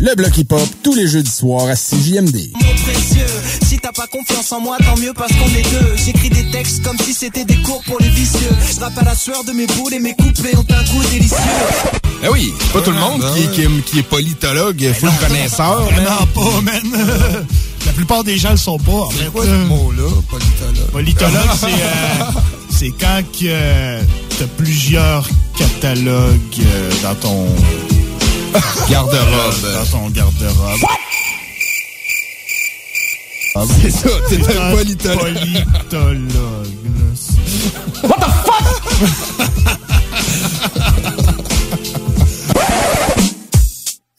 Le bloc hip-hop, tous les jeudis soirs à CJMD. Mon précieux, si t'as pas confiance en moi, tant mieux parce qu'on est deux. J'écris des textes comme si c'était des cours pour les vicieux. Je rappe à la sueur de mes boules et mes couplets ont un goût délicieux. Ben oui, pas tout le monde qui, qui, est- qui est politologue, full connaisseur. man. Non, pas, man. La plupart des gens le sont pas. C'est quoi ce mot-là, politologue? Politologue, c'est euh, c'est quand que euh, t'as plusieurs catalogues euh, dans ton Garde-robe. Dans ton garde-robe. C'est ça, t'es C'est un politologue. Politologue. What the fuck?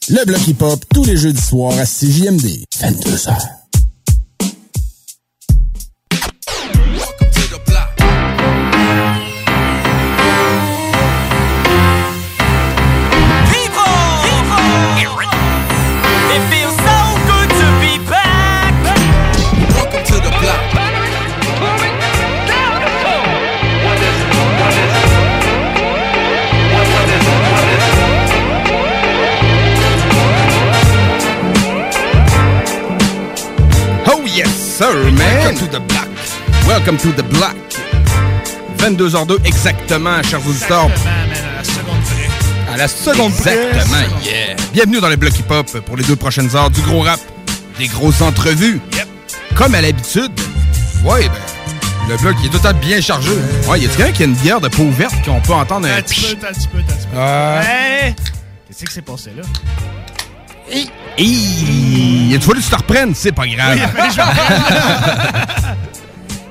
Le bloc hip-hop, tous les jeudis soirs à CJMD. 22h. Sir, man. Welcome to the block. Welcome to the block. 22h02 exactement, chers auditeurs. À la seconde près. Exactement, yeah. Bienvenue dans le bloc hip-hop pour les deux prochaines heures du gros rap, des grosses entrevues. Comme à l'habitude. Ouais, ben, le bloc il est tout à fait bien chargé. Ouais, y a quelqu'un qui a une bière de peau ouverte qu'on peut entendre un Un petit peu, un petit peu, un petit peu. Hey! Qu'est-ce qui s'est passé là? Il a fallu que tu te reprennes, c'est pas grave.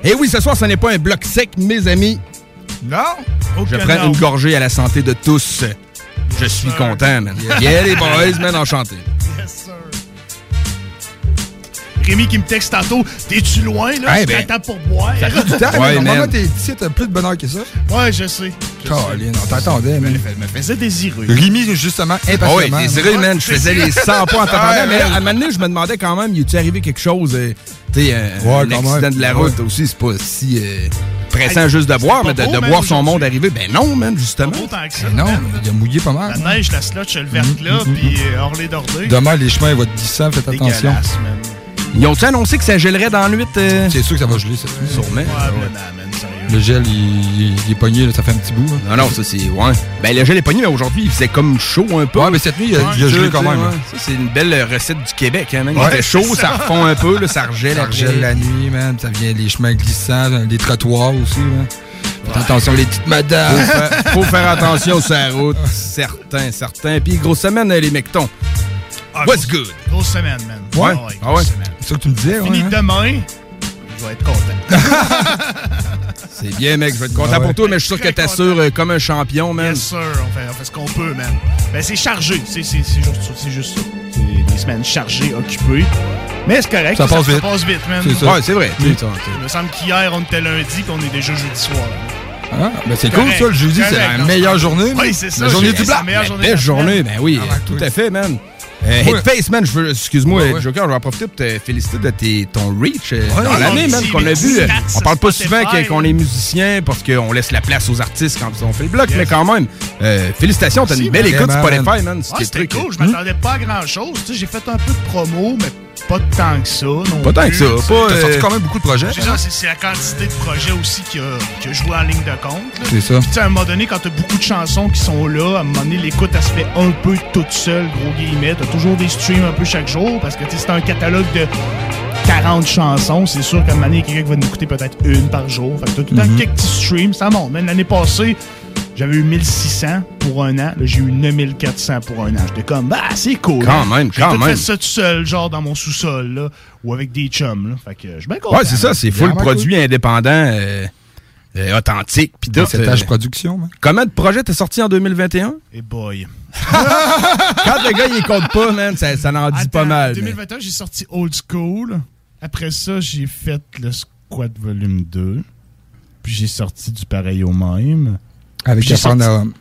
Et oui, ce soir, ce n'est pas un bloc sec, mes amis. Non? Je prends non. une gorgée à la santé de tous. Je suis content, man. Yeah, les boys, man, enchanté. Rémi qui me texte tantôt, t'es-tu loin là? Je ben, t'attends pour boire. ça fait du temps, Ouais. Normalement, t'es ici, t'as plus de bonheur que ça. Ouais, je sais. Je sais. on t'attendait, man. me faisait désireux. Rémi, justement, impatiemment. Ah oui, désiré, man. Je faisais les 100 pas en t'attendant. Ouais, Mais à un moment donné, je me demandais quand même, y est-il arrivé quelque chose? euh, tu sais, un, Ouais, un accident de la route aussi, c'est pas si euh, pressant Hey, juste de boire, mais de, beau, de voir son monde arriver. Ben non, man, justement. Que ça. Non, man. il a mouillé pas mal. La neige, la slotch, le verte là, puis euh, Orlé d'Ordé. Demain, les chemins vont être glissants, faites attention. Man. Ils ont-tu annoncé que ça gèlerait dans le 8? C'est sûr que ça va geler cette nuit. Sûrement. Ouais, man, man, sérieux. Le gel, il, il est pogné, là, ça fait un petit bout. là. Non, non, ça c'est. Ouais. Ben, le gel est pogné, mais aujourd'hui, il faisait comme chaud un peu. Ouais, mais cette nuit, il a, il a Ouais, gelé ça, quand même. ouais. là. Ça, c'est une belle euh, recette du Québec, hein, man. Il fait chaud, ça ça. refond un peu, là, ça regèle Ça regèle la nuit, man. Ça vient les chemins glissants, les trottoirs aussi. Là. Faites attention, les petites Faut madames. faire, faut faire attention sur la route. Certain, certain. Puis grosse semaine, euh, les mectons. Ah, What's good? Grosse semaine, man. Ouais? Ah Ah ouais? C'est ça que tu me disais, Fini ouais, hein? demain, je vais être content. C'est bien, mec. Je vais être content Ah ouais. pour toi, mais je suis sûr que t'assures euh, comme un champion, man. Yes, sir. On fait, on fait ce qu'on peut, man. Ben, c'est chargé. C'est juste, ça. c'est juste ça. C'est des semaines chargées, occupées. Mais c'est correct. Ça passe vite. Ça passe vite, man. C'est. Ouais, c'est vrai. Sais, tu- Il me semble qu'hier, on était lundi, qu'on est déjà jeudi soir. Ah, ben c'est cool, ça. Le jeudi, c'est la meilleure journée. Oui, c'est ça. La journée du la blanc. meilleure Ben, journée belle journée, ben oui, Ah, euh, tout oui. à fait, man. Euh, Ouais. Headface, man, je veux, excuse-moi, Ouais, euh, ouais. Joker, je vais en profiter pour te féliciter de tes, ton reach euh, Ouais, dans ouais. l'année, man, qu'on a vu. euh, On parle pas souvent qu'on est musicien parce qu'on laisse la place aux artistes quand on fait le bloc, Yes. mais quand même, euh, félicitations, t'as une belle écoute Spotify, man. C'est c'était truc. cool. Je m'attendais pas à grand-chose. Tu sais, J'ai fait un peu de promo, mais pas tant que ça. non Pas tant que plus, ça, pas, T'as euh, sorti quand même beaucoup de projets. C'est ça, c'est- c'est la quantité de projets aussi qui a, qui a joué en ligne de compte. là. C'est ça. Puis, tu sais, à un moment donné, quand t'as beaucoup de chansons qui sont là, à un moment donné, l'écoute, elle se fait un peu toute seule, gros guillemets. T'as toujours des streams un peu chaque jour, parce que, tu sais, c'est un catalogue de 40 chansons. C'est sûr qu'à un moment donné, quelqu'un qui va nous écouter peut-être une par jour. Fait que t'as tout le temps Mhm. quelques petits streams. Ça monte. Même l'année passée, j'avais eu 1600 pour un an. Là, j'ai eu 9400 pour un an. J'étais comme, bah, c'est cool. Quand hein. même, J'ai quand tout même. fait ça tout seul, genre dans mon sous-sol, là, ou avec des chums, là. Fait que je suis bien content. Ouais, c'est ça, c'est full produit indépendant, euh, euh, authentique, pis tout. Cette euh, âge production, man. Combien de projets t'es sorti en 2021? Et boy. Quand le gars, il compte pas, man, ça, ça en dit Attends, pas mal. mais- 2021, j'ai sorti Old School. Après ça, j'ai fait le Squad Volume 2. Puis j'ai sorti du pareil au même. Avec J'ai sorti- Cafarnaum.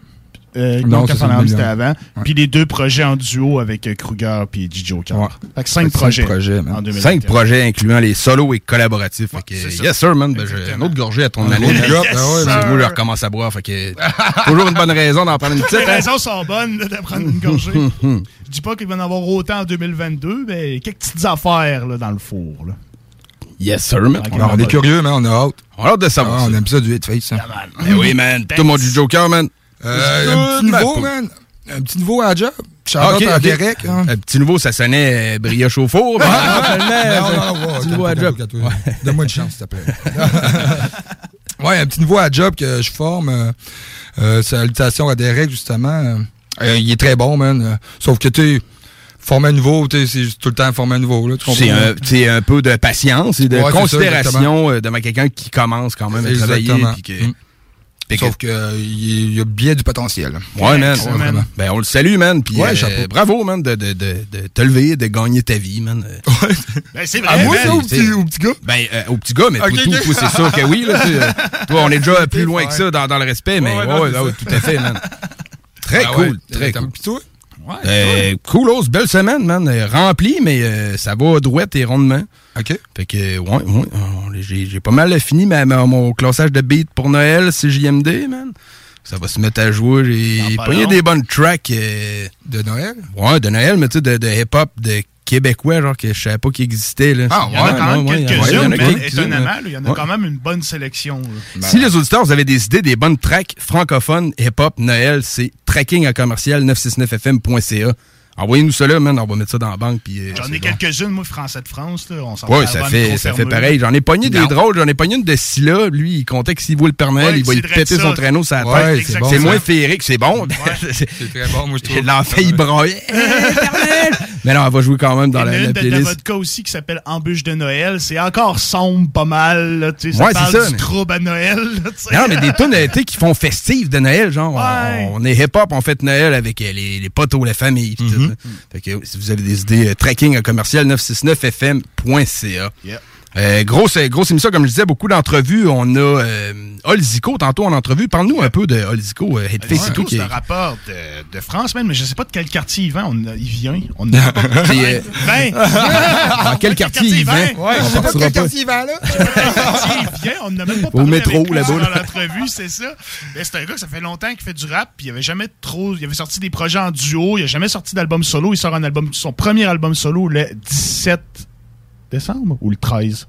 Euh, Non, le c'était avant. Ouais. Puis les deux projets en duo avec euh, Kruger puis DJ Joker. Ouais. Fait que cinq Cinq projets. projets, man. en 2021. Cinq projets incluant les solos et collaboratifs. Fait que, yes, sir, man. Ben, j'ai une autre gorgée à ton Un année. Yes, ben ouais, sir. man. Moi, je recommence à boire. Fait que, toujours une bonne raison d'en prendre une petite. Les hein. raisons sont bonnes de prendre une gorgée. Je dis pas qu'il va y en avoir autant en 2022, mais quelques petites affaires là, dans le four. Là. Yes, sir, man. Alors, on est curieux, mais on a hâte. On a hâte de savoir. Ah, on aime ça du headface. hein. Ben oui, man. Tout mon du Joker, man. Euh, un petit nouveau, man. Un petit nouveau à la job. Shout Ah. Derek. hein. Un petit nouveau, ça sonnait euh, brioche au four. mais finalement, non, non, non, petit nouveau à job. Donne-moi une chance, s'il te plaît. ouais, un petit nouveau à job que je forme. euh, euh, salutations à Derek, justement. Euh, il est très bon, man. Sauf que, tu un nouveau, c'est tout le temps former un nouveau. C'est un, c'est un peu de patience et de Ouais, c'est ça, considération euh, de quelqu'un qui commence quand même à travailler. Que- Mm. que- Sauf qu'il il y a bien du potentiel. Ouais, man. Ouais, man. Ben, on le salue, man. Puis, Ouais, euh, chapeau. bravo, man, de, de, de, de te lever, de gagner ta vie, man. Euh, Ben, c'est vrai, À moi, ça, au petit, au petit gars? Ben, euh, au petit gars, mais tout, c'est sûr que oui. Là, tu sais, euh, toi, on est déjà plus loin que ça dans, dans le respect, mais Ouais, ouais, ouais, ouais, ouais, tout à fait, man. Très Ah cool, ouais, très cool. Puis toi? Euh, coolos, belle semaine, man. Euh, Remplie, mais euh, ça va droite et rondement. OK. Fait que, euh, ouais, ouais, euh, j'ai pas mal fini ma, ma- mon classage de beat pour Noël, CJMD, man. Ça va se mettre à jouer. J'ai pogné des bonnes tracks. euh, De Noël? ouais, de Noël, mais tu sais, de, de hip-hop, de québécois, genre que je savais pas qu'il existait. Là. Ah, Il y en a quand même ouais, ouais, quelques-unes, ouais, il y en a mais quelques-unes, étonnamment, là. il y en a Ouais. quand même une bonne sélection. là. Si les auditeurs, vous avez des idées, des bonnes tracks francophones, hip-hop, Noël, c'est tracking à commercial 969fm.ca. Envoyez-nous ça là, man. On va mettre ça dans la banque. puis, euh, J'en ai bon. quelques-unes, moi, Français de France. Là, on s'en Ouais, ça fait, ça fait pareil. J'en ai pogné des drôles. J'en ai pogné une de Scylla. Lui, il comptait que s'il voit le Père Noël, Ouais, il va lui péter ça. son traîneau sur la Ouais, tête. c'est moins féerique, c'est bon. C'est très bon, moi, je trouve. L'enfant, il broyait. Mais non, elle va jouer quand même dans Il y en a la, la une de, de playlist. vodka aussi qui s'appelle Embûche de Noël. C'est encore sombre pas mal. Là, tu sais, ça Ouais, parle ça, du mais- trouble à Noël. là, tu sais. Non, mais des tunes euh, qui font festive de Noël, genre. on- Ouais. On, est hip-hop, on fête Noël avec euh, les, les potos, la famille. pis tout, là. Fait que euh, si vous avez des idées, euh, tracking à commercial 969fm.ca. Yep. Euh, grosse, euh, grosse émission, comme je disais, beaucoup d'entrevues. On a euh, Olzico, tantôt en entrevue. Parle-nous un peu de Olzico, euh, Headface C'est et tout. c'est est- un rapport de, de France, même, mais je sais pas de quel quartier il vient. On il vient. On a C'est, euh, Ben, dans quel quartier il vient? Ouais, Je sais pas partira quel pas. quartier il va, là. quartier il vient. On n'a même pas Au métro, là-bas, dans l'entrevue, c'est ça. Mais c'est un gars, ça fait longtemps qu'il fait du rap, puis il avait jamais trop... Il avait sorti des projets en duo, il a jamais sorti d'album solo. Il sort un album, son premier album solo le 17 décembre ou le 13.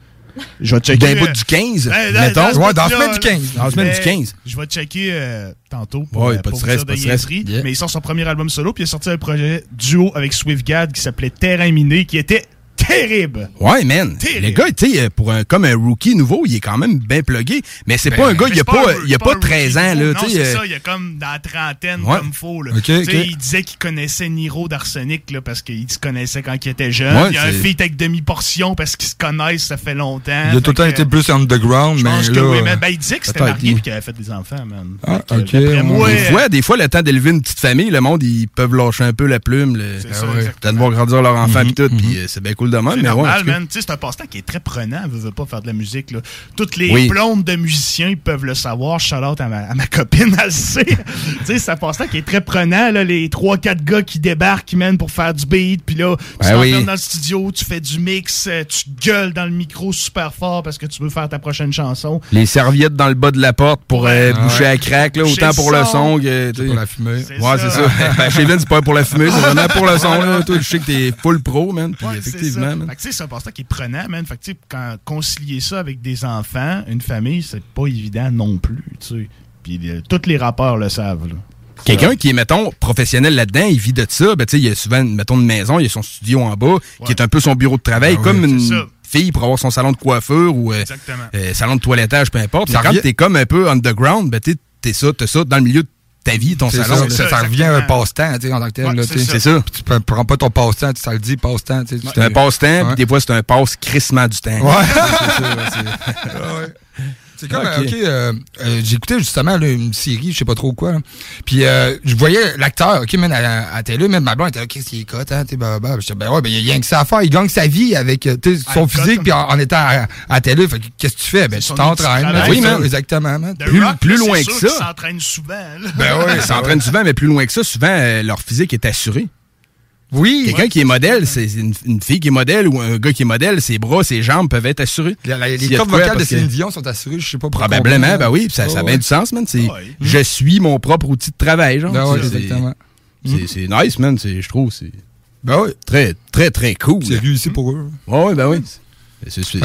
Je vais checker. D'un bout du 15, Ouais, dans- mettons. Ouais, dans la semaine du 15. Dans la semaine du Mais 15. Je vais checker euh, tantôt pour, Ouais, euh, pas de stress, vous dire pas de stress. Yeah. Mais il sort son premier album solo, puis il a sorti un projet duo avec Swiftgad qui s'appelait Terrain Miné, qui était terrible. Ouais, man. Terrible. Le gars, tu sais, pour un, comme un rookie nouveau, il est quand même bien plugué. Mais c'est Ben, pas un gars, mais il a pas, il a pas un 13 ans, là, nouveau. Non, sais. c'est euh, ça, il a comme dans la trentaine, Ouais. comme faux. Là. Ok, Tu sais, ok. Il disait qu'il connaissait Niro d'Arsenic là, parce qu'il se connaissait quand il était jeune. Ouais, il y a un feat avec demi-portion parce qu'ils se connaissent, ça fait longtemps. Il a tout le temps été plus underground, Je mais pense que là, oui, euh, man. Ben, il disait que c'était marié et qu'il avait fait des enfants, man. Ah, Fait ok, moi, des fois, des fois, le temps d'élever une petite famille, le monde, ils peuvent lâcher un peu la plume. Le, ça, Ah de voir grandir leur enfant Mhm, pis tout, pis euh, c'est bien cool de même, C'est mais ouais. normal, man. Sais, c'est un passe-temps qui est très prenant. Veut, veut pas faire de la musique, là. Toutes les Oui. blondes de musiciens ils peuvent le savoir. Shout-out à ma, à ma copine, elle le sait. tu sais, c'est un passe-temps qui est très prenant, là. Les 3-4 gars qui débarquent, qui mènent pour faire du beat. Puis là, tu Ben oui. dans le studio, tu fais du mix, euh, tu gueules dans le micro super fort parce que tu veux faire ta prochaine chanson. Les serviettes dans le bas de la porte pour euh, Ah boucher ouais. à crack, là, autant pour le son. que. tu sais. pour la fumée. Ouais, c'est ça. ben, chez Vince, c'est pas pour la fumée, c'est vraiment pour le son, là. Toi, je sais que t'es full pro, man. Puis Ouais, c'est effectivement, ça. man. Fait que, tu sais, c'est un passe-temps qui est prenant, man. Fait que, tu sais, quand concilier ça avec des enfants, une famille, c'est pas évident non plus, tu sais. Puis euh, tous les rappeurs le savent, là. Quelqu'un qui est, mettons, professionnel là-dedans, il vit de ça, ben, tu sais, il y a souvent, mettons, une maison, il y a son studio en bas, qui est un peu son bureau de travail, Ah comme oui, une fille pour avoir son salon de coiffure ou euh, euh, salon de toilettage, peu importe. Mais quand t'es comme un peu underground, ben, t'es t'es ça, t'as ça dans le milieu de ta vie, ton salon. ça, là. ça, ça, revient à un passe-temps, tu sais, en tant que tel. C'est tu sais. C'est ça. Tu prends- prends pas ton passe-temps, tu- ça le dit, passe-temps. tu sais, C'est un passe-temps, puis des fois, c'est un passe-crissement du temps. Ouais. C'est comme, Ok. euh, OK, euh, euh, j'écoutais justement là, une série, je sais pas trop quoi. là. Puis euh, je voyais l'acteur, OK, man, à, à télé, même ma blonde était là, qu'est-ce qu'il est cote, hein, t'es bah, bah. Ben ouais, ben il y a rien que ça à faire. Il gagne sa vie avec euh, tu sais, Ah, son physique, puis en, en étant à, à télé. Fait que qu'est-ce que tu fais? Ben C'est man. travail, Oui, man, exactement, man. Plus- Rock, plus loin c'est que ça. s'entraînent souvent, là. Ben ouais, Ils s'entraînent souvent, mais plus loin que ça, souvent, euh, leur physique est assuré. Oui. Quelqu'un qui est modèle, c'est une, une fille qui est modèle ou un gars qui est modèle, ses bras, ses jambes peuvent être assurés. La- la- les cordes vocales de Céline Dion sont assurées, je sais pas pourquoi. Probablement, ben oui, puis ça, ça a Oh, bien du sens, man. C'est, Ouais. je suis mon propre outil de travail, genre. Ben ouais, exactement. C'est, c'est nice, man. Je trouve, c'est Ben oui. très, très, très cool. C'est réussi pour eux. Ouais, ouais, ben oui. C'est, sûr.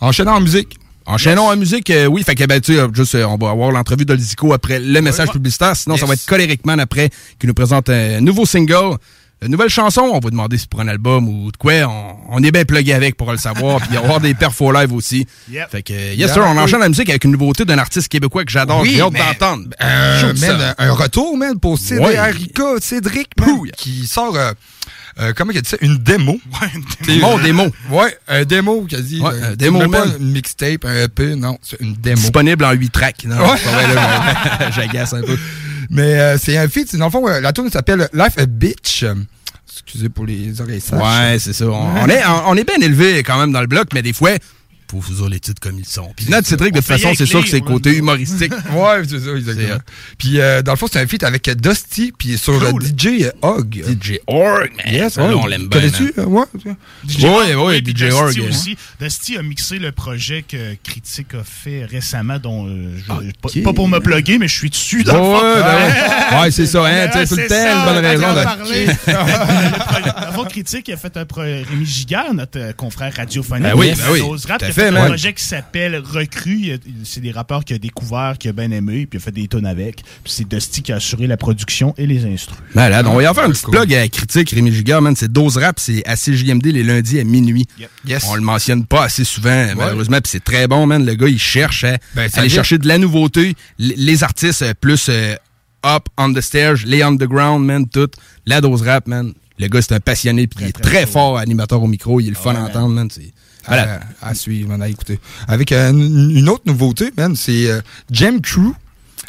enchaînant en musique. Enchaînons en musique, euh, oui, fait que ben, tu sais, juste, euh, on va avoir l'entrevue de Zico après le message publicitaire, sinon ça va être Coleric Man après, qui nous présente un nouveau single, une nouvelle chanson, on va demander si pour un album ou de quoi, on, on est bien plugué avec pour le savoir, puis il va y avoir des perfos live aussi. Yep. Fait que, euh, yes Yeah, sir, on oui. enchaîne la musique avec une nouveauté d'un artiste québécois que j'adore, Oui, j'ai hâte d'entendre. Euh, un retour, man, pour Cédric Ouais. Cédric, man, qui sort, euh, comment il a dit ça, une démo. T'es Mon démo. Ouais, un démo, qu'a dit. Ouais, euh, un démo, même pas une mixtape, un EP, non, c'est une démo. Disponible en 8 tracks. Non, Ouais. j'agace un peu. Mais euh, c'est un feat, c'est dans le fond, euh, la tune s'appelle Life a Bitch. Excusez pour les oreilles sèches. Ouais, c'est ça. On, on est, on, on est bien élevé quand même dans le bloc, mais des fois, faut vous les titres comme ils sont. Puis notre Cédric, de toute fait façon, c'est sûr que c'est côté humoristique. Ouais, c'est ça, exactement. Puis euh, dans le fond, c'est un feat avec Dusty, puis sur Cool. le DJ Hog. DJ Org, man. Yes, ouais. on l'aime bien. Connais-tu? euh, Ouais. DJ Ouais, DJ Org, Dusty hein. aussi. Dusty a mixé le projet que Critique a fait récemment, dont euh, je- pas, pour me plugger, mais je suis dessus dans Ouais, le fond. ben ouais. Ouais, c'est ça, hein. Tu sais, tout le une bonne raison. a de- parlé. Le projet- Dans le fond, Critique a fait un projet. Rémi Giguère, notre euh, confrère radiophonique, Ben oui, ben oui. Rap, a fait, un projet qui s'appelle Recru. C'est des rappeurs qu'il a découvert, qu'il a bien aimé, puis il a fait des tonnes avec. Puis c'est Dusty qui a assuré la production et les instrus. Malade. On va y en faire une petite cool. plug à Critique, Rémi Giguère, man. C'est Dose Rap, c'est à CJMD les lundis à minuit. Yep. Yes. On le mentionne pas assez souvent, malheureusement, puis c'est très bon, man. Le gars, il cherche à Ben, aller chercher de la nouveauté. L- les artistes euh, plus euh, up on the stairs, les underground, man, tout. La dose rap, man. Le gars, c'est un passionné, puis il est très très fort animateur au micro. Il est le fun Ouais, à man. entendre, man. C'est À, malade. à suivre, à écouter. Avec euh, une autre nouveauté, man, c'est euh, Jam Crew,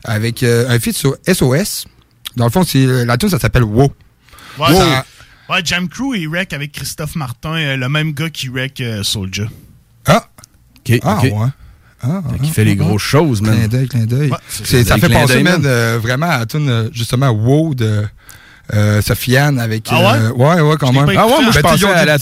avec euh, un feat sur SOS. Dans le fond, c'est euh, la tune, ça s'appelle Wow. Ouais, Wow. ça- ouais, Jam Crew, il rec avec Christophe Martin, euh, le même gars qui rec euh, Soulja. Ah, OK, ah, ouais. Ah, Fait ah, fait les ah, grosses choses, Clin man. d'œil, clin d'œil. Ouais, c'est C'est- ça. fait Clin penser, d'œil, man, euh, vraiment à la tune, euh, justement, Wow de euh, Sofiane avec. Ah ouais? euh, ouais, ouais, quand même. Ah ouais, moi, je Ben, pensais à la... a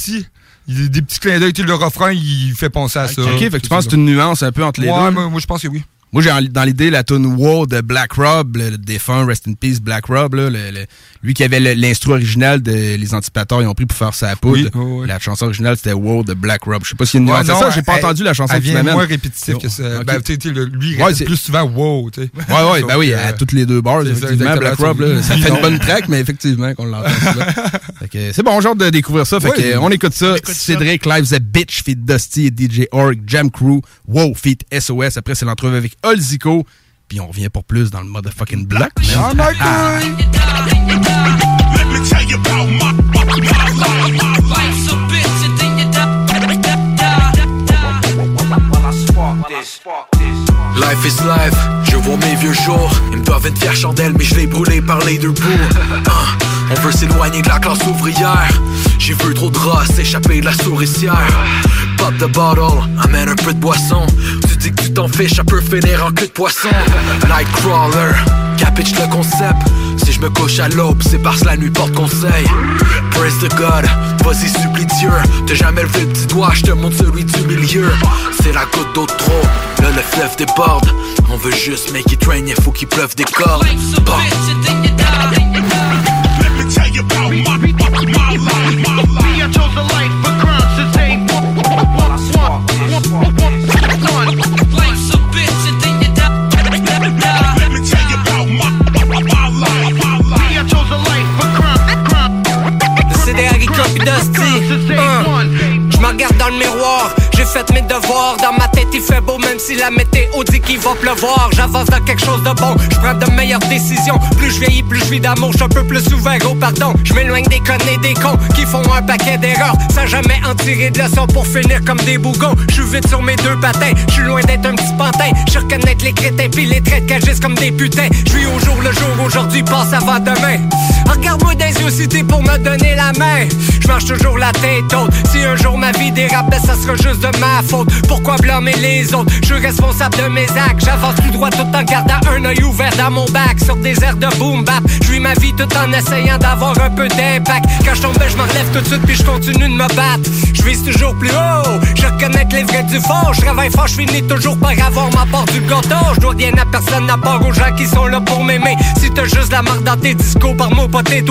des petits clins d'œil, le refrain, il fait penser à ça. OK, fait que tu penses que c'est une nuance un peu entre les Ouais, deux? moi, moi, je pense que oui. Moi, j'ai dans l'idée la tune Wow de Black Rob, le, le défunt Rest in Peace Black Rob, là, le- le- lui qui avait l'instru original de Les Antipateurs, ils ont pris pour faire sa poudre. Oui. La chanson originale, c'était Wow de Black Rob. Je sais pas s'il y a une nuance. Ouais, c'est non, ça, j'ai pas elle- entendu la chanson m'amènes. moins répétitif que ça. Ok. Ben, tu sais, tu sais, le- lui, Ouais, c'est- plus souvent wow, tu sais. Ouais, ouais, ben oui, à toutes les deux bars, ça, effectivement, exactement, Black Rob, là, ça fait une bonne track, mais effectivement, qu'on l'entend souvent. Fait que c'est bon, genre de découvrir ça. Fait Oui. que, on écoute ça. Cédric Live The Bitch feat Dusty et DJ Org, Jam Crew, Wow feat SOS. Après, c'est l'entrevue avec Olzico. Puis on revient pour plus dans le motherfucking block. life. Is life, je vois mes vieux jours. Ils me doivent une fière chandelle, mais je l'ai brûlé par les deux bouts. Ah, on veut s'éloigner de la classe ouvrière. J'ai vu trop de rats s'échapper de la souricière. Pop the bottle, amène un peu de boisson. Tu dis que tu t'en fiches, ça peut finir en queue de poisson. Nightcrawler, capiche le concept. Si je me couche à l'aube, c'est parce que la nuit porte conseil. Praise the God, vas-y supplie Dieu. T'as jamais levé le petit doigt, je te montre celui du milieu. C'est la goutte d'eau de trop, là le fleuve déborde. On veut juste make it rain, il faut qu'il pleuve des cordes. Let me tell you about my, my, my life. My life. I chose a life for crimes to take. Life's a bitch, and then you die. Let me tell you about my, my, my life. My life. I chose a life for crime. C'est des haricots pis d'hostie. Je me regarde dans le miroir, fait mes devoirs. Dans ma tête, il fait beau, même si la météo dit qu'il va pleuvoir. J'avance dans quelque chose de bon, je prends de meilleures décisions. Plus je vieillis, plus je vis d'amour, je suis un peu plus ouvert au pardon. Je m'éloigne des connes et des cons qui font un paquet d'erreurs sans jamais en tirer de leçons pour finir comme des bougons. Je suis vite sur mes deux patins, je suis loin d'être un petit pantin. Je reconnais les crétins puis les traits qu'agissent comme des putains. Je vis au jour le jour, aujourd'hui passe avant demain. Regarde-moi dans les yeux pour me donner la main. Je marche toujours la tête haute. Si un jour ma vie dérape, ben ça sera juste de Pourquoi blâmer les autres? Je suis responsable de mes actes. J'avance tout droit tout en gardant un œil ouvert dans mon bac. Sur des airs de boom bap. Je ma vie tout en essayant d'avoir un peu d'impact. Quand je tombe, je me relève tout de suite puis je continue de me battre. Je vise toujours plus haut. Je reconnais que les vrais du fond. Je travaille fort, je finis toujours par avoir ma part du gâteau. Je dois rien à personne à part aux gens qui sont là pour m'aimer. Si t'as juste la marque dans tes discours, par mot pas tes.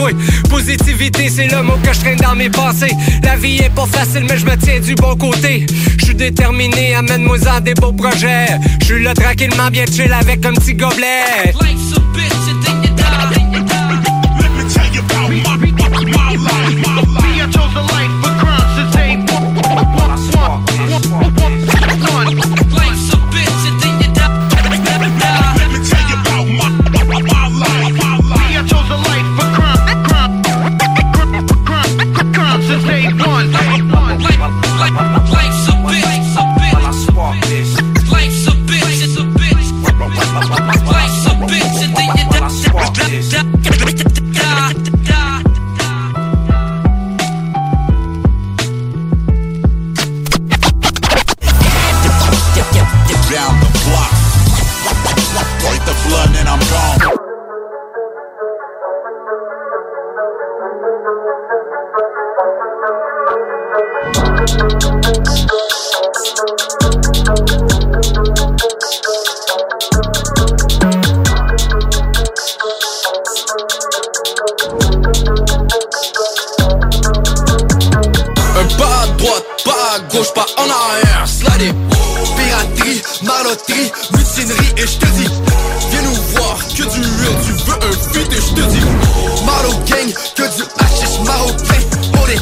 Positivité, c'est le mot que je traîne dans mes pensées. La vie est pas facile, mais je me tiens du bon côté. Je suis déterminé, amène-moi en des beaux projets. Je suis là tranquillement bien chill avec un petit gobelet. Life's a bitch, and then you die. Let me tell you about my, my, my life. My life. Et je te dis Viens nous voir, que du real, tu veux un feat et je te dis. Malo gang, que du hashish marocain On est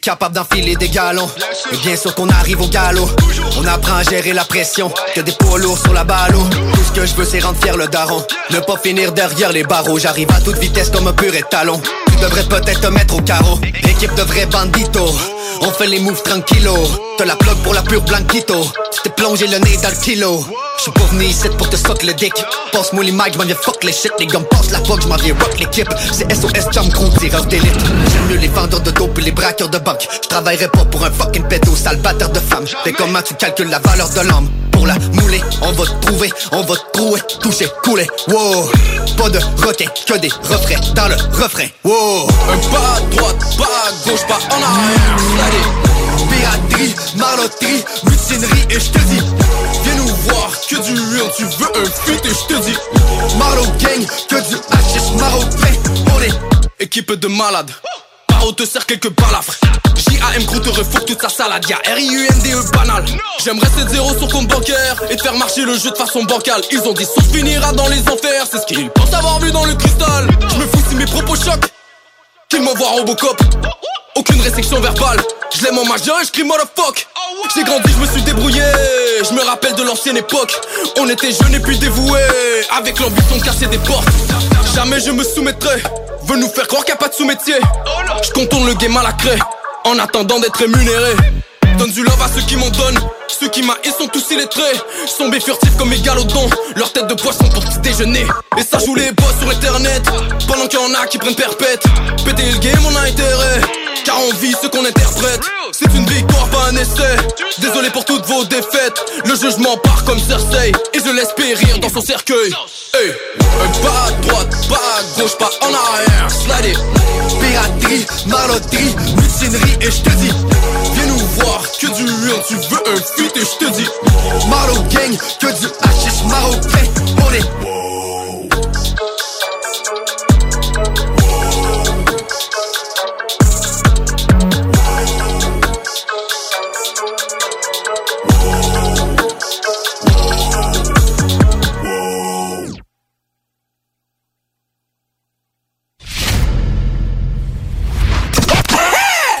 Capable d'enfiler des galons. Et bien sûr qu'on arrive au galop. On apprend à gérer la pression. Que des poids lourds sur la ballot Tout ce que je veux c'est rendre fier le daron. Ne pas finir derrière les barreaux. J'arrive à toute vitesse comme un pur étalon. Tu devrais peut-être te mettre au carreau. Équipe de vrais banditos On fait les moves tranquillo T'as la plug pour la pure blanquito. Tu t'es plongé le nez dans le kilo J'suis pas venu ici pour te suck le dick. Passe-moi les mics, j'm'en viens fuck les shit Les gars me passent la fuck, j'm'en viens rock l'équipe. C'est SOS Jump Crew, tireur d'élite. J'aime mieux les vendeurs de dope et les braqueurs de banque. J'travaillerai pas pour un fucking pédo, sale batteur de femme. T'es comment tu calcules la valeur de l'homme? Pour la mouler, on va te trouver, on va te trouver, toucher, couler, wow. Pas de requin, que des refrains dans le refrain, wow. Un pas à droite, pas à gauche, pas en arrière, sladé Piraterie, marloterie, mutinerie et je te dis Que du real, tu veux un feat et je te dis Marlo gang, que du hashish marocain On est Équipe de malades. Paro te sert quelques balafres J.A.M. te refourgue toute sa salade. Y'a R-I-U-N-D-E banal. J'aimerais 7 zéro sur compte bancaire Et te faire marcher le jeu de façon bancale. Ils ont dit sauf finira dans les enfers C'est ce qu'ils pensent avoir vu dans le cristal. Je me fous si mes propos choquent qu'il m'envoie Robocop. Aucune restriction verbale, je l'aime en majeur et je crie motherfuck. J'ai grandi, je me suis débrouillé, je me rappelle de l'ancienne époque. On était jeunes et puis dévoués, avec l'ambition de casser des portes. Jamais je me soumettrai, veut nous faire croire qu'il n'y a pas de sous-métier. Je contourne le game à la craie, en attendant d'être rémunéré. Donne du love à ceux qui m'en donnent. Ceux qui m'haïssent sont tous illettrés. Sombés furtifs comme mes galodons. Leur tête de poisson pour petit déjeuner. Et ça joue les boss sur internet. Pendant qu'il y en a qui prennent perpète. Péter le game, on a intérêt. Car on vit ce qu'on interprète. C'est une victoire, pas un essai. Désolé pour toutes vos défaites. Le jugement part comme Cersei. Et je laisse périr dans son cercueil. Hey. Pas à droite, pas à gauche, pas en arrière. Slide. Piraterie, maloterie, mutinerie. Et je te dis, Que du 1, tu veux un feat et je te dis. Malo gang, que du hashish marocain. On est.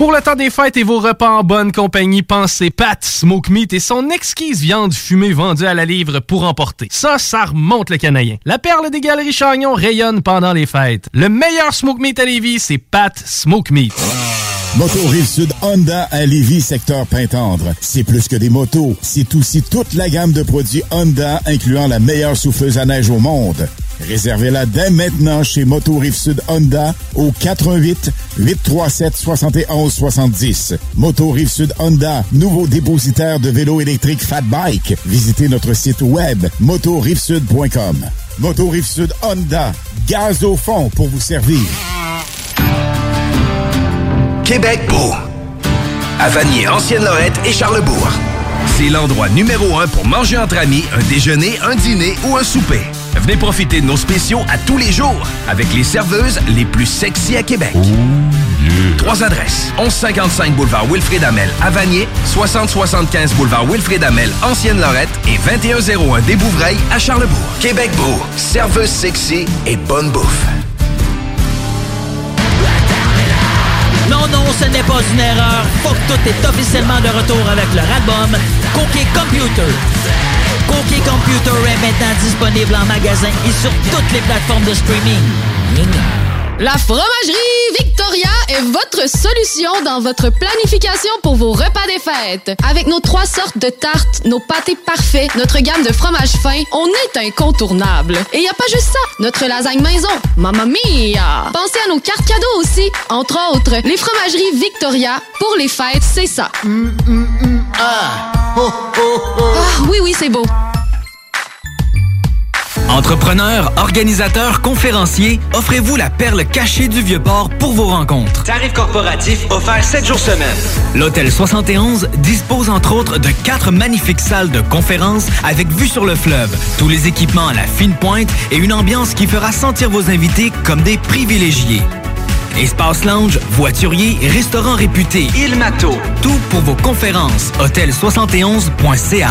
Pour le temps des fêtes et vos repas en bonne compagnie, pensez Pat Smoke Meat et son exquise viande fumée vendue à la livre pour emporter. Ça, ça remonte le canadien. La perle des galeries Chagnon rayonne pendant les fêtes. Le meilleur Smoke Meat à Lévis, c'est Pat Smoke Meat. Moto Rive-Sud Honda à Lévis, secteur Pintendre. C'est plus que des motos, c'est aussi toute la gamme de produits Honda, incluant la meilleure souffleuse à neige au monde. Réservez-la dès maintenant chez Moto Rive-Sud Honda au 88 837 71 70. Moto Rive-Sud Honda, nouveau dépositaire de vélos électriques Fat Bike. Visitez notre site web motorivesud.com. Moto Rive-Sud Honda, gaz au fond pour vous servir. Québec beau. À Vanier, Ancienne-Lorette et Charlebourg. C'est l'endroit numéro un pour manger entre amis, un déjeuner, un dîner ou un souper. Venez profiter de nos spéciaux à tous les jours avec les serveuses les plus sexy à Québec. Trois adresses. 1155 boulevard Wilfrid Amel à Vanier, 6075 boulevard Wilfrid Amel, Ancienne-Lorette et 2101 des Bouvrailles à Charlebourg. Québec beau, serveuse sexy et bonne bouffe. Non, non, ce n'est pas une erreur. Que tout est officiellement de retour avec leur album Cookie Computer. Cookie Computer est maintenant disponible en magasin et sur toutes les plateformes de streaming. La fromagerie Victoria est votre solution dans votre planification pour vos repas des fêtes. Avec nos trois sortes de tartes, nos pâtés parfaits, notre gamme de fromages fins, on est incontournable. Et y a pas juste ça, notre lasagne maison, mamma mia! Pensez à nos cartes cadeaux aussi. Entre autres, les fromageries Victoria, pour les fêtes, c'est ça. Ah, oui, oui, c'est beau. Entrepreneurs, organisateurs, conférenciers, offrez-vous la perle cachée du Vieux-Port pour vos rencontres. Tarif corporatif offert 7 jours semaine. L'Hôtel 71 dispose entre autres de quatre magnifiques salles de conférences avec vue sur le fleuve, tous les équipements à la fine pointe et une ambiance qui fera sentir vos invités comme des privilégiés. Espace lounge, voiturier, restaurant réputé, Il Mato, tout pour vos conférences. Hôtel71.ca.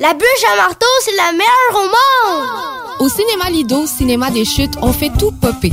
La bûche à marteau, c'est la meilleure au monde. Au cinéma Lido, cinéma des chutes, on fait tout popper.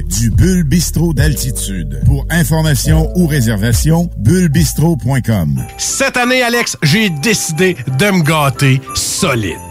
du Bulle Bistrot d'altitude. Pour information ou réservation, bullebistro.com. Cette année, Alex, j'ai décidé de me gâter solide.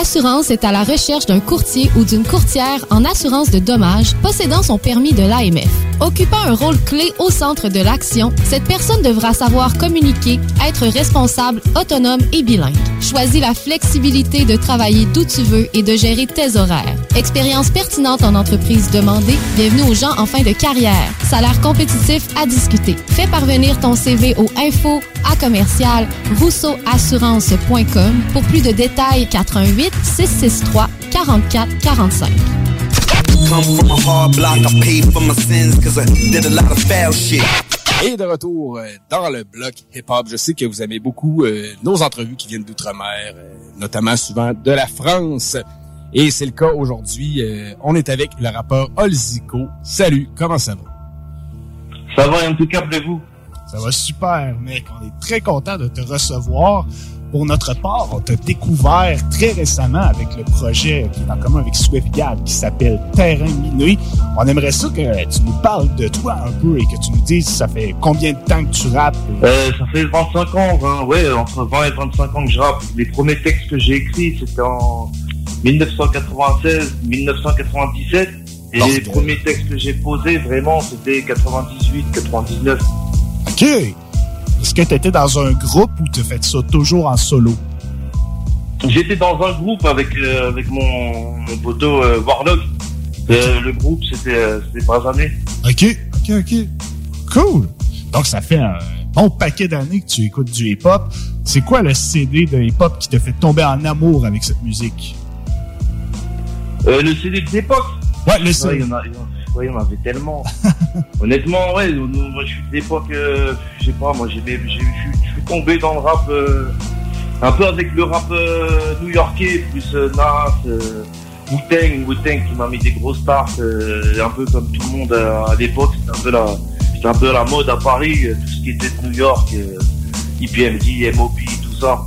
Assurance est à la recherche d'un courtier ou d'une courtière en assurance de dommages possédant son permis de l'AMF. Occupant un rôle clé au centre de l'action, cette personne devra savoir communiquer, être responsable, autonome et bilingue. Choisis la flexibilité de travailler d'où tu veux et de gérer tes horaires. Expérience pertinente en entreprise demandée, bienvenue aux gens en fin de carrière. Salaire compétitif à discuter. Fais parvenir ton CV au info à commercial rousseauassurance.com pour plus de détails 88 663 44 45. Come from a hard block, I paid for my sins cause I did a lot of foul shit. Et de retour euh, dans le bloc hip-hop, je sais que vous aimez beaucoup euh, nos entrevues qui viennent d'outre-mer, euh, notamment souvent de la France. Et c'est le cas aujourd'hui. euh, on est avec le rappeur Olzico. Salut, comment ça va? Ça va impeccable-vous? Ça va super, mec. On est très content de te recevoir. Pour notre part, on t'a découvert très récemment avec le projet qui est en commun avec SwiftGad qui s'appelle Terrain miné. On aimerait ça que tu nous parles de toi un peu et que tu nous dises ça fait combien de temps que tu rappes? Euh, ça fait 25 ans, 20, ouais, entre 20 et 25 ans que je rappe. Les premiers textes que j'ai écrits, c'était en 1996, 1997. Et les premiers textes que j'ai posés, vraiment, c'était 98, 99. OK. Est-ce que tu étais dans un groupe ou tu fait ça toujours en solo? J'étais dans un groupe avec, euh, avec mon, mon poteau euh, Warlock. Euh, le groupe, c'était c'était Brazané. OK, OK, OK. Cool. Donc, ça fait un bon paquet d'années que tu écoutes du hip-hop. C'est quoi le CD de hip-hop qui te fait tomber en amour avec cette musique? Euh, le CD de l'époque? Ouais, le CD. il y en a- il y en- ouais, y en avait tellement. Honnêtement, ouais, moi, je suis d'époque, euh, je sais pas, moi, j'ai, j'ai- je suis- tombé dans le rap, euh, un peu avec le rap euh, new-yorkais, plus euh, Nas, euh, Wu-Tang, Wu-Tang qui m'a mis des grosses stars, euh, un peu comme tout le monde à l'époque, c'était un peu la, c'était un peu la mode à Paris, euh, tout ce qui était de New York, euh, IPMD, MOP, tout ça.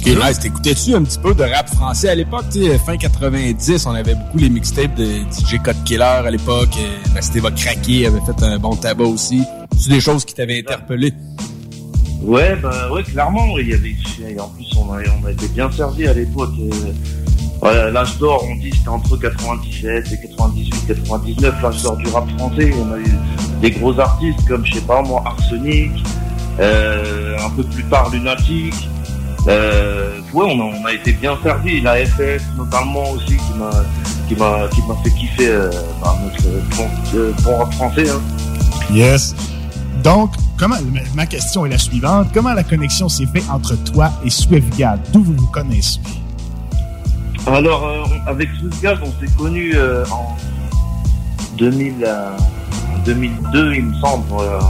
Ok, nice. T'écoutais-tu un petit peu de rap français à l'époque? Fin 90, on avait beaucoup les mixtapes de DJ Code Killer à l'époque. euh, Bastille va craquer, avait fait un bon tabac aussi. C'est des choses qui t'avaient interpellé? Ouais, bah ouais, clairement, il y avait, en plus, on a, on a été bien servi à l'époque. euh, l'âge d'or, on dit, c'était entre 97 et 98, 99, l'âge d'or du rap français. On a eu des gros artistes comme, je sais pas, moi, Arsenic, euh, un peu plus tard, Lunatic. Euh, ouais, on a, on a été bien servi. La FF, notamment aussi, qui m'a, qui m'a, qui m'a fait kiffer, euh, bah, notre bon, euh, bon rap français, hein. Yes. Donc, comment, ma- question est la suivante. Comment la connexion s'est faite entre toi et SwiftGad? D'où vous vous connaissez? Alors, euh, avec Swiftgaz, on s'est connus euh, en 2000, euh, 2002, il me semble. euh,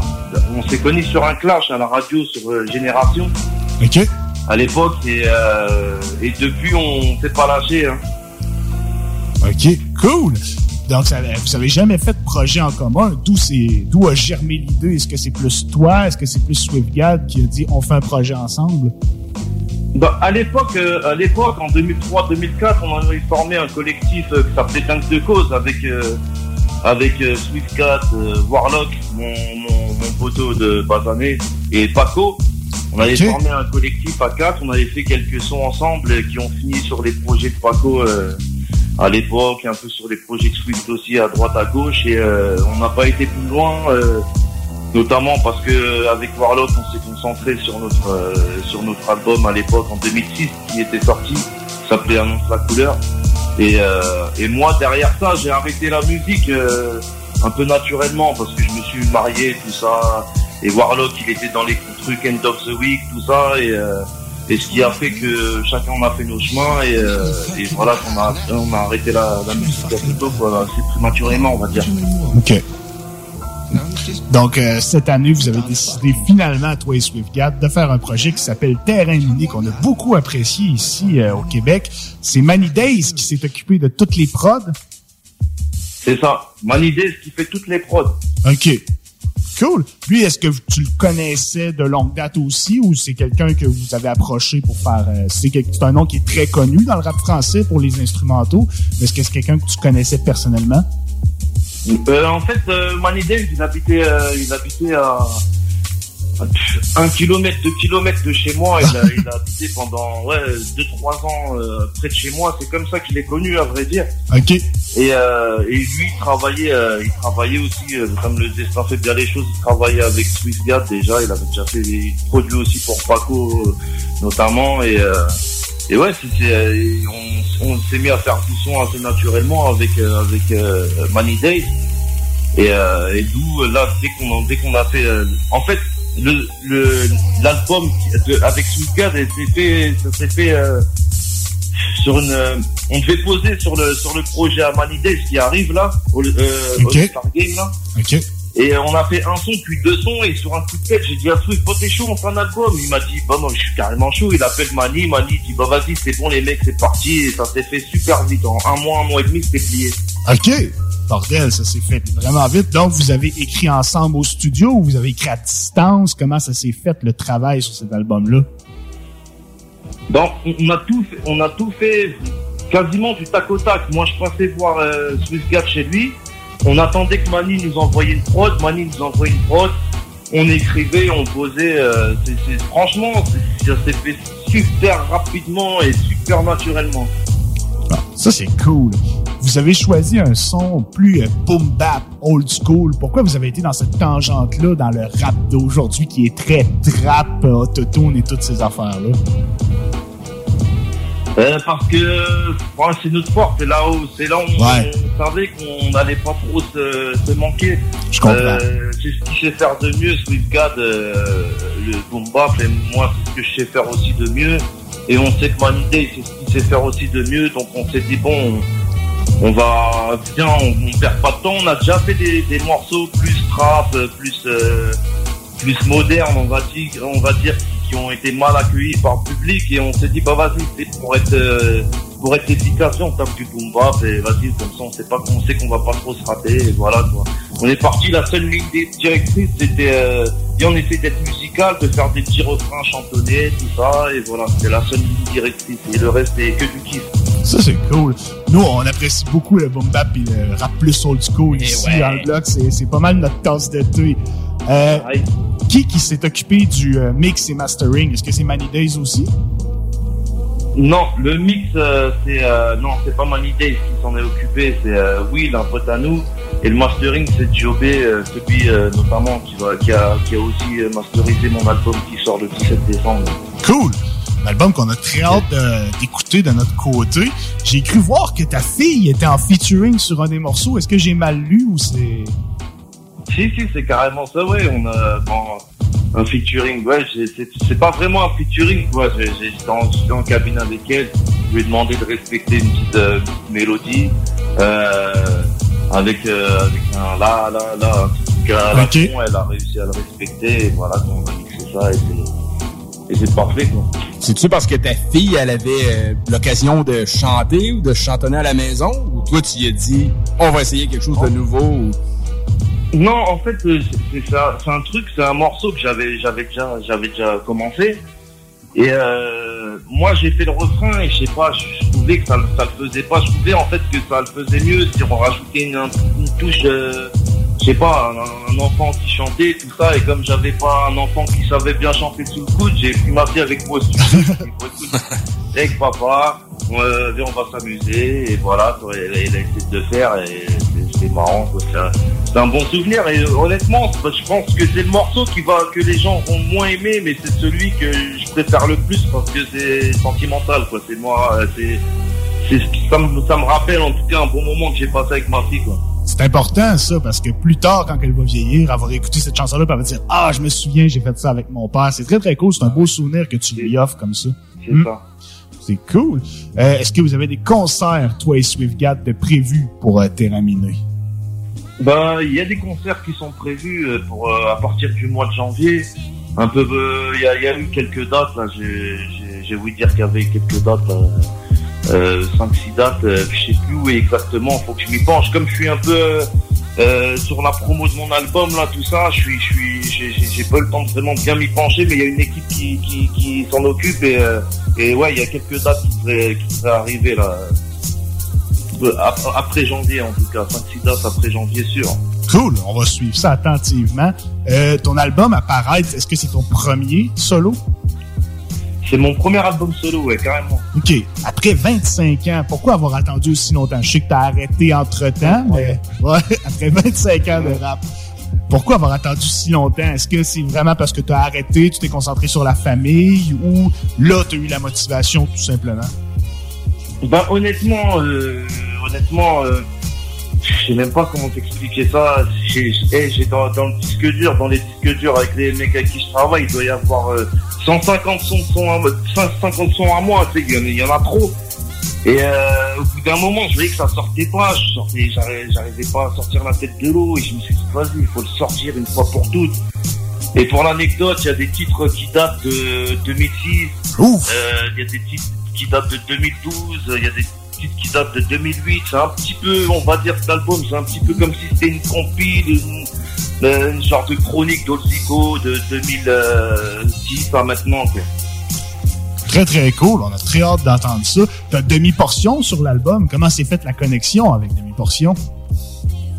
on s'est connus sur un clash à la radio sur euh, Génération. OK. À l'époque et, euh, et depuis on s'est pas lâché. Hein. OK, cool. Donc, ça- vous avez jamais fait de projet en commun. D'où c'est, d'où a germé l'idée? Est-ce que c'est plus toi? Est-ce que c'est plus SwiftGad qui a dit on fait un projet ensemble? Bah, à l'époque, euh, à l'époque, en 2003-2004, on avait formé un collectif euh, qui s'appelait Tanks de Cause avec euh, avec Swiftcat, Warlock, mon, mon, mon poteau de Basané et Paco. On avait formé un collectif à quatre, on avait fait quelques sons ensemble qui ont fini sur les projets de Paco euh, à l'époque, un peu sur les projets de Swift aussi à droite à gauche. Et euh, on n'a pas été plus loin. euh, notamment parce que euh, avec Warlock on s'est concentré sur notre euh, sur notre album à l'époque en 2006 qui était sorti qui s'appelait Annonce la couleur. Et euh, et moi derrière ça j'ai arrêté la musique euh, un peu naturellement parce que je me suis marié tout ça et Warlock il était dans les trucs End of the Week tout ça et euh, et ce qui a fait que chacun on a fait nos chemins et, euh, et voilà qu'on a on a arrêté la, la musique assez tôt quoi assez prématurément on va dire OK. Donc, euh, cette année, vous avez décidé finalement, toi et SwiftGad, de faire un projet qui s'appelle Terrain Mini, qu'on a beaucoup apprécié ici euh, au Québec. C'est Manny Days qui s'est occupé de toutes les prods. c'est ça Manny Days qui fait toutes les prods OK. Cool. Lui, est-ce que tu le connaissais de longue date aussi ou c'est quelqu'un que vous avez approché pour faire... euh, c'est un nom qui est très connu dans le rap français pour les instrumentaux, mais est-ce que c'est quelqu'un que tu connaissais personnellement? Euh, en fait, euh, Dave, il habitait, euh, il habitait à un kilomètre, deux kilomètres de chez moi. Il a, il a habité pendant ouais, deux, trois ans euh, près de chez moi. C'est comme ça qu'il est connu, à vrai dire. OK. Et, euh, et lui, il travaillait, euh, il travaillait aussi, euh, comme le destin fait bien les choses, il travaillait avec SwiftGad déjà. Il avait déjà fait des produits aussi pour Paco, euh, notamment. Et, euh, et ouais, euh, et on, on s'est mis à faire du son assez naturellement avec euh, avec euh, Money Days. Et, euh, et d'où là, dès qu'on dès qu'on a fait, euh, en fait, le le l'album de- avec s'est fait, ça s'est fait. euh, sur une, euh, on devait poser sur le sur le projet à Days qui arrive là, au, euh, au Star Game là. Et on a fait un son puis deux sons et sur un coup de tête j'ai dit à Swift, bon t'es chaud on fait un album. Il m'a dit bah moi je suis carrément chaud. Il appelle Mani, Mani dit bah vas-y c'est bon les mecs c'est parti et ça s'est fait super vite en un mois un mois et demi c'était plié. OK. Bordel, ça s'est fait vraiment vite. Donc, vous avez écrit ensemble au studio ou vous avez écrit à distance? Comment ça s'est fait, le travail sur cet album-là? Donc on a tout fait, on a tout fait quasiment du tac au tac. Moi je passais voir euh, SwiftGap chez lui. On attendait que Mani nous envoyait une prod. Mani nous envoyait une prod. On écrivait, on posait. euh, franchement, ça s'est fait super rapidement et super naturellement. Ça, c'est cool. Vous avez choisi un son plus euh, boom bap, old school. Pourquoi vous avez été dans cette tangente-là, dans le rap d'aujourd'hui qui est très trap, euh, autotune et toutes ces affaires-là? Euh, parce que ouais, c'est notre force, c'est là où c'est là où on, Ouais. on savait qu'on n'allait pas trop se, se manquer. Je comprends. Euh, c'est ce qu'il sait faire de mieux, SwiftGad, euh, le boom bap, et moi c'est ce que je sais faire aussi de mieux. Et on sait que Manidé c'est ce qu'il sait faire aussi de mieux, donc on s'est dit bon, on, on va bien, on, on perd pas de temps. On a déjà fait des, morceaux plus trap, plus euh, plus modernes, on va dire, on va dire, qui ont été mal accueillis par le public et on s'est dit bah vas-y, c'est pour être euh, pour être efficace, on tape du boom bap et vas-y comme ça on sait pas on sait qu'on va pas trop se rater et voilà. On est parti, la seule ligne directrice c'était euh, et on essaie d'être musical, de faire des petits refrains chantonnés, tout ça et voilà, c'était la seule ligne directrice et le reste c'est que du kiff. Ça, c'est cool. Nous, on apprécie beaucoup le boom bap et le rap plus old school ici ouais. dans le bloc. C'est, pas mal notre tasse de thé. Euh, qui qui s'est occupé du euh, mix et mastering? Est-ce que c'est Manny Days aussi? Non, le mix, euh, c'est non, c'est pas Money Days qui s'en est occupé, c'est Will, un pote à nous, et le mastering, c'est Jobé, celui notamment qui, va, qui, a, qui a aussi masterisé mon album qui sort le 17 décembre. Cool! Album qu'on a très hâte de- d'écouter de notre côté. J'ai cru voir que ta fille était en featuring sur un des morceaux. Est-ce que j'ai mal lu ou c'est... Si, si, c'est carrément ça, ouais, on a bon, un featuring, ouais, c'est pas vraiment un featuring, quoi, j'étais en, en cabine avec elle, je lui ai demandé de respecter une petite, euh, petite mélodie, euh, avec, euh, avec un là, là, là, un petit truc à la Ok. fond, elle a réussi à le respecter, et voilà, on a mixé ça, et c'est- et c'est parfait, quoi. C'est-tu parce que ta fille, elle avait euh, l'occasion de chanter ou de chantonner à la maison? Ou toi, tu lui as dit, on va essayer quelque chose de nouveau? ou- Non, en fait, euh, c'est- c'est ça- c'est un truc, c'est un morceau que j'avais, j'avais déjà, j'avais déjà commencé. Et euh, moi, j'ai fait le refrain et je sais pas, je, je trouvais que ça, ça le faisait pas. Je trouvais en fait que ça le faisait mieux si on rajoutait une, une touche, euh, je sais pas, un, un enfant qui chantait tout ça. Et comme j'avais pas un enfant qui savait bien chanter sous le coude, j'ai pris ma fille avec moi. au studio. J'ai dit, Bon, écoute, avec papa, euh, viens, on va s'amuser et voilà. Elle, elle a essayé de le faire et c'est- marrant. quoi. C'est un- bon souvenir et euh, honnêtement, je pense que c'est le morceau qui va que les gens vont moins aimer, mais c'est celui que je préfère le plus parce que c'est sentimental. quoi. C'est moi, euh, c'est ça me, ça me rappelle en tout cas un bon moment que j'ai passé avec ma fille. quoi. C'est important, ça, parce que plus tard, quand elle va vieillir, elle va réécouter cette chanson-là, puis elle va dire Ah, je me souviens, j'ai fait ça avec mon père. C'est très, très cool. C'est un beau souvenir que tu lui offres comme ça. C'est Hmm? ça. C'est cool. Euh, Est-ce que vous avez des concerts, toi et SwiftGad, de prévus pour euh, Terraminé? Bah, il y a des concerts qui sont prévus euh, pour euh, à partir du mois de janvier. Un peu, il y, a, il y a eu quelques dates là. J'ai, j'ai, voulu dire qu'il y avait quelques dates. Euh, 5-6 dates. euh, je sais plus où exactement. Faut que je m'y penche. Comme je suis un peu euh, euh, sur la promo de mon album là, tout ça, je suis, je suis, j'ai, pas le temps de vraiment bien m'y pencher, mais il y a une équipe qui, qui, s'en occupe et, euh, et ouais, il y a quelques dates qui seraient, qui seraient arrivées là. Euh, ap- Après janvier en tout cas, 5-6 dates après janvier sûr. Cool, on va suivre ça attentivement. Ton album apparaître, est-ce que c'est ton premier solo? C'est mon premier album solo, ouais, carrément. OK. Après 25 ans, pourquoi avoir attendu aussi longtemps? Je sais que t'as arrêté entre-temps, mais ouais, après 25 ans de rap. Pourquoi avoir attendu si longtemps? Est-ce que c'est vraiment parce que t'as arrêté, tu t'es concentré sur la famille ou là, t'as eu la motivation tout simplement? Ben honnêtement, euh, honnêtement, euh, je sais même pas comment t'expliquer ça. J'ai dans, dans le disque dur, dans les disques durs avec les mecs avec qui je travaille, il doit y avoir euh, 150 sons, sons à, 150 sons à moi, tu sais, il y en a- il y, en a trop. Et euh, au bout d'un moment, je voyais que ça sortait pas, je sortais, j'arrivais pas à sortir la tête de l'eau, et je me suis dit, vas-y, il faut le sortir une fois pour toutes. Et pour l'anecdote, il y a des titres qui datent de 2006, Euh, il y a des titres qui datent de 2012, il y a des titres qui datent de 2008. C'est un petit peu, on va dire, cet album, c'est un petit peu comme si c'était une compile, une, euh, une genre de chronique d'Olzico de 2010 à maintenant. Quoi. Très, très cool. On a très hâte d'entendre ça. T'as demi-portion sur l'album. Comment s'est faite la connexion avec demi-portion?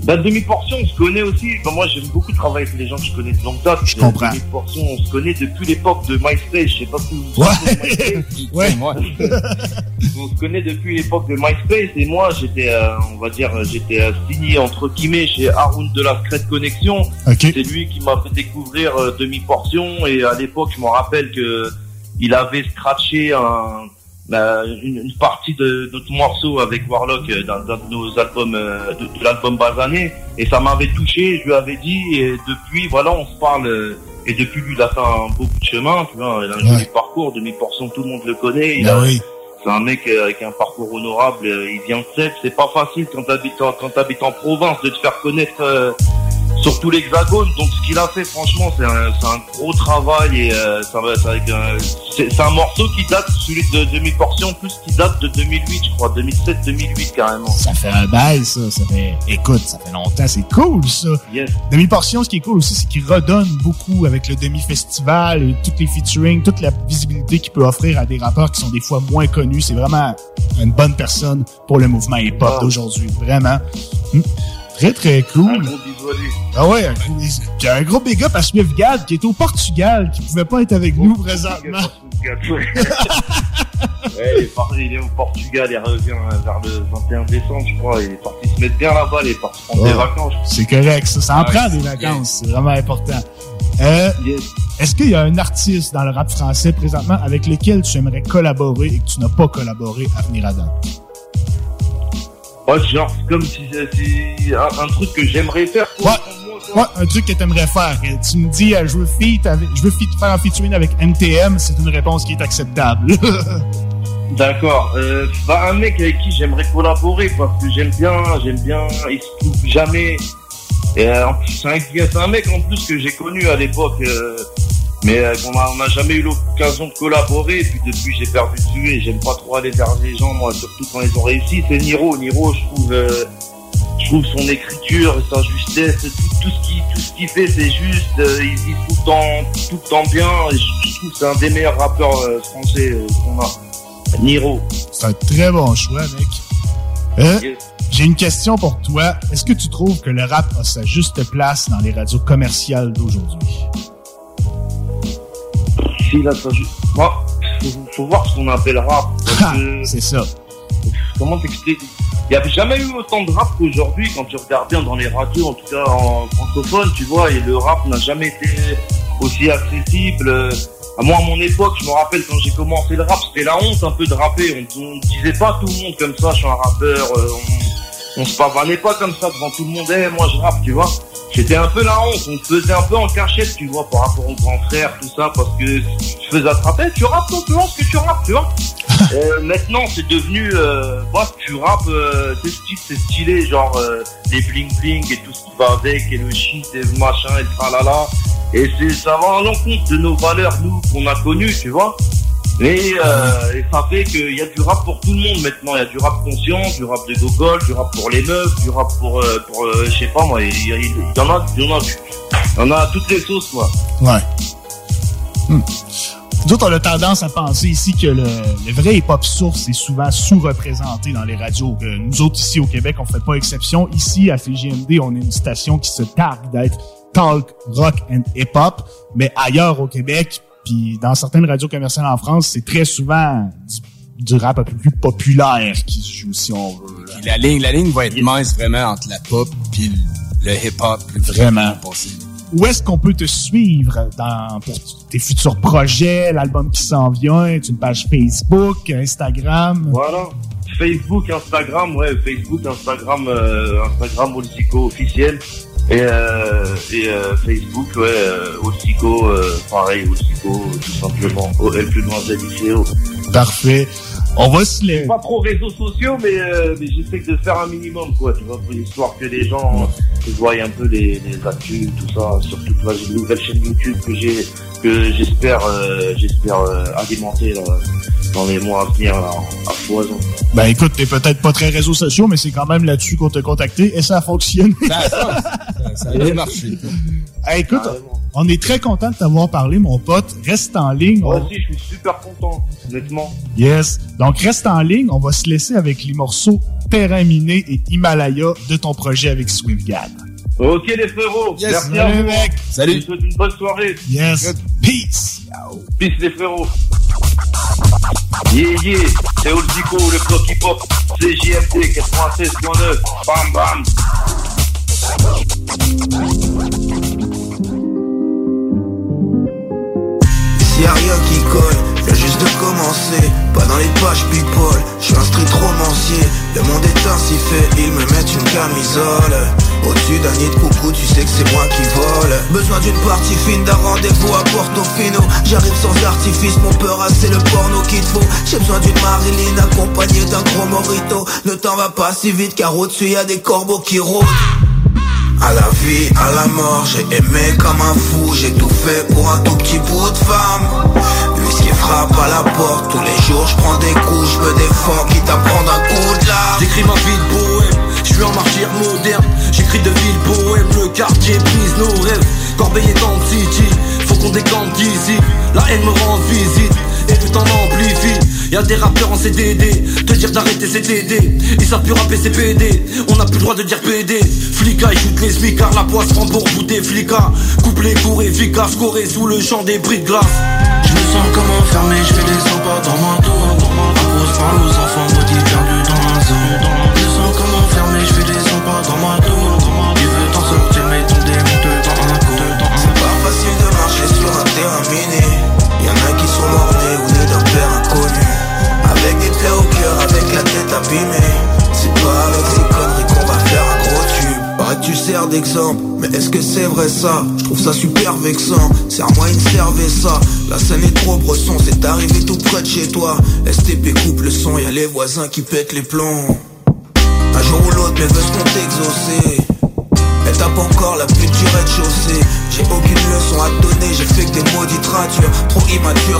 Bah, demi-portion, on se connaît aussi. Bah, moi, j'aime beaucoup travailler avec les gens que je connais de longue date. Je comprends. Demi-portion, on se connaît depuis l'époque de MySpace. Je sais pas si vous vous souvenez de Ouais. on se connaît depuis l'époque de MySpace et moi j'étais, euh, on va dire, j'étais euh, signé entre guillemets chez Haroun de la Secret Connexion. C'est lui qui m'a fait découvrir euh, demi portion et à l'époque je me rappelle que il avait scratché un, une, une partie de notre morceau avec Warlock euh, dans, dans nos albums, euh, de, de l'album Basané et ça m'avait touché. Je lui avais dit et depuis voilà on se parle. euh, et depuis lui, il a fait un beau bout de chemin, tu vois, il a un joli parcours, demi-portion, tout le monde le connaît. Il Ben a- oui. c'est un mec avec un parcours honorable, il vient de Sèvres, c'est pas facile quand t'habites en, quand t'habites en province de te faire connaître euh, sur tout l'hexagone. Donc ce qu'il a fait, franchement, c'est un, un gros travail et euh, ça va, c'est un- c'est c'est un morceau qui date, celui de demi-portion, plus qui date de 2008, je crois, 2007-2008 carrément. Ça fait un bail, ça. Ça fait, écoute, ça fait longtemps. C'est cool, ça. Yes. Demi-portion, ce qui est cool aussi, c'est qu'il redonne beaucoup avec le demi-festival et toutes les featuring, toute la visibilité qu'il peut offrir à des rappeurs qui sont des fois moins connus. C'est vraiment une bonne personne pour le mouvement hip-hop d'aujourd'hui. Vraiment. Hmm. Très, très cool. Ah ouais, un puis un gros big up à Swift Gad qui est au Portugal, qui pouvait pas être avec nous présentement. Ouais, il, est au Portugal, il revient vers le 21 décembre, je crois. Il est parti se mettre bien là-bas, il est parti prendre des Ah. vacances. C'est correct, ça. Ça en Ah prend des vacances. C'est vraiment important. Euh, Est-ce qu'il y a un artiste dans le rap français présentement avec lequel tu aimerais collaborer et que tu n'as pas collaboré à venir à date? Ouais, genre, c'est comme si c'est un, un truc que j'aimerais faire. Quoi. Ouais, un truc que tu aimerais faire. Tu me dis, euh, je veux, feat avec, je veux feat- faire un featuring avec MTM, c'est une réponse qui est acceptable. D'accord. Euh, bah, un mec avec qui j'aimerais collaborer parce que j'aime bien, j'aime bien, il se coupe jamais. Et euh, en plus, c'est un, c'est un mec en plus que j'ai connu à l'époque. euh, mais euh, on n'a jamais eu l'occasion de collaborer. Et puis depuis, j'ai perdu de vue et j'aime pas trop aller vers les gens, moi, surtout quand ils ont réussi. C'est Niro. Niro, je trouve, euh, je trouve son écriture sa justesse, tout, tout ce qui, tout ce qu'il fait, c'est juste. euh, il dit tout le temps, tout le temps bien. Et je, je trouve que c'est un des meilleurs rappeurs euh, français euh, qu'on a. Niro. C'est un très bon choix, mec. Euh, J'ai une question pour toi. Est-ce que tu trouves que le rap a sa juste place dans les radios commerciales d'aujourd'hui? Si, là, ça, faut, faut voir ce qu'on appelle rap. C'est ça. Comment t'expliquer Il n'y avait jamais eu autant de rap qu'aujourd'hui quand tu regardes bien dans les radios, en tout cas en francophone, tu vois, et le rap n'a jamais été aussi accessible. Euh, À moi, à mon époque, je me rappelle quand j'ai commencé le rap, c'était la honte un peu de rapper. On, on disait pas tout le monde comme ça, je suis un rappeur. euh, on, on se pavanait pas comme ça devant tout le monde. Eh, moi, je rappe, tu vois. C'était un peu la honte. On se faisait un peu en cachette, tu vois, par rapport aux grands frères, tout ça, parce que tu te faisais attraper. Tu rappes, tu vois ce que tu rappes, tu vois. Euh, maintenant, c'est devenu, euh, bah, tu rappes, euh, c'est stylé, c'est stylé, genre euh, les bling bling et tout ce qui va avec, et le shit et le machin et le tralala. Et c'est, ça va à l'encontre de nos valeurs, nous, qu'on a connues, tu vois. Et, euh, et ça fait qu'il y a du rap pour tout le monde maintenant. Il y a du rap conscient, du rap de gogol, du rap pour les meufs, du rap pour, euh, pour euh, je sais pas moi, il y, y en a, il y en a, il y en a toutes les sauces, quoi. Ouais. Hmm. D'autres, on a tendance à penser ici que le, vrai hip-hop source est souvent sous-représenté dans les radios. Nous autres, ici au Québec, on fait pas exception. Ici, à CGMD, on est une station qui se targue d'être talk, rock and hip-hop. Mais ailleurs au Québec, puis dans certaines radios commerciales en France, c'est très souvent du, du rap un peu plus populaire qui se joue, si on veut. Puis la ligne, la ligne va être mince vraiment entre la pop puis le, le hip-hop. Vraiment. Où est-ce qu'on peut te suivre dans, pour tes futurs projets, l'album qui s'en vient, une page Facebook, Instagram? Voilà. Facebook, Instagram, ouais, Facebook, Instagram, euh, Instagram Olsico officiel. Et, euh, et euh, Facebook, ouais, euh, Olsico, euh, pareil, Olsico, tout simplement. OL plus loin. Parfait. On va se les... pas trop réseaux sociaux, mais, euh, mais j'essaie de faire un minimum, quoi, tu vois, pour l'histoire que les gens euh, voient un peu les, les actus, tout ça. Surtout, vois, j'ai une nouvelle chaîne YouTube que j'ai, que j'espère, euh, j'espère euh, alimenter là, dans les mois à venir, là, à foison. Ben écoute, t'es peut-être pas très réseaux sociaux, mais c'est quand même là-dessus qu'on t'a contacté et ça a fonctionné. Ça, ça, ça a bien marché. Hey, écoute, on est très content de t'avoir parlé, mon pote. Reste en ligne. Moi On- aussi, je suis super content, honnêtement. Yes. Donc, reste en ligne. On va se laisser avec les morceaux Terrain miné et Himalaya de ton projet avec Swiftgad. Ok, les frérots. Yes. Merci Salut, à vous. mec. Salut. Je vous souhaite une bonne soirée. Yes. Peace. Peace, les frérots. Yeah, yeah. C'est Oldico, le bloc hip-hop. C'est JMD 96.9. Bam, bam. Y'a rien qui colle, vient juste de commencer. Pas dans les pages people, je suis un street romancier. Le monde est ainsi fait, ils me mettent une camisole. Au-dessus d'un nid de coucou, tu sais que c'est moi qui vole. Besoin d'une partie fine, d'un rendez-vous à Portofino J'arrive sans artifice, mon peur ah, c'est le porno qu'il faut. J'ai besoin d'une Marilyn accompagnée d'un gros morito. Le temps va pas si vite car au-dessus y a des corbeaux qui rôdent. À la vie, à la mort, j'ai aimé comme un fou, j'ai tout fait pour un tout petit bout de femme. Whisky frappe à la porte, tous les jours je prends des coups, je me défends, quitte à prendre un coup de larme. J'écris ma vie de bohème, je suis un martyr moderne. J'écris de ville bohème, le quartier brise nos rêves. Corbeil est en city, faut qu'on décante d'ici La haine me rend visite, et le temps m'amplifie Y'a des rappeurs en CDD, te dire d'arrêter c'est t'aider Ils savent plus rapper c'est PD, on n'a plus le droit de dire PD Flicka, écoute les smicards, la poisse pour vous des flickas Coupe les cours efficaces, scorés sous le champ des bris de glace Je me sens comme enfermé, je fais des 100 pas dans ma tour. Impose par aux enfants, C'est pas avec ces conneries qu'on va faire un gros tube. Paraît que tu sers d'exemple, mais est-ce que c'est vrai ça? Je trouve ça super vexant, c'est à moi une ça. La scène est trop bresson, c'est arrivé tout près de chez toi. STP coupe le son, y'a les voisins qui pètent les plombs. Un jour ou l'autre, mes vœux seront exaucés Être tape encore la bulle du rez-de-chaussée. J'ai aucune leçon à te donner, j'ai fait que des maudites ratures. Trop immature,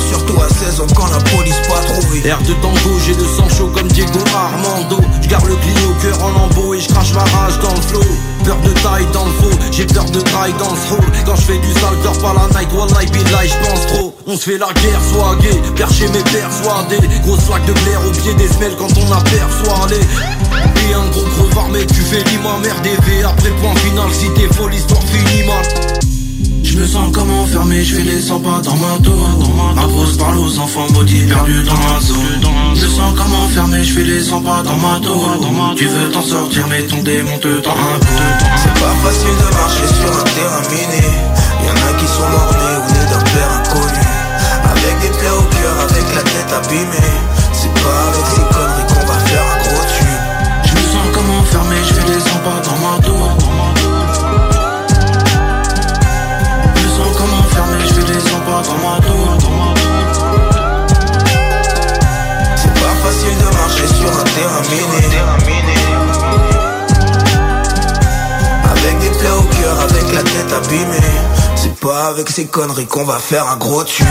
Air de tango, j'ai le sang chaud comme Diego Armando. Je garde le au cœur en lambeau et je crache ma rage dans le flow. Peur de taille dans le faux, j'ai peur de trail dans le throw Quand je fais du sale, pas la night, wallahi billah, je pense trop. On se fait la guerre, soit gay, perché mais persuadé Grosse flaque de blaire au pied des semelles quand on aperçoit les. Et un gros crevard mais tu fais l'imam RDV Après point final, si t'es faux, l'histoire finit mal. Je me sens comme enfermé, je fais les 100 pas dans ma tour. Ma pose parle aux enfants maudits perdus dans ma zone. Je me sens comme enfermé, je fais les 100 pas dans ma tour. Tu veux t'en sortir mais ton démon te un coup. C'est pas facile de marcher sur un terrain miné. Y'en a qui sont morts-nés ou nés d'un père inconnu. Avec des plaies au cœur, avec la tête abîmée. C'est pas avec ces conneries qu'on va faire un gros tube. Je me sens comme enfermé, je fais les 100 pas dans ma tour Facile de marcher sur un terrain miné. Avec des plaies au cœur, avec la tête abîmée. C'est pas avec ces conneries qu'on va faire un gros tube.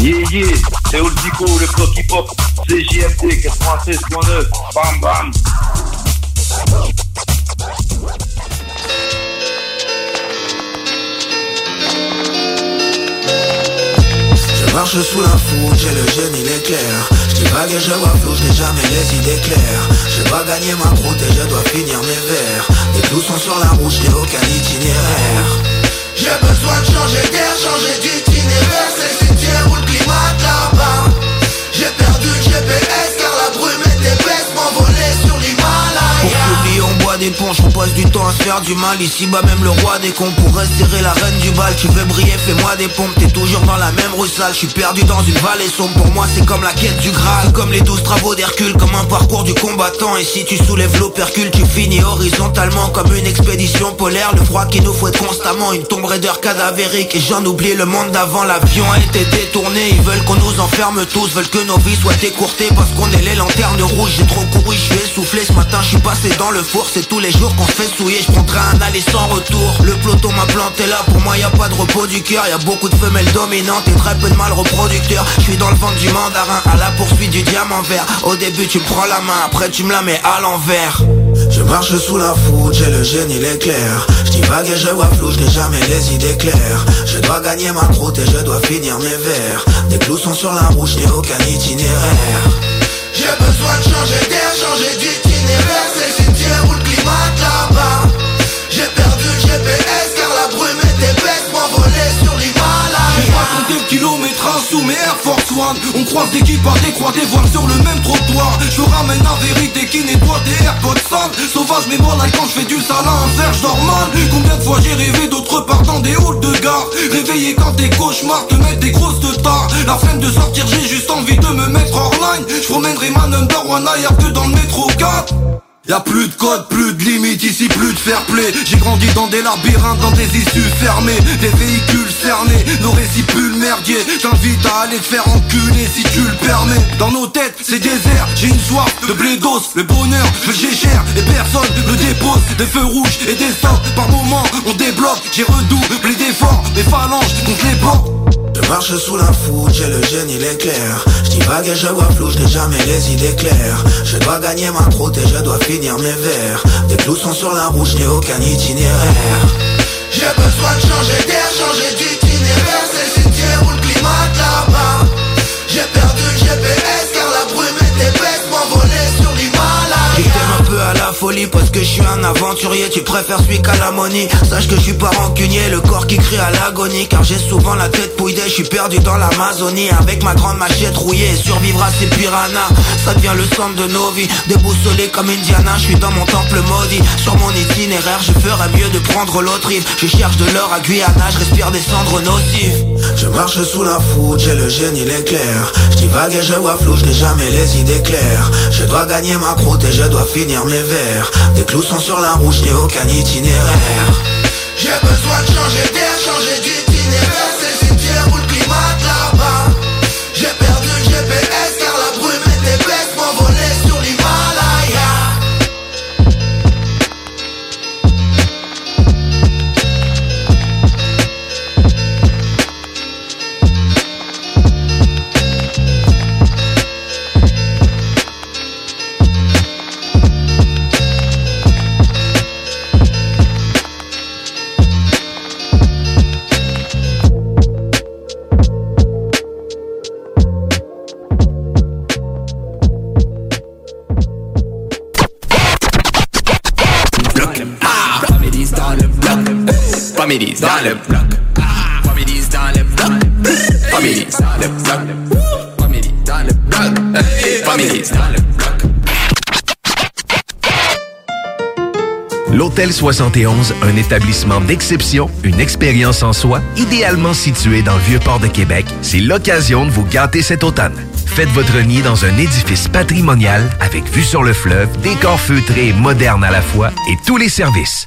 Yeah, yeah, c'est Old Zico, le bloc hip-hop, JMT 96.9, bam bam. Marche sous la foudre, j'ai le génie, il est clair Je divague et je vois flou, je n'ai jamais les idées claires. Je dois gagner ma croûte et je dois finir mes verres Les clous sont sur la route, je n'ai aucun itinéraire. J'ai besoin de changer d'air, changer d'itinéraire. C'est le cimetière où le climat là-bas. J'ai perdu le GPS boit des on passe du temps à se faire du mal. Ici bas même le roi des cons pourrait serrer la reine du bal Tu veux briller, fais-moi des pompes, t'es toujours dans la même rue sale Je suis perdu dans une vallée sombre, pour moi c'est comme la quête du Graal. Comme les douze travaux d'Hercule, comme un parcours du combattant. Et si tu soulèves l'opercule, tu finis horizontalement Comme une expédition polaire, le froid qui nous fouette constamment Une tombe raideur cadavérique. Et j'en oublie le monde d'avant L'avion a été détourné, ils veulent qu'on nous enferme tous Veulent que nos vies soient écourtées parce qu'on est les lanternes rouges. J'ai trop couru, je suis essoufflé, ce matin je suis passé dans le four C'est tous les jours qu'on se fait souiller, je prendrai un aller sans retour. Le peloton m'a planté là, pour moi y a pas de repos du cœur. Y a beaucoup de femelles dominantes et très peu de mâles reproducteurs. Je suis dans le ventre du mandarin, à la poursuite du diamant vert. Au début tu me prends la main, après tu me la mets à l'envers. Je marche sous la foudre, j'ai le génie, l'éclair. Je divague et je vois flou, je jamais les idées claires. Je dois gagner ma croûte et je dois finir mes verres Des clous sont sur la roue, je aucun itinéraire. J'ai besoin de changer d'air, changer d'itinéraire J'ai perdu le GPS car la brume est épaisse M'envoler sur l'Himalaya. J'ai pas compté le kilométrage sous mes Air Force One. On croise des qui par des croix, des voiles sur le même trottoir. Je ramène la vérité qui nettoie des AirPods sales. Sauvage mais moi là quand je fais du sale à un verre je dors mal. Combien de fois j'ai rêvé d'autre part dans des halls de gare? Réveillé quand tes cauchemars te mettent des grosses de La flemme de sortir j'ai juste envie de me mettre hors line. Je promènerai ma number one ailleurs que dans le métro 4 Y'a plus de code, plus de limites, ici plus de fair play. J'ai grandi dans des labyrinthes, dans des issues fermées. Des véhicules cernés, nos le merdier J'invite à aller te faire enculer si tu le permets. Dans nos têtes, c'est désert, j'ai une soif de blédos. Le bonheur, je cher et personne me dépose Des feux rouges et des stocks, par moments on débloque. J'ai redoublé d'efforts, mes phalanges contre les portes Je marche sous la foudre, j'ai le génie, l'éclair Je divague et je vois flou, je jamais les idées claires. Je dois gagner ma croûte et je dois finir mes verres Des clous sont sur la roue, je aucun itinéraire. J'ai besoin de changer d'air, changer d'itinéraire. C'est le cimetière où le climat là-bas. J'ai perdu le GPS parce que je suis un aventurier. Tu préfères celui qu'à la monnaie Sache que je suis pas rancunier. Le corps qui crie à l'agonie. Car j'ai souvent la tête pouillée Je suis perdu dans l'Amazonie. Avec ma grande machette rouillée. Survivre à ces piranhas Ça devient le centre de nos vies. Déboussolé comme Indiana. Je suis dans mon temple maudit. Sur mon itinéraire Je ferais mieux de prendre l'autre rive Je cherche de l'or à Guyana. Je respire des cendres nocives. Je marche sous la foudre. J'ai le génie, l'éclair. Je divague et je vois flou. Je jamais les idées claires. Je dois gagner ma croûte et je dois finir mes verres Des clous sont sur la roue, je n'ai aucun itinéraire. J'ai besoin de changer d'air, changer d'itinéraire Dans le bloc. L'Hôtel 71, un établissement d'exception, une expérience en soi, idéalement situé dans le Vieux-Port de Québec, c'est l'occasion de vous gâter cet automne. Faites votre nid dans un édifice patrimonial avec vue sur le fleuve, décor feutré et moderne à la fois et tous les services,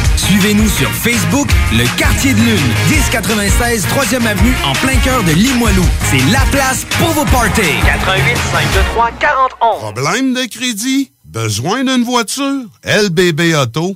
Suivez-nous sur Facebook, Le Quartier de Lune, 1096 3e Avenue en plein cœur de Limoilou. C'est la place pour vos parties. 88 523 4011. Problème de crédit? Besoin d'une voiture? LBBauto.com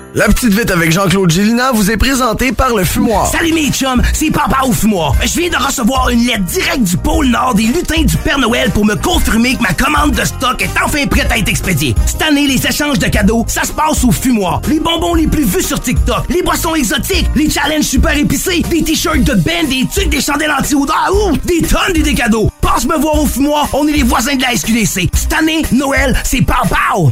La petite vite avec Jean-Claude Gélina vous est présentée par le fumoir. Salut mes chums, c'est Papa au fumoir. Je viens de recevoir une lettre directe du pôle Nord des lutins du Père Noël pour me confirmer que ma commande de stock est enfin prête à être expédiée. Cette année, les échanges de cadeaux, ça se passe au fumoir. Les bonbons les plus vus sur TikTok, les boissons exotiques, les challenges super épicés, des t-shirts de Ben, des trucs, des chandelles anti-odeur, ouh, des tonnes d'idées cadeaux. Passe me voir au fumoir, on est les voisins de la SQDC. Cette année, Noël, c'est Pau.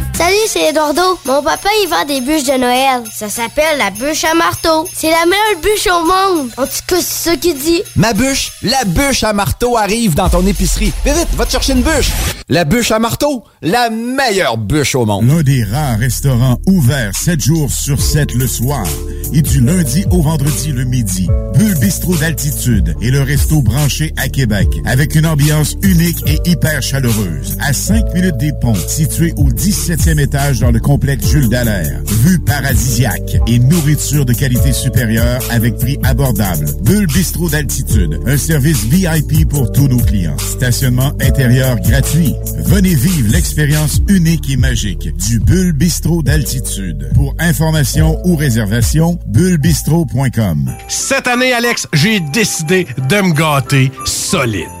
Salut, c'est Eduardo. Mon papa, il vend des bûches de Noël. Ça s'appelle la bûche à marteau. C'est la meilleure bûche au monde. En tout cas, c'est ça qu'il dit. Ma bûche, la bûche à marteau arrive dans ton épicerie. Vite, vite, va te chercher une bûche. La bûche à marteau, la meilleure bûche au monde. L'un des rares restaurants ouverts 7 jours sur 7 le soir et du lundi au vendredi le midi. Bulle Bistrot d'altitude et le resto branché à Québec avec une ambiance unique et hyper chaleureuse. À 5 minutes des ponts, situé au 17e étage dans le complexe Jules Dallaire. Vue paradisiaque et nourriture de qualité supérieure avec prix abordable. Bulle Bistrot d'altitude, un service VIP pour tous nos clients. Stationnement intérieur gratuit. Venez vivre l'expérience unique et magique du Bulle Bistrot d'altitude. Pour information ou réservation, bullebistro.com. Cette année, Alex, j'ai décidé de me gâter solide.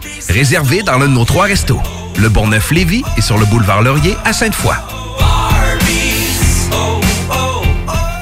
Réservé dans l'un de nos trois restos. Le Bonneuf-Lévis et sur le boulevard Laurier à Sainte-Foy.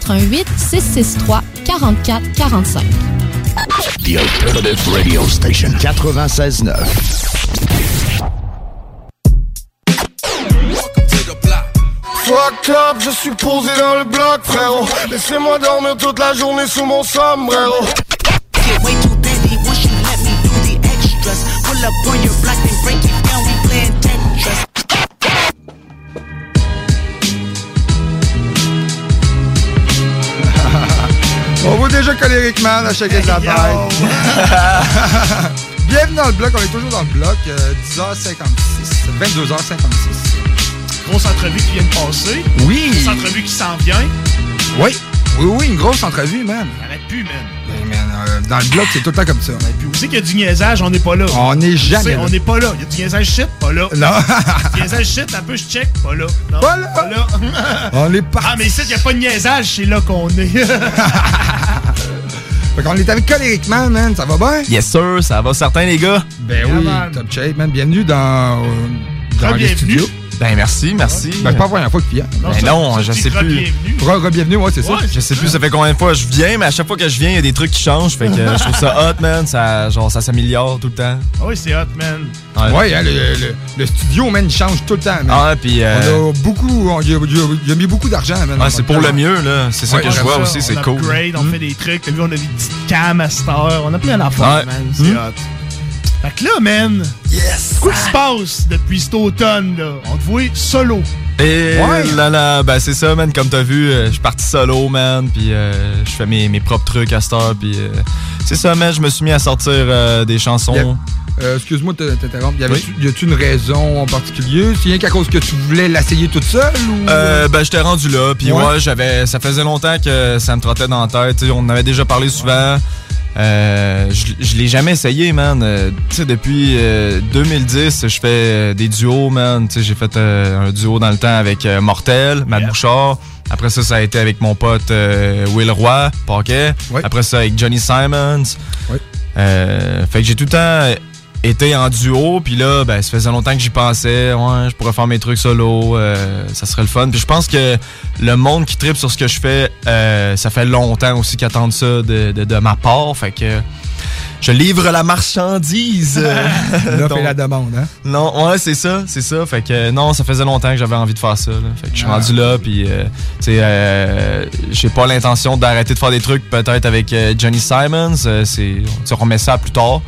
88 663 44 45. The Alternative Radio Station 96.9. Fuck up, je suis posé dans le bloc, frérot. Laissez-moi dormir toute la journée sous mon sombrero. Get way too busy once you let me do the extras. Pull up on your block and break On voit déjà Coléric Man à chaque de la tête. Bienvenue dans le bloc, on est toujours dans le bloc. euh, 10h56, 22h56. Grosse entrevue qui vient de passer. Oui. Grosse entrevue qui s'en vient. Oui, oui, oui, une grosse entrevue, man. Arrête plus, man. Ben, man, euh, dans le bloc, c'est tout le temps comme ça. Puis vous savez qu'il y a du niaisage, on n'est pas là. On n'est jamais savez, là. On n'est pas là. Il y a du niaisage shit, pas là. Non. Du niaisage shit, un peu je check, pas là. Non, Pas là. On est Ah, mais ici, il n'y a pas de niaisage, c'est là qu'on est. Fait qu'on est avec Coléric Man, man. Ça va bien? Yes, sir, ça va certain, les gars? Ben oui, top shape, man. Bienvenue dans, euh, dans les bienvenue. studios. Ben, merci, merci. Ben, c'est pas la première fois que tu viens. Ben non, je sais plus. Re-bienvenue, ouais, c'est ça. Je sais plus ça fait combien de fois je viens, mais à chaque fois que je viens, il y a des trucs qui changent. Fait que je trouve ça hot, man. Ça, genre, ça s'améliore tout le temps. Ah oui, c'est hot, man. Ouais, hein, le, le- le studio, man, il change tout le temps, man. Ah, puis. euh, On a beaucoup, on y a, mis beaucoup d'argent, man. Ouais, c'est pour le mieux, là. C'est ça Ouais, que je vois ça. aussi, c'est on cool. upgrade, on fait des trucs. Vu, on a des petites cams à cette heure. On a plein d'affaires, Ouais. man. C'est Hmm. hot. Fait que là, man. Yes! Quoi qui se passe depuis cet automne, là? On te voit solo. Et Ouais. là, là, ben c'est ça, man. Comme t'as vu, euh, je suis parti solo, man. Puis euh, je fais mes, mes propres trucs à cette heure. Puis euh, c'est ça, man. Je me suis mis à sortir euh, des chansons. Yep. Euh, Excuse-moi de t'interrompre. Y avait-tu- a-tu une raison en particulier? C'est rien qu'à cause que tu voulais l'essayer toute seule ou? Euh, ben, j'étais rendu là, puis Ouais. ouais, j'avais, ça faisait longtemps que ça me trottait dans la tête. on en avait déjà parlé souvent. Euh, je je l'ai jamais essayé, man. Euh, tu sais, depuis euh, 2010, je fais euh, des duos, man. Tu sais, j'ai fait euh, un duo dans le temps avec euh, Mortel, Matt Bouchard. Après ça, ça a été avec mon pote euh, Will Roy, Paquet. Après ça, avec Johnny Simons. Euh, fait que j'ai tout le temps été en duo, puis là, ben, ça faisait longtemps que j'y pensais. Ouais, je pourrais faire mes trucs solo, euh, ça serait le fun. Puis je pense que le monde qui tripe sur ce que je fais, euh, ça fait longtemps aussi qu'ils ça de, de- de ma part. Fait que je livre la marchandise. L'offre Donc- et la demande, hein? non, ouais, c'est ça, c'est ça. Fait que euh, non, ça faisait longtemps que j'avais envie de faire ça. là. Fait que je suis Ah. rendu là, puis euh, tu sais, euh, j'ai pas l'intention d'arrêter de faire des trucs peut-être avec euh, Johnny Simons. Euh, c'est, tu sais, on remet ça plus tard.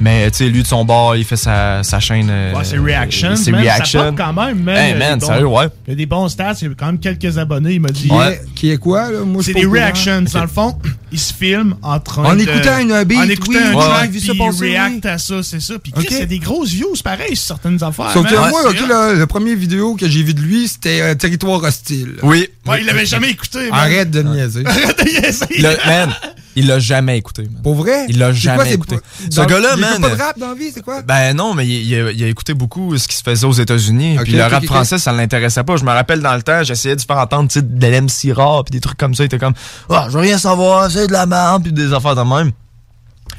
Mais tu sais, lui de son bord, il fait sa, sa chaîne. euh, Ouais, c'est Reaction. C'est Reaction. Quand même, man. Hey, Il man, des bons- sérieux, ouais. Il y a des bons stats. Il y a quand même quelques abonnés. Il m'a dit. Qui, est, qui est quoi, là? Moi, C'est des reactions. Dans le fond, ils se filment en train En de... écoutant une beat, En écoutant oui, un ouais, track, puis oui. à ça, c'est ça. Puis Ok. Chris, il y a des grosses views, pareil, sur certaines affaires. Sauf que moi, ok, le premier vidéo que j'ai vu de lui, c'était euh, Territoire hostile. Oui. Ouais, il l'avait jamais écouté. man. Arrête de niaiser. Arrête de niaiser. Il l'a- man, il l'a jamais écouté. man. Pour vrai? Il l'a jamais quoi, écouté. Ce gars-là, il man. pas de rap dans la vie, c'est quoi? Ben non, mais il, il a, il a écouté beaucoup ce qui se faisait aux États-Unis. Ok, puis le rap français, ça l'intéressait pas. Je me rappelle dans le temps, j'essayais de faire entendre de l'MC rap puis des trucs comme ça. Il était comme, ah, je veux rien savoir, c'est de la merde, puis des affaires de même.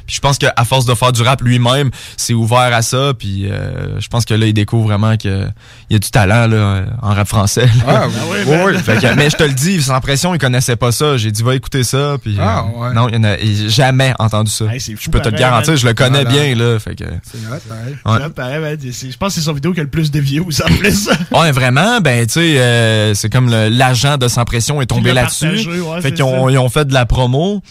Puis je pense qu'à force de faire du rap lui-même, c'est ouvert à ça. Puis euh, je pense que là, il découvre vraiment qu'il y a du talent là, en rap français. là. Ah, oui, oui, oui. Fait que- mais je te le dis, sans pression, il connaissait pas ça. J'ai dit, va écouter ça. Puis, Ah, euh, ouais. Non, il n'a jamais entendu ça. Hey, c'est fou, je peux te le garantir, man. je le connais Voilà. bien. là. Fait que, C'est hot, pareil. Ouais. Pareil, man, c'est- je pense que c'est son vidéo qui a le plus de views en plus. Ouais, vraiment, ben, tu sais, euh, c'est comme le- l'agent de Sans Pression est tombé là-dessus. ouais, fait qu'ils ont, ont fait de la promo.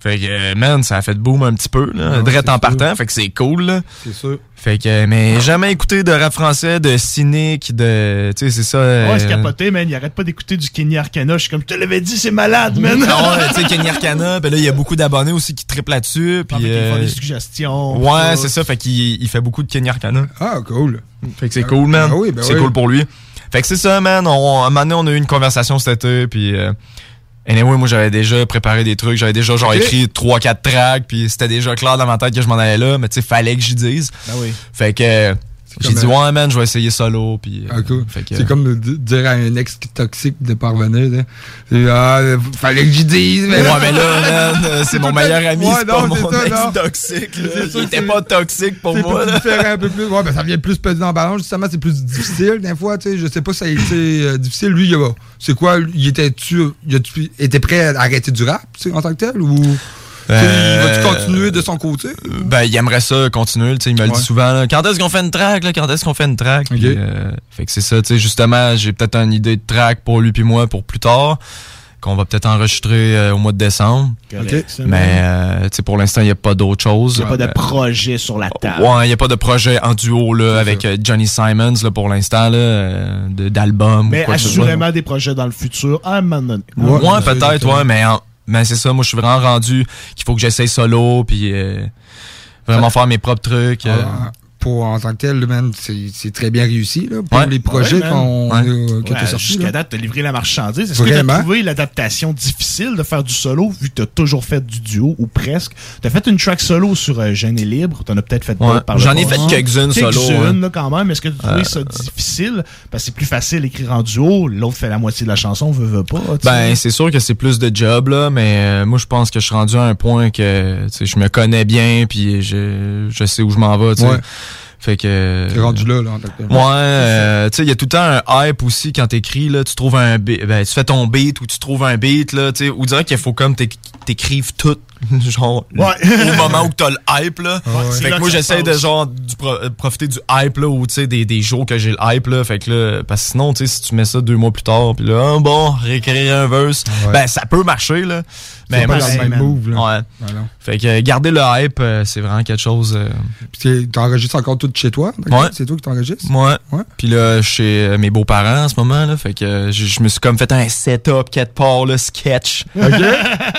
Fait que, euh, man, ça a fait boom un petit peu, là. Ouais, en sûr. partant, fait que c'est cool, là. C'est sûr. Fait que, mais jamais écouté de rap français, de cynique, de, tu sais, c'est ça. Ouais, c'est euh, capoté, man. Il arrête pas d'écouter du Kenny Arcana. Je suis comme, je te l'avais dit, c'est malade, man. Ah ouais, tu sais, Kenny Arcana, ben là, il y a beaucoup d'abonnés aussi qui triplent là-dessus. Puis, fait qu'ils font euh, des suggestions, Ouais, c'est ça. Fait qu'il il fait beaucoup de Kenny Arcana. Ah, cool. Fait que c'est cool, man. Ben oui, ben c'est oui. cool pour lui. Fait que c'est ça, man. On, à un moment donné, on a eu une conversation cet été, puis... Euh, anyway, moi, j'avais déjà préparé des trucs. J'avais déjà, genre, écrit 3-4 tracks, puis c'était déjà clair dans ma tête que je m'en allais là, mais tu sais, fallait que j'y dise. Ben oui. Fait que... euh, J'ai comme, dit, euh, ouais, man, je vais essayer solo, puis... euh, Ah, cool. C'est comme de de dire à un ex toxique de parvenir. là. Ah, euh, fallait que j'y dise. Ouais, mais là, man, euh, c'est mon meilleur ami, Ouais, c'est pas mon ça, ex non. toxique, Il était pas toxique pour moi, un peu plus. Ouais, ben ça vient plus peser dans la balance, justement, c'est plus difficile des fois, tu sais. Je sais pas si ça a été euh, difficile. Lui, il a- c'est quoi, il était-tu, il été prêt à arrêter du rap, tu sais, en tant que tel, ou? Euh, va-tu continuer de son côté? Ben, il aimerait ça continuer. tu sais, Il me le Ouais. dit souvent. là, quand est-ce qu'on fait une track? Là? Quand est-ce qu'on fait une track? Puis, euh, fait que c'est ça. tu sais, Justement, j'ai peut-être une idée de track pour lui puis moi pour plus tard. Qu'on va peut-être enregistrer euh, au mois de décembre. Mais euh, tu sais, pour l'instant, il n'y a pas d'autre chose. Il n'y a pas de Euh, projet sur la table. Ouais, il n'y a pas de projet en duo là, avec Johnny Simons là, pour l'instant, d'album. ou Mais quoi que ce soit. assurément des projets dans le futur à un moment donné. Ouais, peut-être, ouais, mais, en- mais c'est ça, moi je suis vraiment rendu qu'il faut que j'essaye solo, puis euh, vraiment faire mes propres trucs. euh. Ah, pour en tant que tel, man, c'est c'est très bien réussi là, pour Ouais. les projets Ouais, man. qu'on Ouais. euh, que Ouais, t'as sortis. Jusqu'à date, t'as livré la marchandise. Est-ce que t'as trouvé l'adaptation difficile de faire du solo, vu que t'as toujours fait du duo, ou presque? T'as fait une track solo sur euh, Jeune et Libre, t'en as peut-être fait Ouais. d'autres par le J'en ai fait quelques-unes solo, Quelques-unes, quand même. Est-ce que tu trouvais Euh, ça difficile? Parce que c'est plus facile d'écrire en duo, l'autre fait la moitié de la chanson, veut, veut pas. tu sais. Ben, c'est sûr que c'est plus de job, là, mais euh, moi, je pense que je suis rendu à un point que tu sais, je me connais bien, puis je, je sais où je m'en vais. Fait que. T'es rendu là, là, en tant que tel. Ouais, euh, tu sais, il y a tout le temps un hype aussi quand t'écris, là, tu trouves un beat, ben, tu fais ton beat ou tu trouves un beat, là, tu sais, ou dirait qu'il faut comme t'écrives tout, genre, Ouais. au moment où t'as le hype, là. Ouais, fait que moi, j'essaie de, genre, du pro- euh, profiter du hype, là, ou, tu sais, des, des jours que j'ai le hype, là. Fait que là, parce que sinon, tu sais, si tu mets ça deux mois plus tard, puis là, ah, bon, réécrire un verse, Ouais. ben, ça peut marcher, là. Mais pas moi, le même move, là. Ouais. Voilà. Fait que euh, garder le hype, euh, c'est vraiment quelque chose. euh, Puis t'enregistres encore tout chez toi? C'est toi qui t'enregistres? Ouais. Ouais. Puis là, chez mes beaux-parents en ce moment, là, fait que je, je me suis comme fait un setup quatre parts, là, sketch. OK.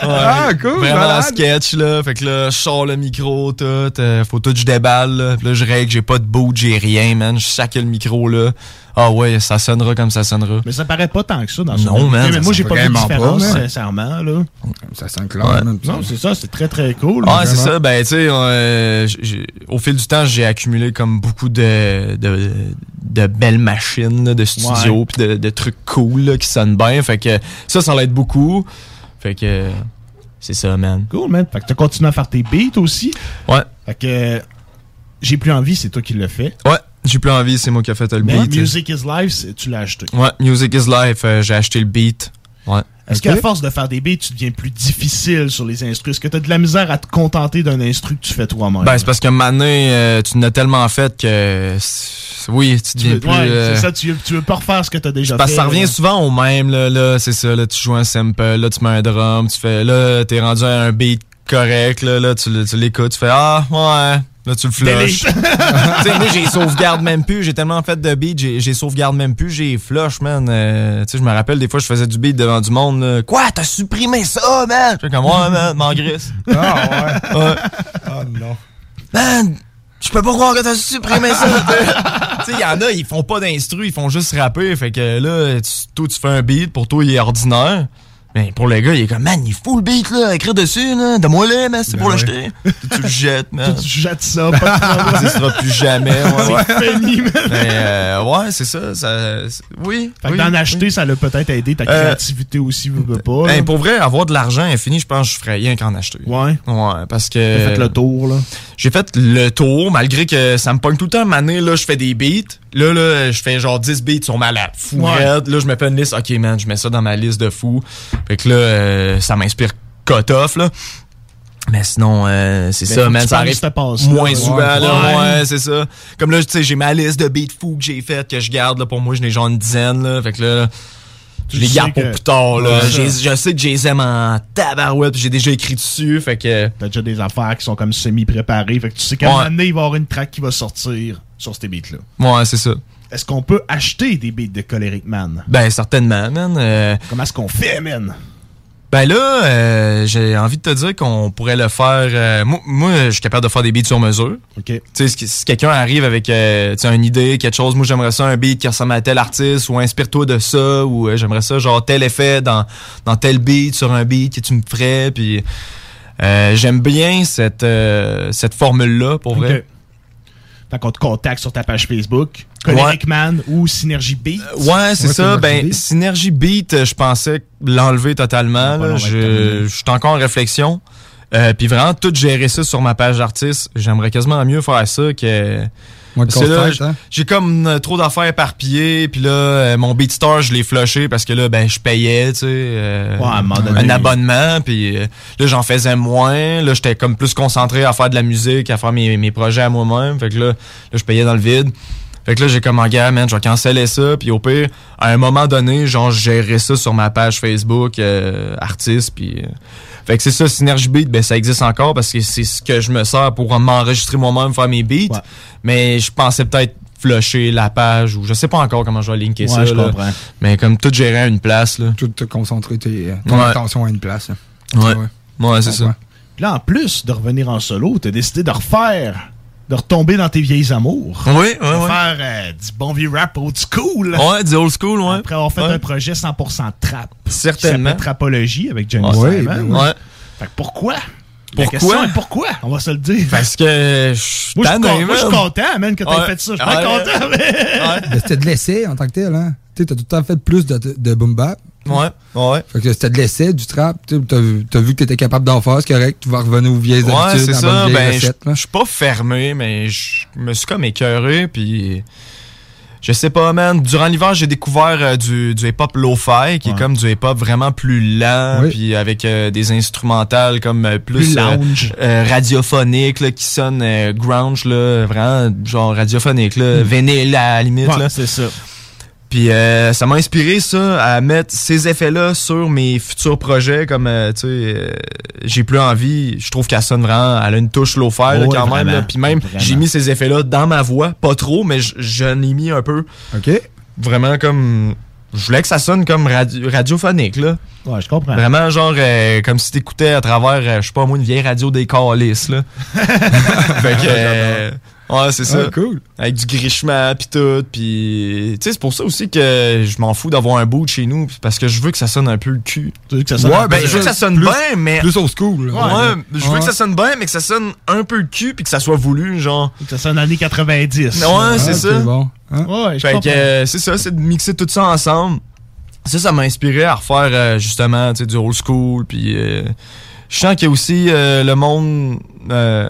Ah, cool, Vraiment malade. sketch, là. Fait que là, je sors le micro, tout. euh, faut tout que je déballe, là. Puis là, je règle, j'ai pas de boot, j'ai rien, man. Je sac le micro, là. Ah ouais, ça sonnera comme ça sonnera. Mais ça paraît pas tant que ça dans ce Non, man, Mais moi, j'ai pas vu de pas, différence, sincèrement, là. Ça sent clair, Ouais. man. Non, c'est ça, c'est très très cool. Ah, c'est ça. Ben, tu sais, euh, au fil du temps, j'ai accumulé comme beaucoup de, de, de belles machines là, de studio Ouais. puis de, de trucs cool là, qui sonnent bien. Fait que ça, ça l'aide beaucoup. Fait que c'est ça, man. Cool, man. Fait que t'as continué à faire tes beats aussi. Ouais. Fait que. J'ai plus envie, c'est toi qui le fais. Ouais, j'ai plus envie, c'est moi qui ai fait le Mais beat. Music is Life, tu l'as acheté. Ouais, Music is Life, euh, j'ai acheté le beat. Ouais. Est-ce qu'à force de faire des beats, tu deviens plus difficile sur les instrus? Est-ce que tu as de la misère à te contenter d'un instru que tu fais toi-même? Ben, c'est parce moment donné, euh, tu n'as tellement fait que. Oui, tu Tu deviens veux- plus. ouais, euh, c'est ça, tu veux, tu veux pas refaire ce que tu as déjà Parce fait. que ça revient là. souvent au même, là, là c'est ça, là, tu joues un sample, là, tu mets un drum, tu fais, là, t'es rendu à un beat correct, là, là tu, tu l'écoutes, tu fais, ah, ouais, là, tu le flushes. Delete. tu sais, moi, j'ai sauvegarde même plus, j'ai tellement fait de beats, j'ai sauvegarde même plus, j'ai flush, man. Euh, tu sais, je me rappelle, des fois, je faisais du beat devant du monde, là. Quoi, t'as supprimé ça, man? Je comme, ouais, man, m'en grisse. Ah ouais. Ouais. Oh non. Man, je peux pas croire que t'as supprimé ça. tu sais, y en a, ils font pas d'instru, ils font juste rapper. Fait que là, tu- toi, tu fais un beat, pour toi, il est ordinaire. Mais pour le gars, il est comme, man, il faut le beat, là, écrire dessus, là. Donne-moi-le, man, c'est Ben pour ouais. l'acheter. tu le jettes, man. Tu jettes ça, pas de problème. Ça sera plus jamais, ouais. C'est fini, man. Mais, euh, ouais, c'est ça, ça. Oui. Fait que oui, d'en oui. acheter, ça l'a peut-être aidé ta Euh, créativité aussi, veux pas. Ben, pour vrai, avoir de l'argent infini, je pense que je ferais rien qu'en acheter. Ouais. Ouais, parce que. T'as fait le tour, là. J'ai fait le tour, malgré que ça me pogne tout le temps. Mané, là, je fais des beats. Là, là, je fais genre 10 beats sur ma lap. Fou Ouais. raide. Là, je me fais une liste. OK, man, je mets ça dans ma liste de fous. Fait que là, euh, ça m'inspire cut-off, là. Mais sinon, euh, c'est Ben, ça, man, ça arrive passe-là. moins Ouais. souvent, là. Ouais. Ouais, c'est ça. Comme là, tu sais, j'ai ma liste de beats fous que j'ai faites, que je garde, là, pour moi, je n'ai genre une dizaine, là. Fait que là, je les garde pour que- plus tard, là. Ouais, je sais que je les aime en tabarouette, j'ai déjà écrit dessus, fait que... T'as déjà des affaires qui sont comme semi-préparées. Fait que tu sais qu'à un moment donné, il va y avoir une track qui va sortir sur ces beats-là. Ouais, c'est ça. Est-ce qu'on peut acheter des beats de Choleric Man? Ben, certainement, man. Euh, Comment est-ce qu'on fait, man? Ben là, euh, j'ai envie de te dire qu'on pourrait le faire. euh, moi, moi, je suis capable de faire des beats sur mesure. OK. Tu sais, si, quelqu'un arrive avec euh, tu sais, une idée, quelque chose, moi j'aimerais ça un beat qui ressemble à tel artiste ou inspire-toi de ça ou euh, j'aimerais ça genre tel effet dans, dans tel beat sur un beat que tu me ferais puis euh, j'aime bien cette euh, cette formule là pour vrai. OK. Fait qu'on te contacte sur ta page Facebook, Choleric Man ou Synergie Beat. Ouais, c'est ça. Ben, Synergie Beat, euh, je pensais l'enlever totalement. là. je suis encore en réflexion. Euh, puis vraiment, tout gérer ça sur ma page d'artiste, j'aimerais quasiment mieux faire ça que... Hein? J'ai comme euh, trop d'affaires éparpillées, puis là, euh, mon BeatStar, je l'ai flushé parce que là, ben, je payais, tu sais, euh, Ouais, un moment donné. un abonnement, puis euh, là, j'en faisais moins. Là, j'étais comme plus concentré à faire de la musique, à faire mes, mes projets à moi-même. Fait que là, là, je payais dans le vide. Fait que là, j'ai comme, en gars, man, je vais canceller ça, puis au pire, à un moment donné, genre, je gérerais ça sur ma page Facebook, euh, artiste, puis... euh, fait que c'est ça, Synergy Beat, ben ça existe encore parce que c'est ce que je me sers pour m'enregistrer moi-même, faire mes beats. Mais je pensais peut-être flusher la page ou je sais pas encore comment je vais linker Ouais, ça. je là. comprends. Mais comme tout gérer à une place. Là. Tout te concentrer tes, ton Ouais. attention à une place. là. Ouais. Ouais, c'est ça. Puis là, en plus de revenir en solo, t'as décidé de refaire, de retomber dans tes vieilles amours. Oui, ouais, de faire euh, du bon vieux rap old school. Ouais, du old school, ouais. Après avoir fait Ouais. un projet 100% trap. Certainement. Qui Trapologie avec Johnny Ouais, ben ouais. Fait que pourquoi? Pourquoi? La question est pourquoi? On va se le dire. Parce que je suis Moi, je suis content, man, que t'aies Ouais. fait ça. Je suis content, mais... C'était de l'essai en tant que tel, hein. Tu sais, t'as tout le temps fait plus de, de boom bap. Ouais, ouais. Fait que c'était de l'essai, du trap. Tu sais, T'as vu, t'as vu que t'étais capable d'en faire, c'est correct. Tu vas revenir aux vieilles Ouais, habitudes. c'est ça. Ben, je suis pas fermé, mais je me suis comme écœuré, puis je sais pas, man. Durant l'hiver, j'ai découvert euh, du, du hip-hop lo-fi, qui est comme du hip-hop vraiment plus lent, Oui. puis avec euh, des instrumentales comme euh, plus, Plus lounge. radiophoniques, là, qui sonnent euh, grunge, là, vraiment genre radiophonique, là, Mm. vinyle à la limite. Ouais, là. c'est ça. Puis euh, ça m'a inspiré ça à mettre ces effets-là sur mes futurs projets comme euh, tu sais euh, j'ai plus envie, je trouve qu'elle sonne vraiment elle a une touche là, Ouais, quand même vraiment. puis même j'ai mis ces effets-là dans ma voix, pas trop mais je- j'en ai mis un peu. OK. Vraiment comme je voulais que ça sonne comme radio- radiophonique là. Ouais, je comprends. Vraiment genre comme si t'écoutais à travers je sais pas moi une vieille radio des Callis là. fait que ouais, c'est ça. Ah, cool. Avec du grichement puis tout puis tu sais c'est pour ça aussi que je m'en fous d'avoir un bout de chez nous parce que je veux que ça sonne un peu le cul. Tu veux que ça sonne ouais, ben je veux que ça sonne plus- bien mais Plus old school. Ouais, là. je veux que ça sonne bien mais que ça sonne un peu le cul puis que ça soit voulu genre. Que ça sonne années 90. Ouais, Ah, c'est ça. bon. Hein? Ouais, je Fait que euh, c'est ça, c'est de mixer tout ça ensemble. Ça, ça m'a inspiré à refaire euh, justement tu sais, du old school. Puis euh, je sens que aussi euh, le monde euh,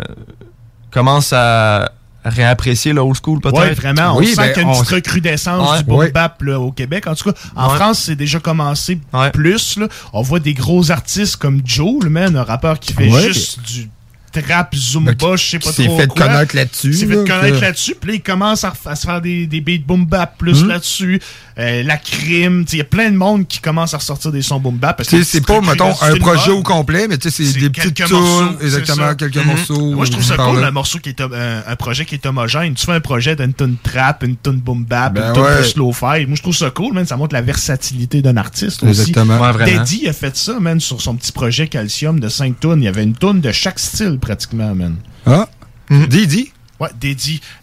commence à, réapprécier le old school, peut-être. Oui, vraiment. On Oui, sent ben, qu'il y a une petite recrudescence Ouais. du boom Ouais. bap là, au Québec. En tout cas, en Ouais. France, c'est déjà commencé plus. Là. On voit des gros artistes comme Joe, le man, un rappeur qui fait Ouais. juste du trap zumba, je sais pas trop s'est fait quoi. connaître là-dessus, Il s'est fait connaître là-dessus. Puis là, il commence à, se faire des, des beats boom bap plus Mhm. là-dessus. Euh, la crime. Il y a plein de monde qui commence à ressortir des sons boom bap. parce que c'est pas, mettons, un projet au complet, mais c'est des petites tunes, exactement, quelques Mhm. morceaux. Moi, je trouve ça cool, un morceau qui est un, un projet qui est homogène. Tu fais un projet d'une tune trap, une tune boom bap, Ben une tune ouais. plus slow-fi. Moi, je trouve ça cool, man. Ça montre la versatilité d'un artiste aussi. Ouais. Daddy a fait ça, man, sur son petit projet Calcium de 5 tunes. Il y avait une tune de chaque style, pratiquement, man. Ah, Didi? Ouais,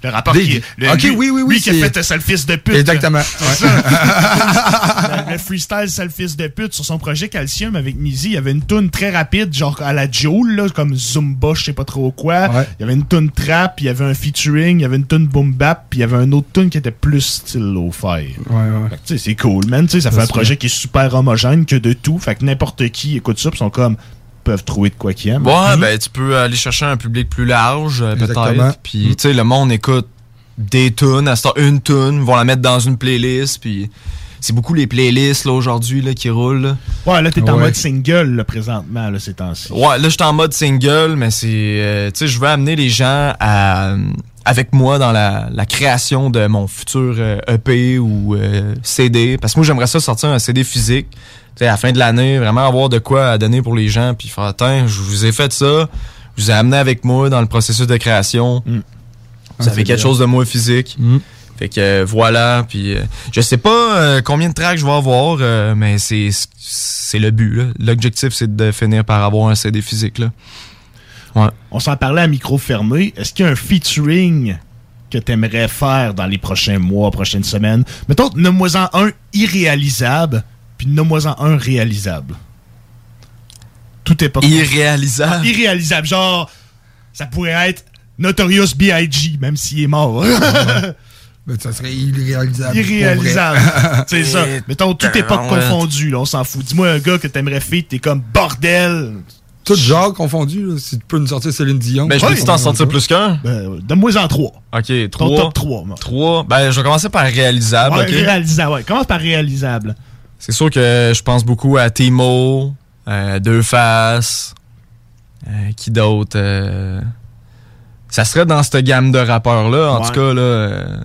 le rapport qui est- le- Ok, lui- oui, oui, oui, Lui qui a fait Sale Fils de pute. Exactement. C'est Ouais. ça. le, le freestyle Sale Fils de pute sur son projet Calcium avec Mizzy, il y avait une tune très rapide, genre à la Joule, là, comme Zumba, je sais pas trop quoi. Ouais. Il y avait une tune trap, il y avait un featuring, il y avait une tune boom bap, puis il y avait un autre tune qui était plus style lo-fi. Ouais, ouais. C'est cool, man. Tu sais, ça fait un projet qui est super homogène que de tout. Fait que n'importe qui écoute ça, puis sont comme peuvent trouver de quoi qu'ils aiment. Ouais, ben tu peux aller chercher un public plus large, euh, Exactement. peut-être. Puis, tu sais, le monde écoute des tunes, à ce temps, une tune, vont la mettre dans une playlist, puis c'est beaucoup les playlists, là, aujourd'hui, là, qui roulent. là. Ouais, là, t'es en Ouais. mode single, là, présentement, là, ces temps-ci. Ouais, là, je suis en mode single, mais c'est. euh, tu sais, je veux amener les gens à, avec moi dans la, la création de mon futur euh, EP ou euh, CD. Parce que moi, j'aimerais ça sortir un CD physique. À la fin de l'année, vraiment avoir de quoi à donner pour les gens. Puis faire, Tiens, je vous ai fait ça. Je vous ai amené avec moi dans le processus de création. Vous Ah, avez quelque bien. chose de moi physique. Fait que euh, voilà, puis euh, je sais pas euh, combien de tracks je vais avoir, euh, mais c'est c'est le but. L'objectif, c'est de finir par avoir un CD physique. Là. Ouais. On s'en parlait à micro fermé. Est-ce qu'il y a un featuring que t'aimerais faire dans les prochains mois, prochaines semaines? Mettons, nomme-moi-en un irréalisable, puis nomme-moi-en un réalisable. Tout est pas... Irréalisable? Ah, irréalisable, genre, ça pourrait être Notorious B.I.G., même s'il est mort. Ben, ça serait irréalisable. Irréalisable. C'est ça. Mettons, tout est pas là, on s'en fout. Dis-moi un gars que t'aimerais faire, t'es comme bordel. Tout genre confondu, là, si tu peux nous sortir Céline Dion. Ben, je peux t'en sortir plus qu'un? Ben, Donne-moi en trois. Ok, trois. top trois, moi. Trois. Ben, je vais commencer par réalisable. Ouais, réalisable, ouais. Commence par réalisable. C'est sûr que je pense beaucoup à Timo, euh, Deux Faces, euh, qui d'autre? euh, ça serait dans cette gamme de rappeurs-là, en Ouais. tout cas, là. euh,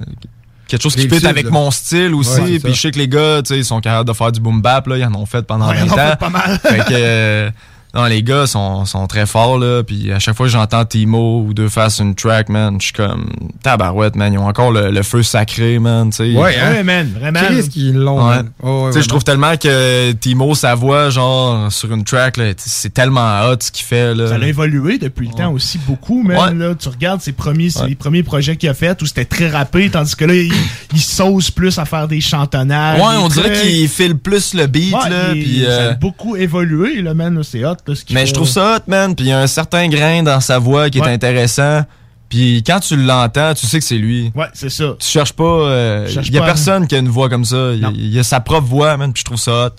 quelque chose qui fit avec là. mon style aussi. Ouais, puis je sais que les gars, tu sais, ils sont capables de faire du boom bap, là. Ils en ont fait pendant Ouais, ils en 20 ont ans. pas mal. fait que, euh, non, les gars sont, sont très forts, là. Puis à chaque fois que j'entends Timo ou Deux Faces une track, man, je suis comme, tabarouette, man. Ils ont encore le, le feu sacré, man, tu sais. Ouais, hein? Ouais, man, vraiment. Qu'est-ce qu'ils l'ont, Ouais. man? Oh, ouais, Tu sais, je trouve tellement que Timo, sa voix, genre, sur une track, là, c'est tellement hot ce qu'il fait, là. Ça a évolué depuis le temps aussi beaucoup, mais Ouais. là, tu regardes ses premiers, les premiers projets qu'il a fait où c'était très rappé, tandis que là, il, il sauce plus à faire des chantonnages. Ouais, on dirait qu'il file plus le beat, Ouais, là, il- puis, Ça euh, a beaucoup évolué, là, man, là, c'est hot, là, ce qu'il Mais fait. je trouve ça hot, man, puis il y a un certain grain dans sa voix qui est intéressant. Puis quand tu l'entends, tu sais que c'est lui. Ouais, c'est ça. Tu cherches pas. euh, Il y a pas personne qui a une voix comme ça. Il y a- y sa propre voix, man, puis je trouve ça hot.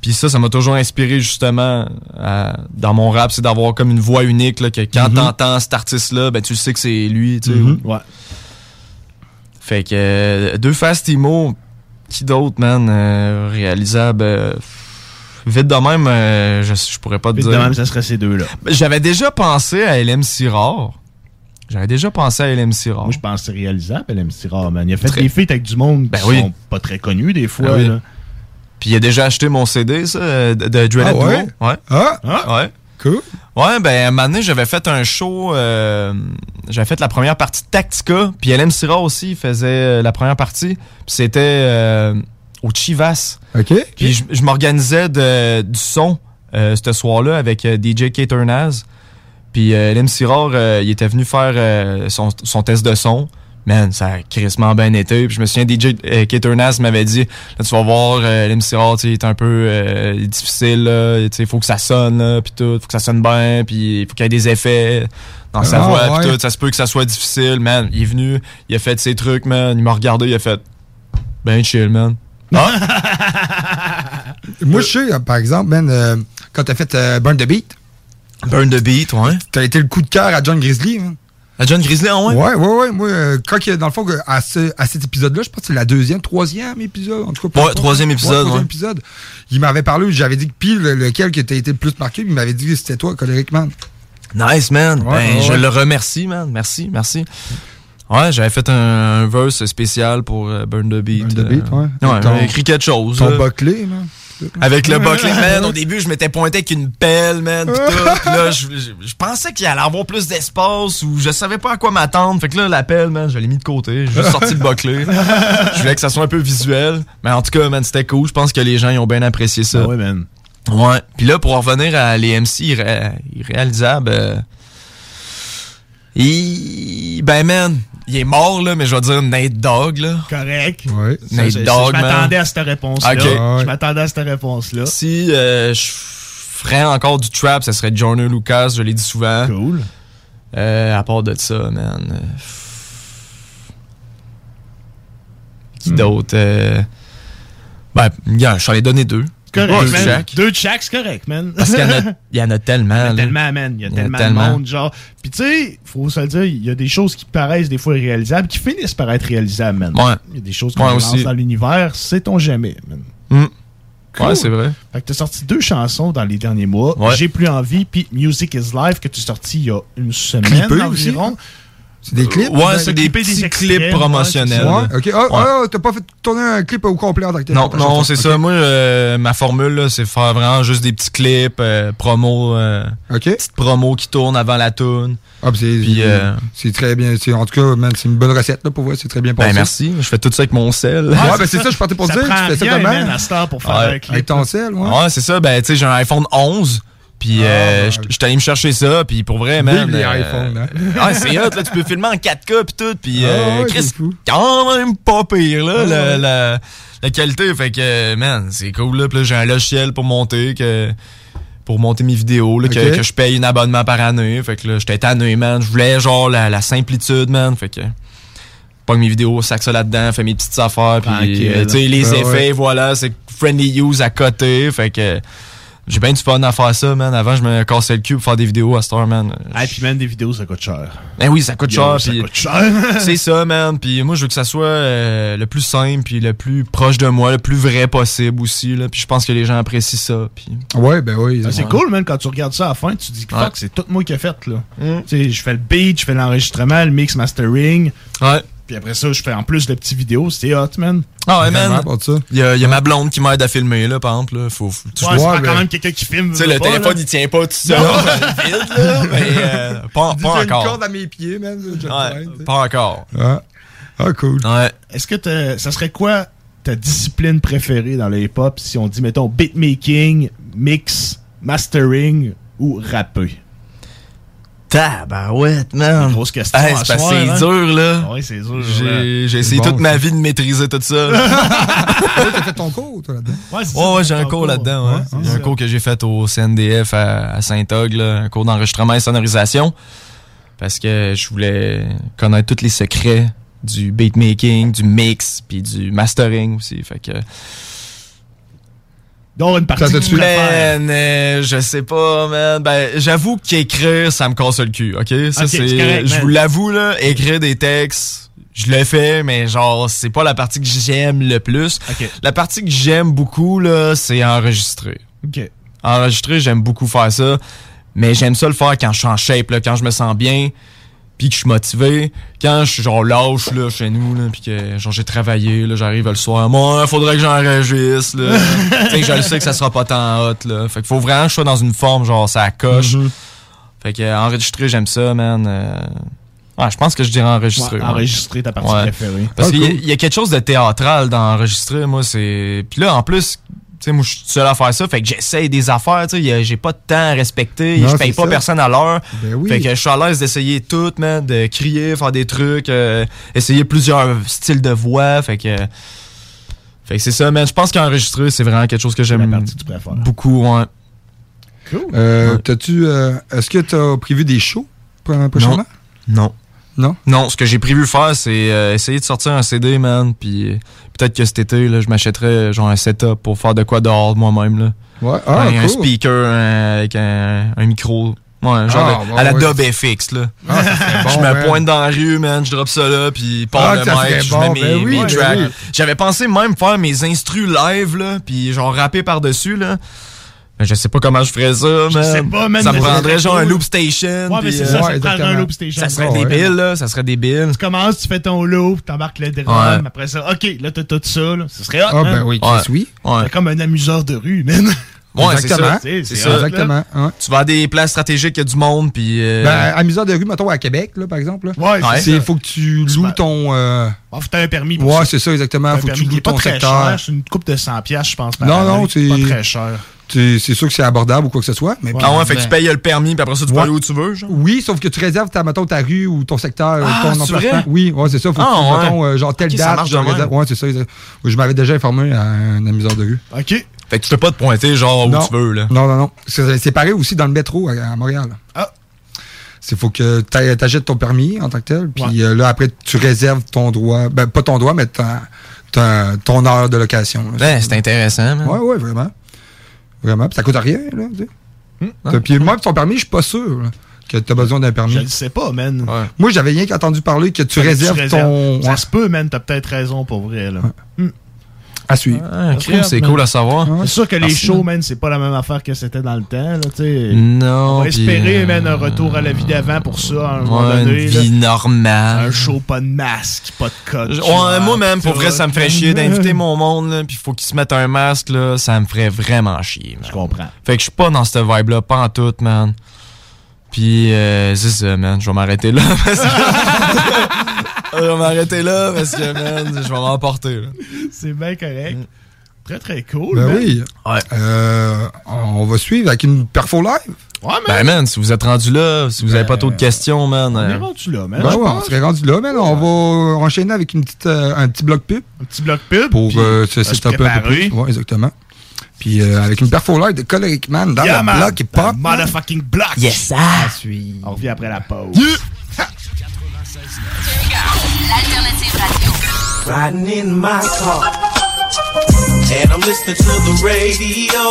Puis ça, ça m'a toujours inspiré justement à- dans mon rap, c'est d'avoir comme une voix unique, là, que quand Mhm. t'entends cet artiste-là, ben tu sais que c'est lui, tu sais. Mhm. Ouais. Fait que euh, deux faces Timo, qui d'autre, man, euh, réalisable. euh, vite de même, euh, je, je pourrais pas te Vite dire. de même, ça serait ces deux-là. Ben, J'avais déjà pensé à LM Sirard. J'avais déjà pensé à LM Sirard. Moi, je pense c'est réalisable, LMC Rare, man. Il a fait Très- des feats avec du monde Ben qui oui. sont pas très connus, des fois. Ah oui. là. Puis il a déjà acheté mon CD, ça, euh, de, de Dreaded Ah ouais? Duo. Ouais? Ah, Ouais. cool. Ouais, ben, un moment donné, j'avais fait un show. euh, j'avais fait la première partie de Tactica. Puis LM Syrah aussi il faisait euh, la première partie. Puis c'était euh, au Chivas. OK. Puis je, je m'organisais de- du son euh, ce soir-là avec euh, DJ Caternaz. Puis euh, LM Syrah, euh, il était venu faire son, son test de son. Man, ça a crissement bien été. Puis je me souviens, DJ Caternaz m'avait dit là, tu vas voir, LM Syrah, tu sais, il est un peu difficile. Il faut que ça sonne, là, puis tout. faut que ça sonne bien. Puis il faut qu'il y ait des effets dans sa Ah, voix. Ouais. tout. Ça se peut que ça soit difficile, man. Il est venu, il a fait ses trucs, man. Il m'a regardé, il a fait ben chill, man. Moi, je sais, euh, par exemple, euh, quand t'as fait euh, Burn the Beat. Burn the Beat, ouais. T'as été le coup de cœur à John Grizzly, man. À John Grizzly, en ouais? Ouais, ouais, ouais. Moi, euh, quand dans le fond, que à, ce- à cet épisode-là, je pense que c'est la deuxième, troisième épisode, en tout cas. Ouais, troisième épisode, troisième ouais. épisode. Il m'avait parlé, j'avais dit que pile lequel qui t'a été le plus marqué, il m'avait dit que c'était toi, Coléric Man. Nice, man. Ouais, ben, je le remercie, man. Merci, merci. Ouais, j'avais fait un, un verse spécial pour euh, Burn the Beat. Burn the Beat, ouais. Ouais, Ton- j'avais écrit quelque chose. Ton boclé, man. Avec le boclé, man. Au début, je m'étais pointé avec une pelle, man. Pis tout. Pis là, je, je- je pensais qu'il allait avoir plus d'espace ou je savais pas à quoi m'attendre. Fait que là, la pelle, man, je l'ai mis de côté. J'ai juste sorti le boclé. Je voulais que ça soit un peu visuel. Mais en tout cas, man, c'était cool. Je pense que les gens ils ont bien apprécié ça. Ah ouais, man. Ouais. Puis là, pour en revenir à les MC irré- irréalisables, euh, ben man, il est mort là, mais je vais dire Nate Dogg là. Correct. Ouais. Nate je- Dogg, Je m'attendais à cette réponse-là. Ok. Je m'attendais à cette réponse-là. Si euh, je ferais encore du trap, ça serait Johnny Lucas, je l'ai dit souvent. Cool. Euh, à part de ça, man. euh, Qui Hmm. d'autre? euh, Ben, gars, je t'en ai donné deux. Correct, Deux de man. chaque. Deux de chaque, c'est correct, man. Parce qu'il y en a, il y en a tellement. Il y en a tellement, man. Il y a tellement, de monde, genre. Puis tu sais, faut se le dire, il y a des choses qui paraissent des fois irréalisables, qui finissent par être réalisables, man. Ouais. Il y a des choses qu'on lance dans l'univers, sait-on jamais, man. Hmm. Cool. Ouais, c'est vrai. Fait que t'as sorti deux chansons dans les derniers mois. Ouais. J'ai plus envie, puis Music is Life, que tu as sorti il y a une semaine Clippé aussi? C'est des clips? Ouais, c'est des petits clips promotionnels. Ouais, ok. Ah, Ouais. ah, t'as pas fait tourner un clip au complet en tant que Non, non, c'est ça. Moi, euh, ma formule, là, c'est faire vraiment juste des petits clips, euh, promo, euh, petite promo qui tourne avant la tune. Ah, puis c'est Puis, euh, c'est très bien. c'est- En tout cas, c'est une bonne recette là, pour voir. C'est très bien passé. ben merci. Je fais tout ça avec mon sel. Ouais, ben c'est ça, je partais pour Ça dire. Tu prend fais ça comment? man, à pour faire Ouais. un clip. Avec ton sel, ouais. Ouais, c'est ça. Ben, tu sais, j'ai un iPhone 11. Puis, euh, je je suis allé me chercher ça. Puis, pour vrai, man. Les euh, iPhones, hein. ouais, c'est hot, là. Tu peux filmer en 4K. Puis tout. Puis, Ah euh, Chris, quand même pas pire, là, Ah la, la, la qualité. Fait que, man, c'est cool, là. Puis là, j'ai un logiciel pour monter. que pour monter mes vidéos, là, que, que je paye un abonnement par année. Fait que là, j'étais tanné, man. Je voulais, genre, la, la simplitude, man. Fait que. Pas mes vidéos, sac ça là-dedans, fais mes petites affaires, puis euh, tu sais, les Ah effets, ouais. voilà, c'est friendly use à côté, fait que j'ai bien du fun à faire ça, man. Avant, je me cassais le cul pour faire des vidéos à Star, man. Ah, puis même des vidéos, ça coûte cher. Ben oui, ça coûte Yo, cher, ça puis coûte cher. c'est ça, man. Puis moi, je veux que ça soit euh, le plus simple, puis le plus proche de moi, le plus vrai possible aussi, là. Puis je pense que les gens apprécient ça, puis... Ouais, ben oui. Ah, c'est Ouais. cool, man, quand tu regardes ça à la fin, tu te dis que Ouais. fuck, c'est tout moi qui ai fait, là. Mm. Tu sais, je fais le beat, je fais l'enregistrement, le mix mastering. Ouais. Puis après ça, je fais en plus de petites vidéos. C'était hot, man. Ah ouais, man. pour ça. Il y a, il y a ma blonde qui m'aide à filmer, là, par exemple, là. Faut, faut- tu Ouais, vois, c'est pas quand même quelqu'un qui filme. Tu sais, le pas, téléphone, là. il tient pas tout seul. vite, là. Mais euh, pas, a une encore. corde à mes pieds, man. Ouais, pas encore. Ah. Ah, cool. Ouais. Est-ce que t'as- ça serait quoi ta discipline préférée dans le hip-hop si on dit, mettons, beatmaking, mix, mastering ou rapper? Tabarouette, man. Grosse question. Hey, c'est hein? dur, là. Ouais, c'est dur. J'ai essayé bon, toute ma vie de maîtriser tout ça. ouais, Ouais, T'as fait ton cours, toi, là-dedans? Ouais, c'est ouais, j'ai un cours là-dedans, ouais. Ouais, J'ai un cours que j'ai fait au CNDF à, à Saint-Og, un cours d'enregistrement et sonorisation. Parce que je voulais connaître tous les secrets du beatmaking, du mix, puis du mastering aussi. Fait que. Donc, une partie Ça tu euh, je sais pas, man. Ben, j'avoue qu'écrire, ça me casse le cul, ok? Ça, c'est. Je vous l'avoue, là, écrire des textes, je le fais, mais genre, c'est pas la partie que j'aime le plus. La partie que j'aime beaucoup, là, c'est enregistrer. Ok. Enregistrer, j'aime beaucoup faire ça. Mais j'aime ça le faire quand je suis en shape, là, quand je me sens bien, puis que je suis motivé. Quand je suis genre lâche là, chez nous, là, puis que genre j'ai travaillé, là, j'arrive le soir. Moi, faudrait que j'enregistre. là. tu sais, je le sais que ça sera pas tant hot. Là. Fait qu'il faut vraiment que je sois dans une forme, genre ça coche. Mhm. Fait que enregistrer, j'aime ça, man. Euh, Ouais, je pense que je dirais enregistrer. Ouais, ouais. enregistrer ta partie préférée. Parce Ah, qu'il y cool. y, a quelque chose de théâtral dans enregistrer, moi, c'est. Puis là, en plus, sais, moi, je suis seul à faire ça, fait que j'essaye des affaires, tu sais, j'ai pas de temps à respecter, je paye pas ça. personne à l'heure. Ben oui. Fait que je suis à l'aise d'essayer tout, man, de crier, faire des trucs, euh, essayer plusieurs styles de voix, fait que. Fait que c'est ça, man. Je pense qu'enregistrer, c'est vraiment quelque chose que j'aime préfères. beaucoup, ouais. Cool. Euh, T'as-tu. euh, Est-ce que t'as prévu des shows pro- prochainement? Non. Non? Non, ce que j'ai prévu faire, c'est euh, essayer de sortir un CD, man, puis euh, peut-être que cet été, là, je m'achèterais genre un setup pour faire de quoi dehors moi-même, là. Ouais. Ah, un, un speaker un- avec un, un micro Ouais, genre Ah, de- à la ouais. Dub FX, là. Ah, bon, je me pointe dans la rue, man, je drop ça là, puis part Ah, le mic, je bon, mets mes, ben oui, mes ben tracks. oui. J'avais pensé même faire mes instrus live, là, puis genre rapper par-dessus, là. Mais je sais pas comment je ferais ça, man. sais pas, man, Ça mais me ça prendrait genre un loop station. Ouais, mais c'est euh, ça, ça te prendrait un loop station. Ça serait Ouais, débile, ouais. là, ça serait débile. Tu commences, tu fais ton loop, t'embarques le drum, Ouais. après ça, ok, là t'as tout ça, là. Ce serait hot, Ah, ben oui, oui. Ouais. C'est comme un amuseur de rue, man. Ouais, Exactement. ça. C'est ça. ça. Exactement. ouais. Tu vas à des places stratégiques, il y a du monde, puis. euh, Ben, amuseur de rue, mettons, à Québec, là, par exemple. là. Ouais, c'est ça. faut que tu loues ton. euh, Bon, faut que t'aies un permis pour Ouais, ça. c'est ça, exactement. Faut que tu loues ton très secteur. cher, C'est une coupe de 100 piastres, je pense. par Non, non, c'est. Pas très cher. C'est sûr que c'est abordable ou quoi que ce soit. Mais Ah ouais, fait que tu payes le permis, puis après ça, tu peux aller où tu veux, genre. Oui, sauf que tu réserves ta, mettons, ta rue ou ton secteur, Ah, ton emplacement. Oui, ouais, c'est ça. Faut Ah, que tu, ouais. mettons, euh, genre telle Ok, ça date, réserve. Ouais, c'est ça. Je m'avais déjà informé à un amuseur de rue. OK. Fait que tu peux pas te pointer, genre, où non. tu veux, là. Non, non, non. C'est pareil aussi dans le métro à, à Montréal. Ah. C'est faut que t'a- t'achètes ton permis en tant que tel, puis euh, là, après, tu réserves ton droit. Ben, pas ton droit, mais ta- ta- ton heure de location. là. Ben, c'est intéressant, man. Ouais, ouais, vraiment. Vraiment. Puis ça coûte rien, là. tu sais. Hmm. T'as- Puis moi, ton permis, je suis pas sûr là, que tu as besoin d'un permis. Je le sais pas, man. Moi, j'avais rien qu'entendu parler que tu réserves ton. Ça Ouais. se peut, man, t'as peut-être raison pour vrai, là. Hmm. À suivre. Ah, c'est cool à savoir. C'est sûr que les shows, man. c'est pas la même affaire que c'était dans le temps, là. Non, On va espérer, euh, man, un retour à la vie d'avant pour ça, à un moment Ouais, une donné. là. vie normale. Un show, pas de masque, pas de code. Ouais, moi même, pour vrai, ça me ferait chier d'inviter mon monde, puis faut qu'ils se mettent un masque, là, ça me ferait vraiment chier. Je comprends. Fait que je suis pas dans cette vibe-là, pas en tout, man. Puis, euh, c'est ça, man, je vais m'arrêter là, que... je vais m'arrêter là, parce que, man, je vais m'emporter, là. C'est bien correct. Très, très cool, Ben man. oui. Euh, on va suivre avec une perfo live. Ouais, Ben, man, si vous êtes rendu là, si vous avez pas trop de questions, man. On est euh, rendu là, man. Ben ouais, on serait rendu là, man. On va enchaîner avec une petite, euh, un petit bloc pub. Un petit bloc pub. Pour euh, on se va setuper un peu plus. Ouais, exactement. Puis euh, avec une perfo live de Choleric Man dans Yeah, le man. bloc et pop. Motherfucking block. Yes, sir. On revient après la pause. L'alternative radio. Riding in my car. And I'm listening to the radio.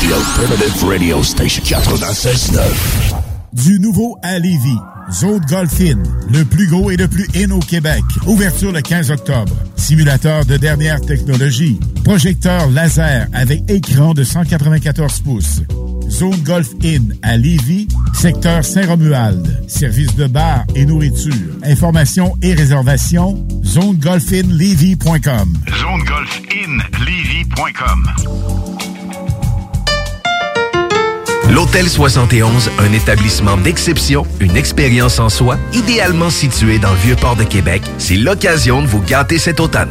The Alternative Radio Station 96.9. Du nouveau à Lévis. Zone Golf In, le plus gros et le plus in au Québec. Ouverture le 15 octobre. Simulateur de dernière technologie. Projecteur laser avec écran de 194 pouces. Zone Golf In à Lévis, secteur Saint-Romuald. Service de bar et nourriture. Informations et réservations, zonegolfinlevy.com. ZoneGolfInLevy.com. L'Hôtel 71, un établissement d'exception, une expérience en soi, idéalement situé dans le Vieux-Port de Québec, c'est l'occasion de vous gâter cet automne.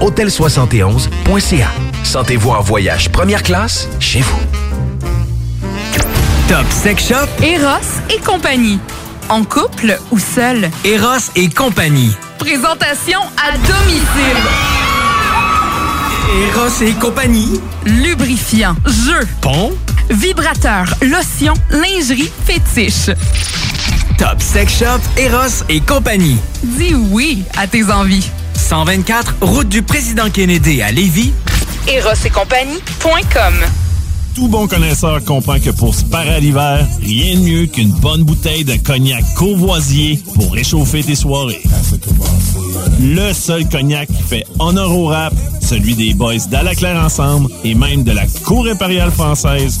Hôtel71.ca. Sentez-vous en voyage première classe chez vous. Top Sex Shop, Eros et compagnie. En couple ou seul? Eros et compagnie. Présentation à domicile. Eros et compagnie. Lubrifiant, jeu, Pont. vibrateur, lotion, lingerie, fétiche. Top Sex Shop, Eros et compagnie. Dis oui à tes envies. 124, route du président Kennedy à Lévis. Eros et compagnie.com Tout bon connaisseur comprend que pour se parer à l'hiver, rien de mieux qu'une bonne bouteille de cognac courvoisier pour réchauffer tes soirées. Le seul cognac qui fait honneur au rap, celui des boys d'Alaclaire Ensemble et même de la Cour impériale française.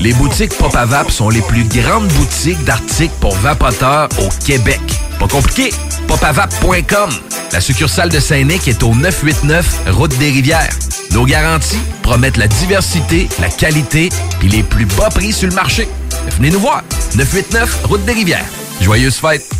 Les boutiques Pop sont les plus grandes boutiques d'articles pour vapoteurs au Québec. Pas compliqué, popavap.com. La succursale de Saint-Nic est au 989 Route des Rivières. Nos garanties promettent la diversité, la qualité puis les plus bas prix sur le marché. Venez nous voir. 989 Route des Rivières. Joyeuses fêtes.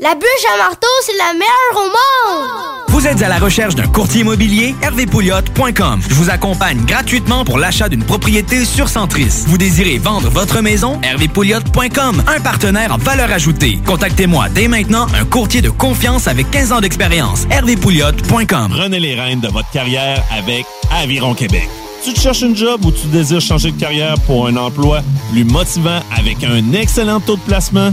La bûche à marteau, c'est la meilleure au monde. Vous êtes à la recherche d'un courtier immobilier? hervépouliot.com. Je vous accompagne gratuitement pour l'achat d'une propriété sur Centris. Vous désirez vendre votre maison? hervépouliot.com. Un partenaire en valeur ajoutée. Contactez-moi dès maintenant un courtier de confiance avec 15 ans d'expérience. hervépouliot.com. Prenez les rênes de votre carrière avec Aviron Québec. Tu te cherches une job ou tu désires changer de carrière pour un emploi plus motivant avec un excellent taux de placement?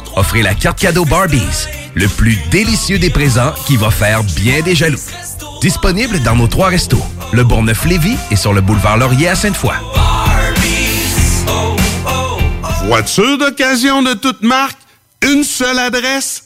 offrez la carte cadeau Barbies, le plus délicieux des présents qui va faire bien des jaloux. Disponible dans nos trois restos, le Bourgneuf-Lévis et sur le boulevard Laurier à Sainte-Foy. Voiture d'occasion de toute marque, une seule adresse,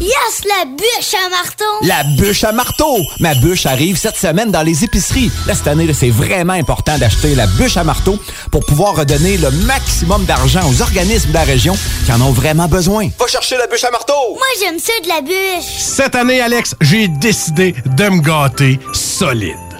Yes, la bûche à marteau. La bûche à marteau! Ma bûche arrive cette semaine dans les épiceries. Là, cette année, c'est vraiment important d'acheter la bûche à marteau pour pouvoir redonner le maximum d'argent aux organismes de la région qui en ont vraiment besoin. Va chercher la bûche à marteau! Moi, j'aime ça de la bûche. Cette année, Alex, j'ai décidé de me gâter solide.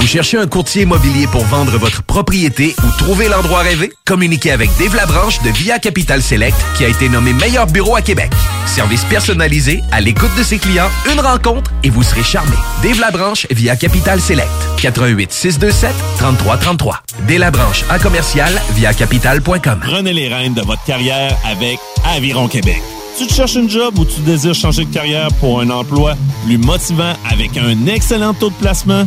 Vous cherchez un courtier immobilier pour vendre votre propriété ou trouver l'endroit rêvé? Communiquez avec Dave Labranche de Via Capital Select qui a été nommé meilleur bureau à Québec. Service personnalisé, à l'écoute de ses clients, une rencontre et vous serez charmé. Dave Labranche via Capital Select. 88 627 3333. Dave Labranche en commercial via capital.com. Prenez les rênes de votre carrière avec Aviron Québec. Tu te cherches une job ou tu désires changer de carrière pour un emploi plus motivant avec un excellent taux de placement?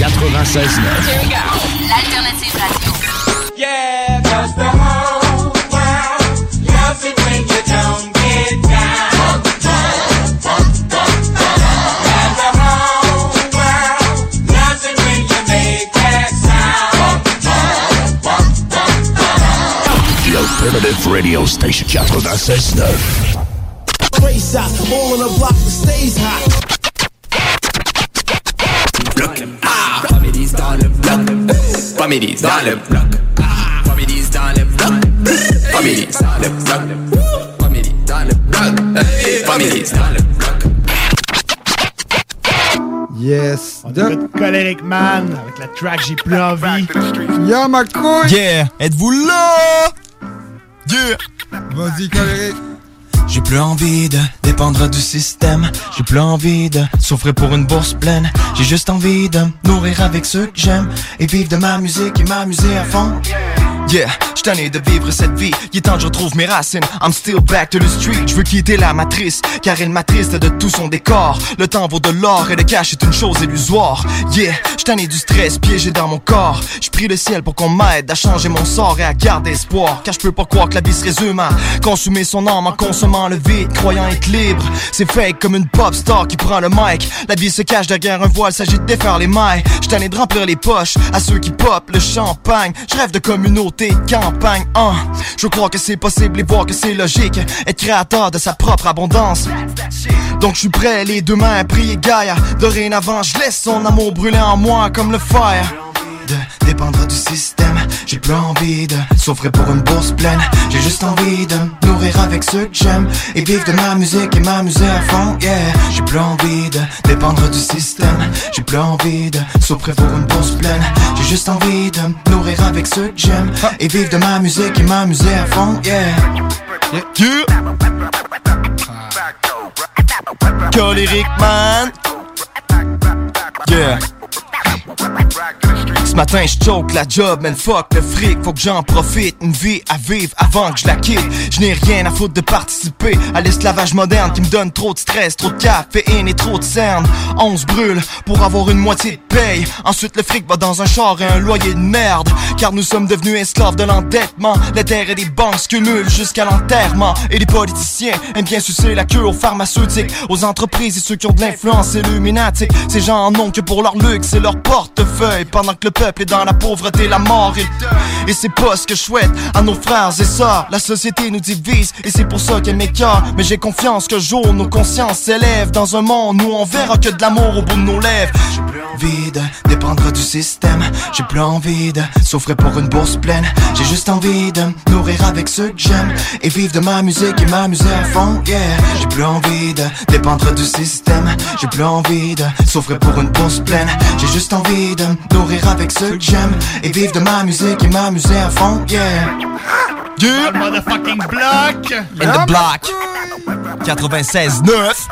96 L'alternative radio. Yeah, cause the whole world loves it when you don't get down. And the whole world loves it when you make that sound. The Alternative Radio Station 96.9. Race out, all on the block that stays hot. Families dans le bloc. Ah, Families dans le bloc. Families dans le bloc. Families dans le bloc. Families dans le bloc. Yes. On écoute Choleric Man avec la track J'ai plus envie. Y'a ma couille! Yeah! Êtes-vous là? Yeah! Vas-y, Choleric. J'ai plus envie de dépendre du système. J'ai plus envie de souffrir pour une bourse pleine. J'ai juste envie de nourrir avec ceux que j'aime et vivre de ma musique et m'amuser à fond. Yeah, je t'en ai de vivre cette vie. Il est temps que je retrouve mes racines. I'm still back to the street. Je veux quitter la matrice, car elle m'attriste de tout son décor. Le temps vaut de l'or et le cash est une chose illusoire. Yeah, je ai du stress piégé dans mon corps. Je prie le ciel pour qu'on m'aide à changer mon sort et à garder espoir. Car je peux pas croire que la vie se résume à consumer son âme en consommant le vide, croyant être libre. C'est fake comme une pop star qui prend le mic. La vie se cache derrière un voile, s'agit de défaire les mailles. Je ai de remplir les poches à ceux qui pop le champagne. Je rêve de communauté, campagne, hein. Je crois que c'est possible et voir que c'est logique. Être créateur de sa propre abondance. Donc je suis prêt, les deux mains à prier Gaïa. Dorénavant, je laisse son amour brûler en moi comme le fire. De dépendre du système, j'ai plus envie de souffrir pour une bourse pleine. J'ai juste envie de nourrir avec ceux que j'aime et vivre de ma musique et m'amuser à fond. Yeah, j'ai plus envie de dépendre du système. J'ai plus envie de souffrir pour une bourse pleine. J'ai juste envie de nourrir avec ceux que j'aime et vivre de ma musique et m'amuser à fond. Yeah. Yeah. Man. Yeah. Ce matin je choke la job, man fuck le fric, faut que j'en profite, une vie à vivre avant que je la quitte. Je n'ai rien à foutre de participer à l'esclavage moderne qui me donne trop de stress, trop de caféine et trop de cernes. On se brûle pour avoir une moitié de paye. Ensuite le fric va dans un char et un loyer de merde. Car nous sommes devenus esclaves de l'endettement. Les terres et des banques cumulent jusqu'à l'enterrement. Et les politiciens aiment bien sucer la queue aux pharmaceutiques, aux entreprises et ceux qui ont de l'influence illuminatique. Ces gens en ont que pour leur luxe et leur portefeuille. Pendant que le peuple est dans la pauvreté, la mort et. Et c'est pas ce que je souhaite à nos frères et sœurs. La société nous divise et c'est pour ça qu'elle m'écœure. Mais j'ai confiance que jour nos consciences s'élèvent dans un monde où on verra que de l'amour au bout de nos lèvres. J'ai plus envie de dépendre du système. J'ai plus envie de souffrir pour une bourse pleine. J'ai juste envie de nourrir avec ceux que j'aime et vivre de ma musique et m'amuser à fond. Yeah, j'ai plus envie de dépendre du système. J'ai plus envie de souffrir pour une bourse pleine. J'ai juste envie de nourrir avec ceux que j'aime et vivre de ma musique et m'amuser à fond. Yeah. Yeah. Motherfucking block. In the block. 96.9.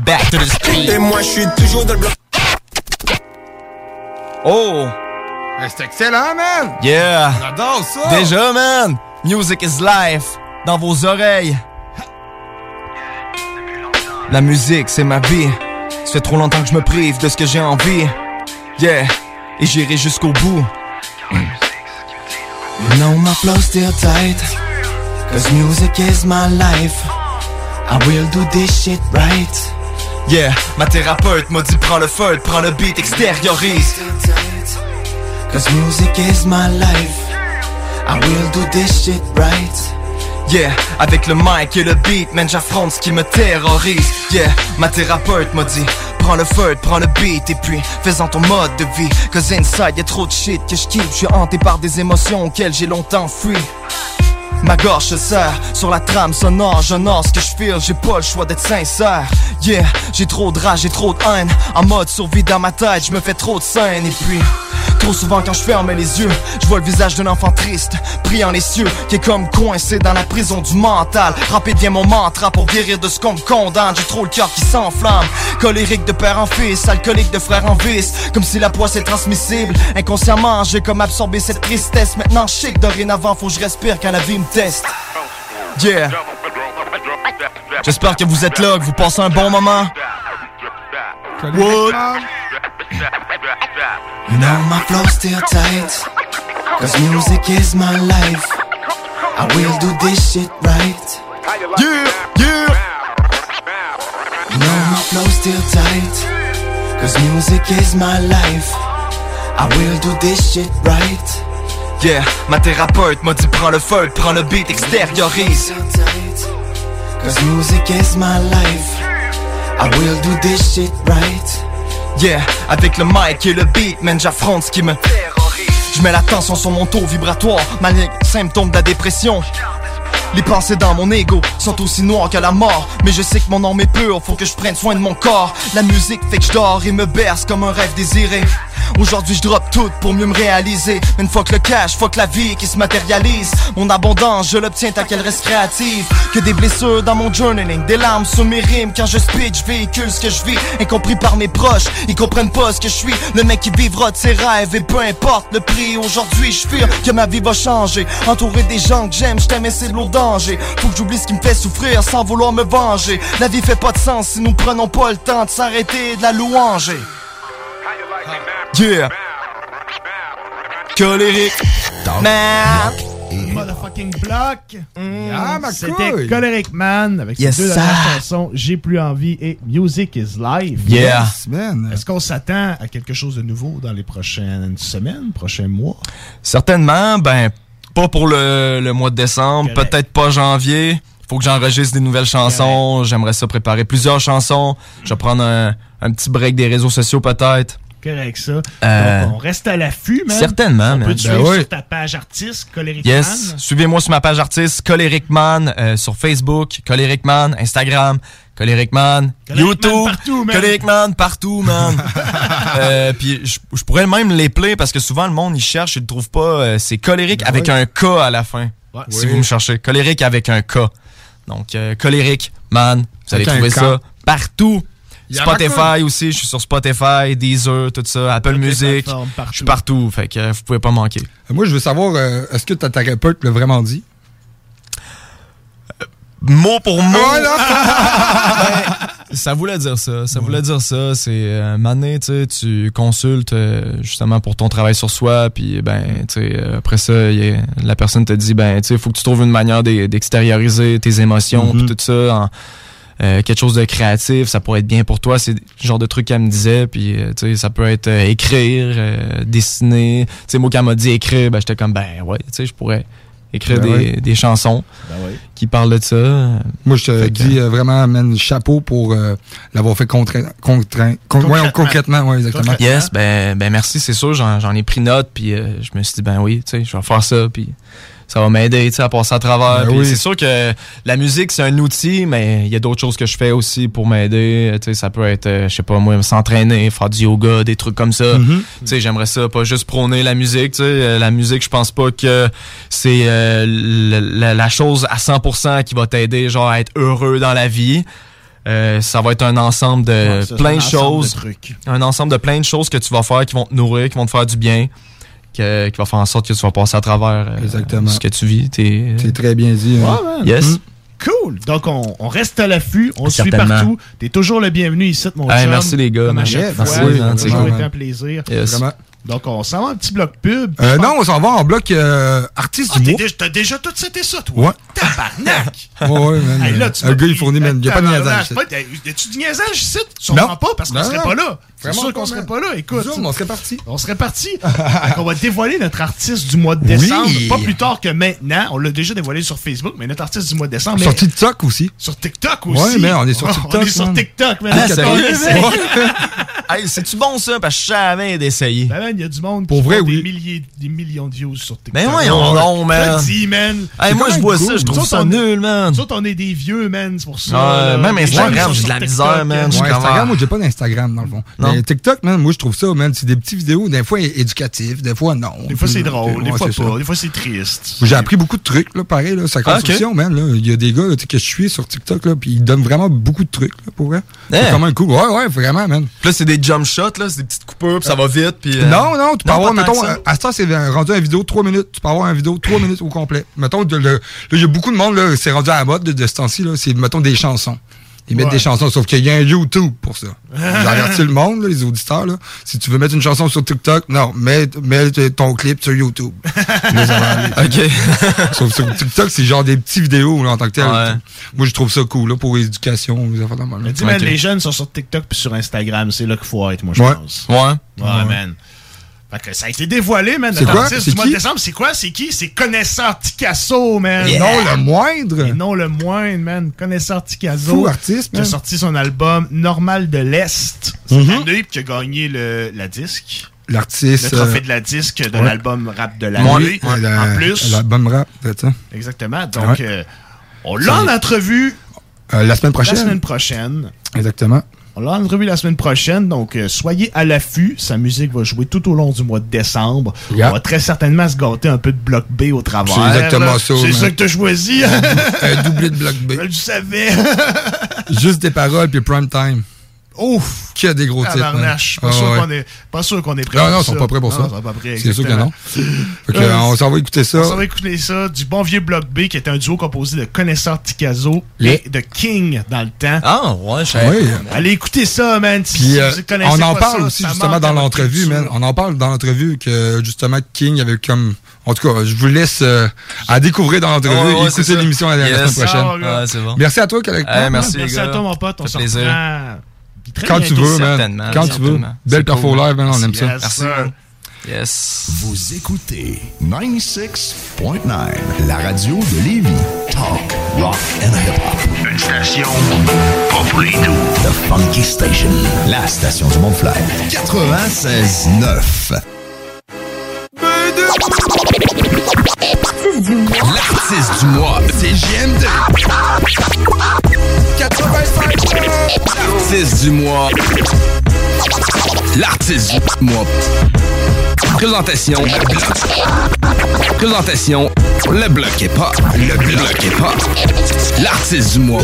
Back to the street. Et moi, je suis toujours dans le bloc. Oh. C'est excellent, man! Yeah. J'adore ça! Déjà, man. Music is life. Dans vos oreilles. La musique, c'est ma vie. Ça fait trop longtemps que je me prive de ce que j'ai envie. Yeah. Et j'irai jusqu'au bout. You know my flow's still tight. Cause music is my life. I will do this shit right. Yeah, ma thérapeute m'a dit prends le feu, prends le beat, extériorise. Cause music is my life. I will do this shit right. Yeah, avec le mic et le beat, man, j'affronte ce qui me terrorise. Yeah, ma thérapeute m'a dit Prends le feu, prends le beat et puis fais-en ton mode de vie. Cause inside y'a trop de shit que je kiffe. Je suis hanté par des émotions auxquelles j'ai longtemps fui. Ma gorge se serre sur la trame sonore, j'honore ce que je feel, j'ai pas le choix d'être sincère. Yeah, j'ai trop de rage, j'ai trop de haine. En mode survie dans ma tête, je me fais trop de scènes. Et puis, trop souvent quand je ferme les yeux, je vois le visage d'un enfant triste, priant les cieux, qui est comme coincé dans la prison du mental. Rapper bien mon mantra pour guérir de ce qu'on me condamne. J'ai trop le cœur qui s'enflamme. Colérique de père en fils, alcoolique de frère en vice. Comme si la poisse est transmissible. Inconsciemment, j'ai comme absorbé cette tristesse. Maintenant, je que dorénavant, faut que je respire quand la vie teste. Yeah. J'espère que vous êtes là, que vous passez un bon moment. What? You know my flow's still tight. Cause music is my life. I will do this shit right. Yeah, yeah. You know my flow's still tight. Cause music is my life. I will do this shit right. Yeah, ma thérapeute m'a dit prends le feu, prends le beat, extériorise. Cause music is my life. I will do this shit right. Yeah, avec le mic et le beat, man, j'affronte ce qui me terrorise. Je mets la tension sur mon taux vibratoire, malgré symptôme de la dépression. Les pensées dans mon ego sont aussi noires que la mort Mais je sais que mon âme est pure, faut que je prenne soin de mon corps La musique fait que je dors et me berce comme un rêve désiré Aujourd'hui je drop tout pour mieux me réaliser. Une fois que le cash, faut que la vie qui se matérialise. Mon abondance, je l'obtiens tant qu'elle reste créative. Que des blessures dans mon journaling, des larmes sous mes rimes. Quand je speed, je véhicule ce que je vis. Incompris par mes proches, ils comprennent pas ce que je suis. Le mec qui vivra de ses rêves et peu importe le prix Aujourd'hui je fuis que ma vie va changer. Entouré des gens que j'aime, je t'aime et c'est de lourd danger. Faut que j'oublie ce qui me fait souffrir sans vouloir me venger. La vie fait pas de sens si nous prenons pas le temps de s'arrêter de la louanger Yeah Colérique Man Motherfucking block. Ah, ma C'était. Coleric Man avec Yes, ses deux sir. dernières chansons J'ai plus envie et Music is Life. Yeah. Est-ce qu'on s'attend à quelque chose de nouveau dans les prochaines semaines, prochains mois? Certainement, ben, pas pour le, le mois de décembre, peut-être pas janvier. Faut que j'enregistre des nouvelles chansons. J'aimerais ça préparer plusieurs chansons. Je vais prendre un, un petit break des réseaux sociaux peut-être. Correct, ça. Euh, Donc, on reste à l'affût, man. certainement, On peut man. te Ben suivre oui. sur ta page artiste, Coleric Yes. Man. Suivez-moi sur ma page artiste, Coleric Man, euh, sur Facebook, Coleric Man, Instagram, Coleric Man, Coleric Man YouTube, partout, man. Coleric Man partout, man. euh, puis je je pourrais même les play parce que souvent le monde il cherche, il le trouve pas. euh, c'est Coleric avec Ben oui. un K à la fin. Ouais. Si Oui. vous me cherchez, Coleric avec un K. Donc euh, Coleric Man, vous allez Avec trouver ça partout. Spotify aussi, je suis sur Spotify, Deezer, tout ça, Apple Toutes Music. Je suis partout, fait que euh, vous pouvez pas manquer. Moi, je veux savoir, euh, est-ce que ta thérapeute l'a vraiment dit? mot pour mot. Voilà. Ben, ça voulait dire ça. Ça voulait dire ça. C'est euh, un moment donné, tu sais, tu consultes euh, justement pour ton travail sur soi, puis ben, tu sais, euh, après ça, y a- la personne te dit, ben, tu sais, faut que tu trouves une manière d'e- d'extérioriser tes émotions, puis tout ça. en- euh, quelque chose de créatif, ça pourrait être bien pour toi. C'est le genre de truc qu'elle me disait. Puis, euh, tu sais, ça peut être euh, écrire, euh, dessiner. Tu sais, moi, quand elle m'a dit écrire, ben, j'étais comme, ben, ouais, tu sais, je pourrais écrire Ben des, ouais. des chansons Ben oui. qui parlent de ça. Moi, je te Fait que- dis euh, vraiment, man, chapeau pour euh, l'avoir fait contraint, contraint, con- ouais, Concrètement. concrètement, ouais, exactement. Yes, ben, ben merci, c'est sûr, j'en j'en ai pris note, puis euh, je me suis dit, ben oui, tu sais, je vais faire ça, puis ça va m'aider, tu sais, à passer à travers. Ben oui. C'est sûr que la musique, c'est un outil, mais il y a d'autres choses que je fais aussi pour m'aider, tu sais, ça peut être, euh, je sais pas, moi, s'entraîner, faire du yoga, des trucs comme ça. Tu sais, j'aimerais ça, pas juste prôner la musique, tu sais, euh, la musique, je pense pas que c'est euh, la, chose à 100% qui va t'aider, genre, à être heureux dans la vie. Euh, ça va être un ensemble de Ouais, plein de ensemble choses de un ensemble de plein de choses que tu vas faire qui vont te nourrir, qui vont te faire du bien, que- qui va faire en sorte que tu vas passer à travers euh, Exactement. ce que tu vis. T'es, C'est très bien dit. hein. Ouais, man. yes. Mm. Cool. Donc, on, on reste à l'affût. On se suit partout. T'es toujours le bienvenu ici, mon Hey, chum. merci, les gars, Comme à chaque fois. toujours été un plaisir. Yes. Vraiment. Donc, on s'en va un petit bloc pub. Euh, non, on s'en va en bloc euh, artiste Ah, du mois. t'as déjà tout c'était ça, toi? Ouais. Tabarnak! Ouais, ouais, man. Hey, là, tu m'as gars, il fournit, man. Il n'y a pas de niaisage. c'est pas- Y a-tu du niaisage ici? Non. pas, parce qu'on serait pas là. C'est Vraiment sûr qu'on serait pas là. Écoute, on serait parti. on serait parti. Qu'on va dévoiler notre artiste du mois de décembre. Oui. Pas plus tard que maintenant. On l'a déjà dévoilé sur Facebook, mais notre artiste du mois de décembre. mais- Sur TikTok aussi. Sur TikTok aussi. Ouais, mais on est sur TikTok, On est sur. TikTok, man. Ah? Hey, c'est-tu bon ça? Parce que je savais d'essayer. Ben, man, il y a du monde Pour qui vrai, oui. des, milliers, des millions de views sur TikTok. Ben donc, man. Je te dis, man. Hey, C'est moi, je vois ça, je trouve ça on- nul, man. Nous autres, on est des vieux, man, c'est pour ça. Ouais, là. même Instagram, j'ai de sur la TikTok, misère, man. Ouais, Instagram, ah. moi, j'ai pas d'Instagram, dans le fond. Non. Mais TikTok, man, moi, je trouve ça, man, c'est des petites vidéos, des fois éducatifs, des fois non. Des fois, c'est drôle, des Ouais, fois c'est pas, des fois, c'est triste. J'ai appris beaucoup de trucs, là, pareil, là, sa Ah, construction, man. Là. Il y a des gars là, tu sais, que je suis sur TikTok, là, puis ils donnent vraiment beaucoup de trucs, là, pour vrai. C'est Hein? quand même cool. Ouais, ouais, vraiment, man. Puis là, c'est des jump shots, là, c'est des petites coupures, puis ça va vite. Puis, euh, Non, non, tu peux avoir, mettons, euh, à ce temps, c'est euh, rendu un vidéo 3 minutes. Tu peux avoir un vidéo 3 minutes au complet. Mettons, de- il y a beaucoup de monde, là, c'est rendu à la mode de, de ce temps-ci, là, c'est, mettons, des chansons. Ils mettent Ouais. des chansons, sauf qu'il y a un YouTube pour ça. J'ai averti le monde, là, les auditeurs, là. Si tu veux mettre une chanson sur TikTok, non, mets, mets ton clip sur YouTube. OK. Sauf sur TikTok, c'est genre des petites vidéos, là, en tant que tel. Ouais. Moi, je trouve ça cool, là, pour l'éducation, les affaires. Mais dis, man, Ok. les jeunes sont sur TikTok puis sur Instagram. C'est là qu'il faut être, moi, je Ouais. pense. Ouais. Ouais, Ouais. man. Fait que ça a été dévoilé, man. C'est notre quoi? du mois de qui? décembre, c'est quoi? C'est qui? C'est Connaisseur Ticasso, man. Non, le moindre. Et non le moindre, man. Connaisseur Ticasso. Fou artiste, Qui a man. sorti son album Normal de l'Est. C'est année, puis qui a gagné le, la disque. L'artiste. Le trophée euh, de la disque de ouais. l'album rap de Ouais, l'année. ouais, la- en plus. L'album rap, c'est ça. Exactement. Donc, Ouais. euh, on l'a en entrevue Euh, la semaine prochaine. la semaine prochaine. Exactement. On l'a en entrevue la semaine prochaine, donc euh, soyez à l'affût. Sa musique va jouer tout au long du mois de décembre. On va très certainement se gâter un peu de bloc B au travers. C'est exactement là. ça, C'est ça que t'as choisi. un doublé de bloc B. Je le savais. Juste des paroles puis prime time. Ouf! Qui a des gros titres. Man? Pas, Ah, sûr ouais. qu'on est, pas sûr qu'on est prêt Non, pour non, ils sont pas prêts pour ça. Non, ils sont pas prêts, C'est sûr que non. exactement. Fait que, Euh, on s'en va écouter ça. On s'en va écouter ça. Du bon vieux Bloc B, qui est un duo composé de Connaisseur Ticazo et de King dans le temps. Ah, ouais, je. Oui. Allez écouter ça, man. Si, Puis si euh, vous connaissez on en pas parle ça, aussi ça justement dans à l'entrevue, man. On en parle dans l'entrevue que justement King avait comme. En tout cas, je vous laisse euh, à découvrir dans l'entrevue Ouais, ouais, et écouter l'émission la, la Yes. semaine prochaine. Ah. Ouais, bon. Merci à toi, Calec. Hey, merci, Merci à toi, mon pote. On se plaisir. Très Quand tu veux, man. Quand tu veux. Belle C'est perfo cool. live, man. On aime ça. Yes, Merci, man. Yes. Vous écoutez 96.9, la radio de Lévis. Talk, rock and hip-hop. Une station pas pour les doux. The Funky Station, la station du Mont-Fly. 96.9. L'artiste du mois, c'est JMD. 85 L'artiste du mois. L'artiste du mois. Présentation, le bloc. Présentation, le bloc est pas. Le bloc est pas. L'artiste du mois.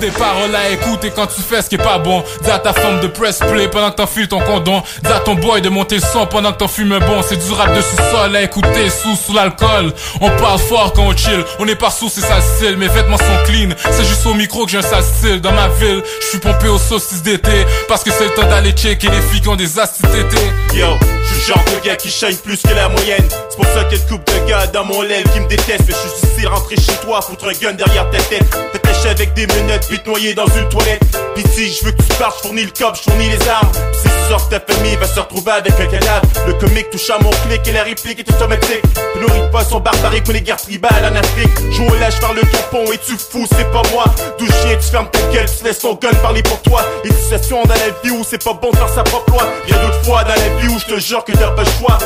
Des paroles à écouter quand tu fais ce qui est pas bon. Dis ta femme de press play pendant que t'enfiles ton condom. Dis ton boy de monter le son pendant que t'en fumes un bon. C'est du rap de sous-sol à écouter sous sous l'alcool. On parle fort quand on chill. On est pas sous, c'est ça le style. Mes vêtements sont clean. C'est juste au micro que j'ai un sale style. Dans ma ville, je suis pompé aux saucisses d'été. Parce que c'est le temps d'aller checker les filles qui ont des astuces d'été. Yo, je suis le genre de gars qui shine plus que la moyenne. C'est pour ça qu'il y a une couple de gars dans mon l'aile qui me détestent. Mais je suis ici rentrer chez toi, foutre un gun derrière ta tête. T'attaché avec des menottes, puis te noyer dans une toilette. Pis si je veux que tu partes, je fournis le cop, je fournis les armes. Si tu sors, ta famille va se retrouver avec un cadavre. Le comique touche à mon clic et la réplique est automatique. Pénurie de poissons barbariques ou les guerres tribales en Afrique. Joue au lâche faire le tampon et tu fous, c'est pas moi. D'où chien, tu fermes ta gueule, tu laisses ton gun parler pour toi. Et situation dans la vie où c'est pas bon de faire sa propre loi. Bien d'autres fois dans la vie où je te jure que t'as pas le choix.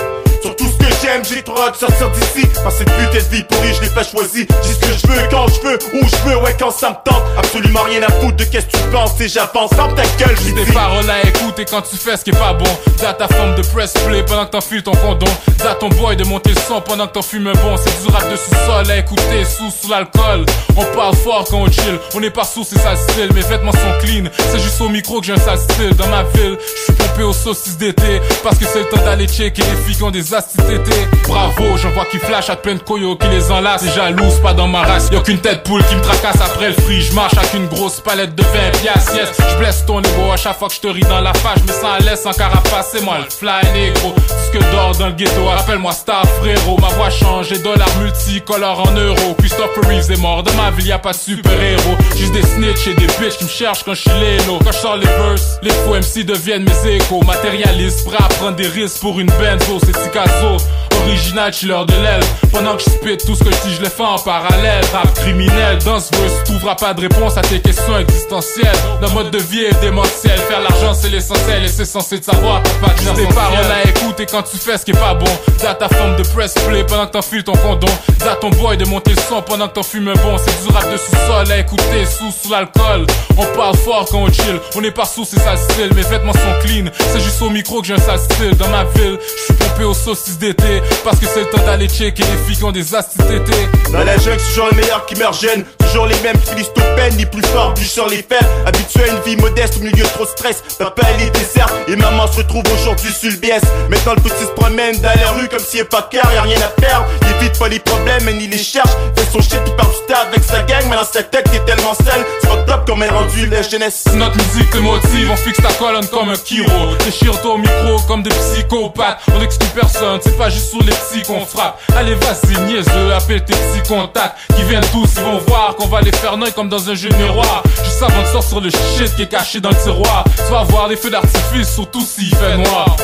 Sur tout ce que j'aime, j'ai trop hâte de sortir d'ici. Que cette putain de vie pourrie, je l'ai pas choisi. J'ai ce que je veux, quand je veux, où je veux, ouais, quand ça me tente. Absolument rien à foutre de qu'est-ce que tu penses. Et j'avance, ferme ta gueule, dis. des paroles à écouter quand tu fais ce qui est pas bon. Dis à ta femme de press play pendant que t'enfiles ton condom. Dis à ton boy de monter le son pendant que t'en fumes un bon. C'est du rap de sous-sol à écouter sous sous l'alcool. On parle fort quand on chill. On est pas sous, c'est ça le style. Mes vêtements sont clean. C'est juste au micro que j'ai un sale style. Dans ma ville, je suis pompé aux saucisses d'été. Parce que c'est le temps d'aller checker les filles qui ont des astuces d'été. Bravo, j'en vois qui flash à plein de coyotes qui les enlacent. C'est jalouse, pas dans ma race. Y'a qu'une tête poule qui me tracasse après le free. Je marche avec une grosse palette de 20 piastres. Yes, je ton ego à chaque fois que je te ris dans la face. Je me sens à l'aise sans carapace. C'est moi le fly négro. Disque d'or dans le ghetto. Appelle-moi star frérot. Ma voix change. Les dollars multicolores en euros. Christopher Reeves est mort. Dans ma ville, y a pas de super héros. Juste des snitch et des bitches qui me cherchent quand je suis lélo. Quand je sors les verses, les faux MC deviennent mes échos. Matérialiste, prêt à prendre des risques pour une benzo. C'est Ticazo. Original, je leur de l'aile. Pendant que je spit tout ce que je dis, je le fais en parallèle. Rap criminel, dans ce verse, trouveras pas de réponse à tes questions existentielles. Notre mode de vie est démentiel. Faire l'argent, c'est l'essentiel et c'est censé te savoir. Pas de tes paroles à écouter quand tu fais ce qui est pas bon. T'as ta forme de press play pendant que t'enfiles ton condom. T'as ton boy de monter le son pendant que t'en fumes un bon. C'est du rap de sous-sol à écouter sous sous l'alcool. On parle fort quand on chill. On est pas sous, c'est ça style. Mes vêtements sont clean. C'est juste au micro que j'ai un sale style. Dans ma ville, je suis pompé aux saucisses d'été. Parce que c'est le temps d'aller checker les filles qui ont des astuces d'été. Dans la jungle, c'est toujours les meilleurs qui meurent jeunes. Toujours les mêmes qui finissent au peine, les plus forts, plus sur les faibles. Habitués à une vie modeste au milieu de trop de stress. Papa, elle est désert et maman se retrouve aujourd'hui sur le BS. Maintenant, le petit se promène dans la rue comme s'il est pas car, y'a rien à faire. Il évite pas les problèmes, mais il les cherche. Fait son shit, il part du stade avec sa gang. Mais dans sa tête, qui est tellement sale, c'est pas top comme elle rendu la jeunesse. Notre musique te motive, on fixe ta colonne comme un kiro. Déchire-toi au micro comme des psychopathes. On exclut personne, c'est pas juste sur les petits qu'on frappe. Allez, vas-y, niaiseux, appelle tes petits contacts. Qui viennent tous, ils vont voir qu'on va les faire noyer comme dans un jeu miroir. Juste avant de sortir le shit qui est caché dans le tiroir. Tu vas voir les feux d'artifice, surtout s'il fait noir.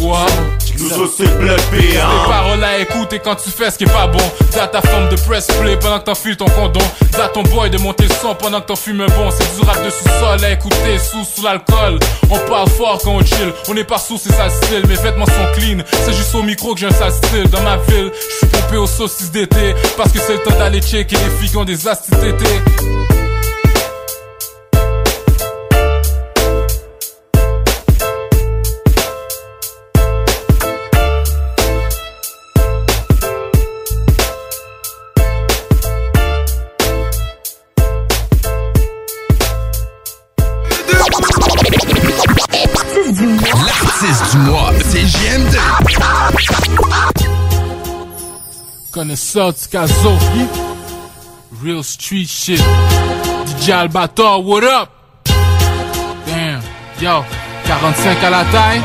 Wow, wow. Nous c'est blood Des paroles à écouter quand tu fais ce qui est pas bon. T'as ta forme de press play pendant que t'enfiles ton condom. T'as ton boy de monter le son pendant que t'en fumes un bon. C'est du rap de sous-sol à écouter sous sous l'alcool. On parle fort quand on chill. On est pas sous, c'est ça le style. Mes vêtements sont clean. C'est juste au micro que j'ai un sale style. Dans ma ville, je suis pompé aux saucisses d'été. Parce que c'est le temps d'aller checker les filles ont des astuces d'été. Du mois, c'est JMD. Connaisseur du caso. Real street shit. DJ Albator, what up? Damn. Yo, 45 à la taille.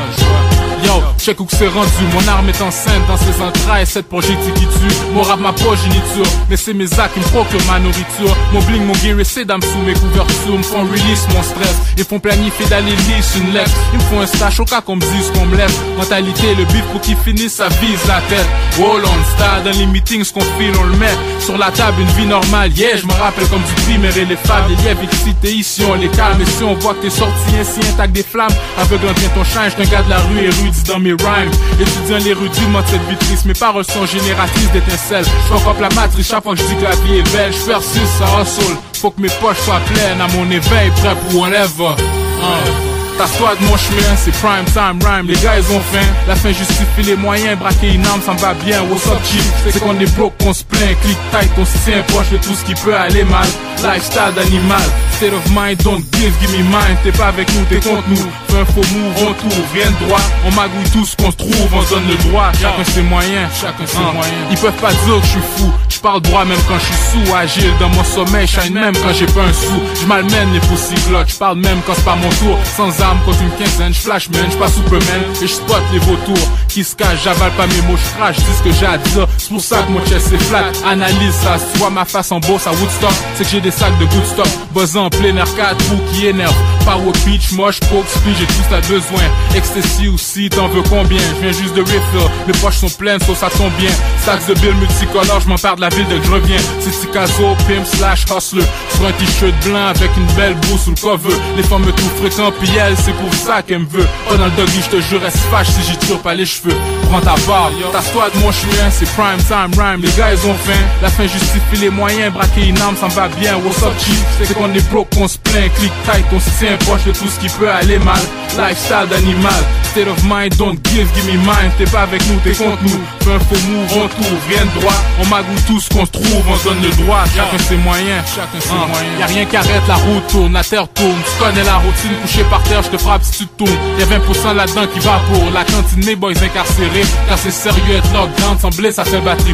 Yo, check où que c'est rendu. Mon arme est enceinte dans ses entrailles. Cette projectile qui tue. Mon rap, ma progéniture. Mais c'est mes actes qui me procurent ma nourriture. Mon bling, mon gear et ses dames sous mes couvertures. Me font release mon stress. Ils font planifier d'aller lisse une lettre. Ils me font un stash au cas qu'on me dise qu'on me laisse. Mentalité, le beat pour qu'il finisse, ça vise la tête. Roll on star dans les meetings, qu'on file, on le met. Sur la table, une vie normale. Yeah, je me rappelle comme du primaire et les femmes. Les lièvres excités ici, on les calme. Et si on voit que t'es sorti ainsi intact des flammes, aveuglant bien ton change, un gars de la rue érudit dans mes rhymes. Étudiant l'érudiment de cette vitrice, mes paroles sont génératrices d'étincelles. Je la matrice chaque fois que je dis que la vie est belle. Je persiste, ça hustle. Faut que mes poches soient pleines à mon éveil, prêt pour whatever. Hein. T'assois de mon chemin, c'est prime time rhyme, les gars ils ont faim La fin justifie les moyens, braquer une arme ça me va bien. What's up G, c'est qu'on est broke, qu'on se plaint. Click tight, on se tient proche de tout ce qui peut aller mal. Lifestyle d'animal, state of mind, don't give, give me mine. T'es pas avec nous, t'es contre nous. Fais un faux move, on tourne, rien de droit. On magouille tout ce qu'on se trouve, on donne le droit. Chacun ses moyens, chacun ses moyens. Ils peuvent pas dire que je suis fou, je parle droit même quand je suis sous. Agile dans mon sommeil, shine même quand j'ai pas un sou. Je malmène les poussiclottes, je parle même quand c'est pas mon tour. Sans arme contre une quinzaine, flash man, je pas Superman. Et je spot les vautours qui se cachent, j'avale pas mes mots, je crache, dis ce que j'ai à dire. C'est pour ça que mon chest est flat, analyse ça vois ma face en bourse à Woodstock, c'est que j'ai des sacs de good stock Buzzant en plein 4 trous qui énerve. Power pitch, moche, poke, speed, j'ai tout ça besoin. Ecstasy aussi, t'en veux combien? Je viens juste de refill, mes poches sont pleines, so ça tombe bien. Sacs de bill multicolores, je m'en pars de la ville dès que je reviens C'est Ticazo, pimp slash hustler Un t-shirt blanc avec une belle boue sous le cover Les femmes me trouvent fréquent, puis elles, c'est pour ça qu'elle me veut Pas dans le doggy, je te jure, elle se fâche si j'y tire pas les cheveux Prends ta barbe, t'assois de mon chemin, c'est prime time rhyme. Les gars ils ont faim, la fin justifie les moyens. Braquer une arme, ça me va bien, what's up G? C'est qu'on est broke, qu'on se plaint, click tight On se tient proche de tout ce qui peut aller mal. Lifestyle d'animal, state of mind, don't give, give me mine. T'es pas avec nous, t'es contre nous. Fais un faux move, on rien de droit. On magouille tout ce qu'on se trouve, on donne le droit. Chacun ses moyens, chacun ses moyens. Y'a rien qui arrête, la route tourne, la terre tourne. Tu connais la routine, couché par terre, je te frappe si tu te tournes. Y'a 20% là-dedans qui va pour la cantine, boys incarcérés Car c'est sérieux être lockdown, sembler ça fait battre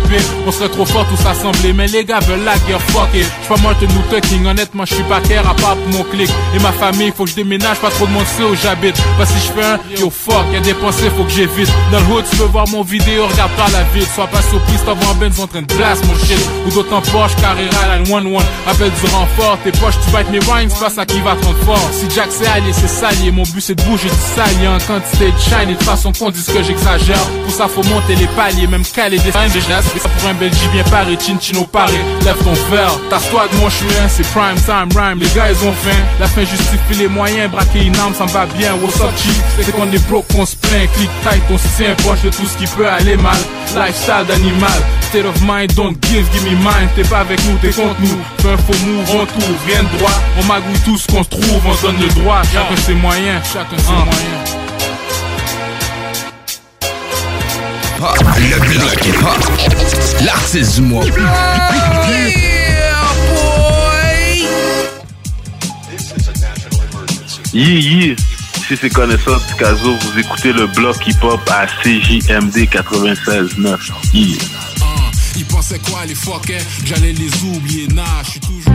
On serait trop fort tous assemblés, mais les gars veulent la guerre, fuck it J'suis pas Martin Luther King, honnêtement j'suis pas care à part pour mon clic Et ma famille, faut que je déménage, pas trop de monde sait où j'habite Pas si j'fais un, yo fuck, y'a des pensées, faut que j'évite. Dans le hood, tu veux voir mon vidéo, regarde pas la ville. Sois pas surprise, t'envoies en Benz en train de blast mon shit. Ou en Porsche, Carrera, la 1-1. Appelle du renfort, tes poches, tu bêtes mes rhymes, pas ça qui va trop fort. Si Jack c'est allié, c'est salier. Mon but c'est de bouger du salier en quantité de shine de façon qu'on dise que j'exagère. Pour ça, faut monter les paliers, même caler des fines déjà. C'est ça pour un Belgique bien paré, chin chin au paré. Lève ton verre, tasse-toi de mon chemin, c'est prime time rhyme. Les gars, ils ont faim. La fin justifie les moyens, braquer une arme, ça me va bien. What's up, G? C'est qu'on est broke, qu'on se plaint. Click tight, on se tient proche de tout ce qui peut aller mal. Lifestyle d'animal, state of mind, don't give, give me mine. T'es pas avec nous, t'es contre nous. Fais un faux move, on tourne, rien de droit. On magouille tout ce qu'on se trouve, on donne le droit. Chacun ses moyens, chacun ses moyens. Le bloc hip-hop. L'artiste du mois. Yeah, yeah. Si c'est connaissance du Caso, vous écoutez le bloc hip-hop à CJMD 96.9. Yeah. Ils pensaient quoi les fuckers J'allais les oublier, nah, je suis toujours.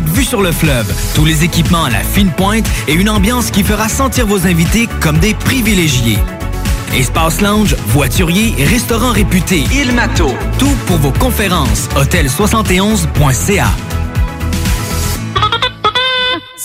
vue sur le fleuve, tous les équipements à la fine pointe et une ambiance qui fera sentir vos invités comme des privilégiés. Espace lounge, voiturier, restaurant réputé, Il Mato. Tout pour vos conférences. Hôtel71.ca.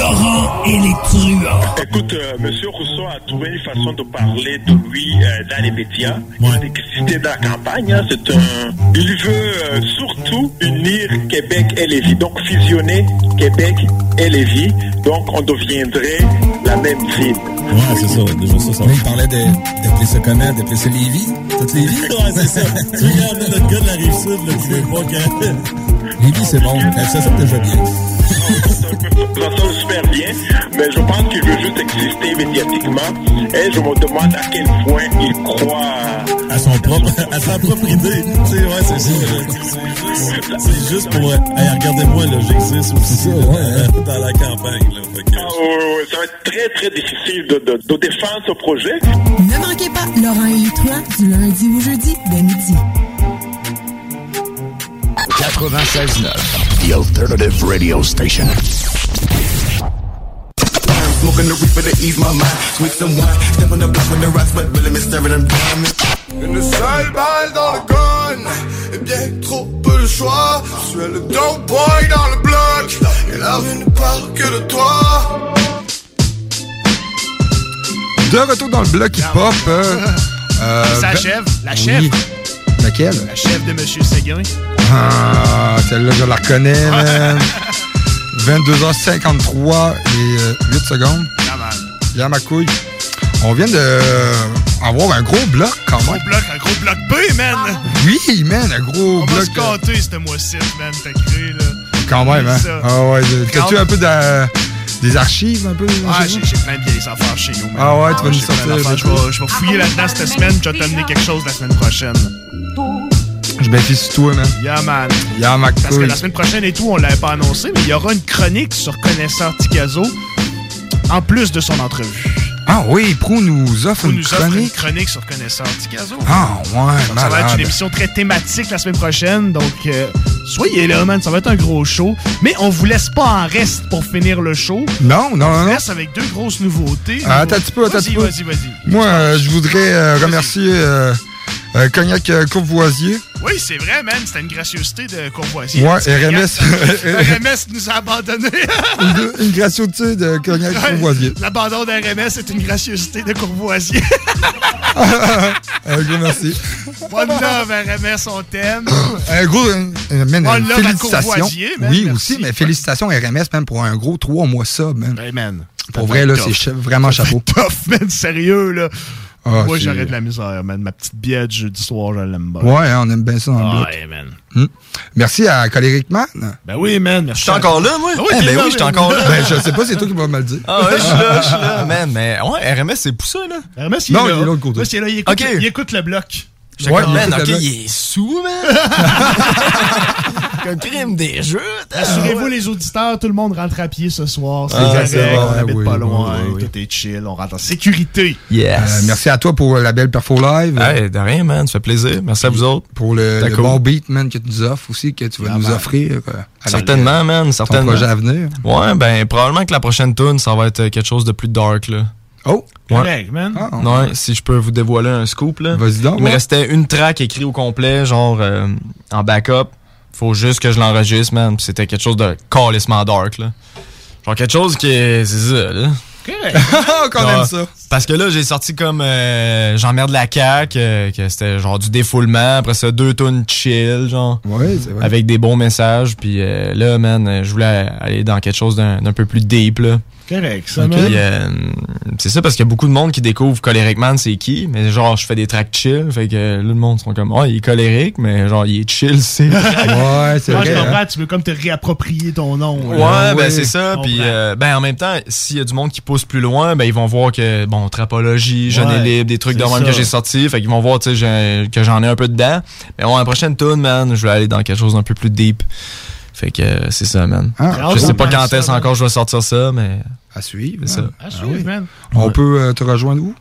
Laurent et les truands. Écoute, euh, Monsieur Rousseau a trouvé une façon de parler de lui euh, dans les médias. Il existait dans la campagne. hein, c'est un... Il veut euh, surtout unir Québec et Lévis. Donc fusionner Québec et Lévis. Donc on deviendrait la même ville. Ouais, c'est ça, déjà ça. ça. Il parlait de- d'appeler ça comment? D'appeler ça Lévis? Toutes Lévis? ouais, c'est ça. tu regardes notre gars de la Rive-Sud, là, tu sais pas que... Lévis, c'est bon. Ça, ça déjà bien. Ça sonne super bien, mais je pense qu'il veut juste exister médiatiquement. Et je me demande à quel point il croit À son propre, à sa propre idée. Tu sais, ouais, c'est ça. C'est juste, c'est juste pour, hey, regardez-moi, là, j'existe aussi euh, dans la campagne, là. Que, Ah, ouais, ouais, ouais, ça va être très, très difficile de, de, de défendre ce projet. Ne manquez pas Laurent et Litois du lundi au jeudi dès midi. 96.9, The Alternative Radio Station. Smoking the reaper to ease my mind. Sweet some wine. Step on the block with the rocks, but really me staring them down. Une seule balle dans le gun Et bien trop peu de choix Je suis le dope boy dans le bloc Et la rue ne parle que de toi De retour dans le bloc hip-hop. euh, euh, Ça ben- achève, la Oui. Laquelle? La chèvre de Monsieur Séguin. Ah, celle-là, je la reconnais, man. 22h53 et euh, 8 secondes. Y'a ma couille. On vient de euh, avoir un gros bloc quand Gros même. bloc, un gros bloc B, man. Oui, man, un gros On va bloc. se compter, ce mois-ci, man. T'as cru, là. Quand même, hein. Ça. Ah ouais, t'as-tu un peu de- des archives, un peu? Ah, j'ai plein de vieilles affaires chez nous. Ah ouais, tu vas nous j'ai plein sortir Je vais, fouiller là-dedans cette semaine, je vais t'amener quelque chose la semaine prochaine. Je bénéficie sur toi, man. Yeah, man. Y'a ma Parce que la semaine prochaine et tout, on l'avait pas annoncé, mais il y aura une chronique sur Connaisseur Ticazo, en plus de son entrevue. Ah oui, Prou nous offre une nous offre une chronique. chronique sur Connaisseur Ticazo. Ah ouais, Donc, ça va être une émission très thématique la semaine prochaine. Donc, euh, soyez là, man. Ça va être un gros show. Mais on vous laisse pas en reste pour finir le show. Non, non, On non, vous non. laisse avec deux grosses nouveautés. Ah, attends un petit peu, attends un Vas-y, petit peu. Vas-y, vas-y. Moi, euh, je voudrais euh, remercier euh, euh, Cognac euh, Courvoisier. Oui, c'est vrai, man. C'était une gracieuseté de Courvoisier. Ouais, RMS. RMS nous a abandonnés. une, une gracieuseté de Cognac Courvoisier. L'abandon d'RMS est une gracieuseté de Courvoisier. Un gros merci. One love, RMS, on t'aime. Un gros, un- un- man, On une love à félicitations. Courvoisier, man, oui, merci. aussi, mais félicitations RMS, man, pour un gros trois mois sub, man. Hey, man. Pour vrai, là, c'est vraiment chapeau. tough, man, sérieux, là. Ah, Moi, j'aurais de la misère, man. Ma petite biette jeudi soir, je l'aime pas. Ouais, hein, on aime bien ça dans le Ah, man. Hmm. Merci à Coléric Man. Ben oui, man. Merci. J'étais encore là, moi? Ah Eh ben oui, j'étais encore là. Ben, je sais pas, c'est toi qui vas me le dire. Ah ouais, je suis là, je suis là, man. Mais ouais, RMS, c'est poussé, là. RMS, il Non, est là. il est de l'autre côté. RMS, il est là, il écoute, Ok. il écoute le bloc. Ouais, man, ok, il est sous, man. Comme crime des jeux. Rassurez-vous, les auditeurs, tout le monde rentre à pied ce soir. C'est Ah, correct, on vrai, habite oui, pas loin, oui, oui. tout est chill, on rentre en sécurité. Euh, merci à toi pour la belle perfo live. Hey, de rien, man. Ça fait plaisir. Merci à vous autres. Pour le, C'était le cool. bon beat, man, que tu nous offres aussi, que tu vas Ah, nous man. offrir. euh, Certainement, man. euh, Certainement. Ton projet à venir. Ouais, ben, probablement que la prochaine tune, ça va être quelque chose de plus dark, là. Oh! Ouais. Correct, man. Ah, Ouais, si je peux vous dévoiler un scoop, là. Vas-y donc. Il me restait une track écrite au complet, genre euh, en backup. Faut juste que je l'enregistre, man. C'était quelque chose de calissement dark, là. Genre quelque chose qui est. C'est ça, là. Qu'on aime ça. Parce que là, j'ai sorti comme euh, J'emmerde la CAQ, euh, que c'était genre du défoulement. Après ça, deux tunes chill, genre. Ouais, c'est vrai. Avec des bons messages. Puis euh, là, man, je voulais aller dans quelque chose d'un d'un peu plus deep, là. Correct, ça, man. euh, c'est ça parce qu'il y a beaucoup de monde qui découvre Coléric Man, c'est qui. Mais genre, je fais des tracks chill. Fait que là, le monde sont comme, oh, il est colérique, mais genre, il est chill, c'est. Ouais, c'est Moi, je vrai. hein. comprends, tu veux comme te réapproprier ton nom. Ouais, là. ben oui, c'est ça. je Puis euh, ben en même temps, s'il y a du monde qui pousse plus loin, ben ils vont voir que bon, trapologie, jeune Ouais, et libre, des trucs de même que j'ai sorti, fait qu'ils vont voir tu sais que j'en ai un peu dedans. Mais bon, la prochaine tune, man, je vais aller dans quelque chose d'un peu plus deep. Fait que euh, c'est ça, man. Ah, je sais pas quand est-ce man. encore je vais sortir ça, mais À suivre. c'est ça. hein. Ah, suivre, man. On peut euh, te rejoindre où?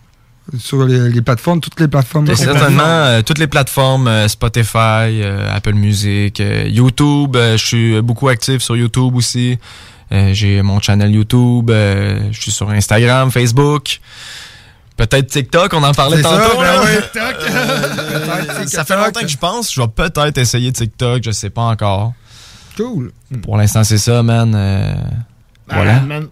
Sur les, les plateformes, toutes les plateformes. De certainement euh, toutes les plateformes euh, Spotify, euh, Apple Music, euh, YouTube. euh, je suis beaucoup actif sur YouTube aussi. Euh, J'ai mon channel YouTube. euh, je suis sur Instagram, Facebook. Peut-être TikTok, on en parlait C'est ça, tantôt. ben là. oui. TikTok. Ça fait longtemps que je pense. Je vais peut-être essayer TikTok, je sais pas encore. Cool. Pour l'instant, c'est ça, man. euh, voilà. Ah, man.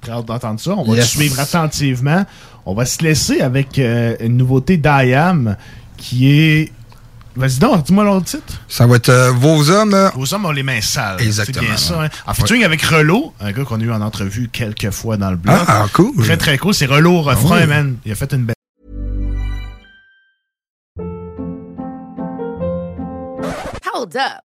Très hâte d'entendre ça. On va Yes. te suivre attentivement. On va se laisser avec euh, une nouveauté d'IAM qui est. Vas-y donc, dis-moi l'autre titre. Ça va être euh, vos hommes. euh, Vos hommes ont les mains sales. Exactement, C'est bien ça. hein. En featuring avec Relo, un gars qu'on a eu en entrevue quelques fois dans le blog. Ah, cool. Très très cool. C'est Relo au refrain, Ah oui. man. Il a fait une belle. Hold up.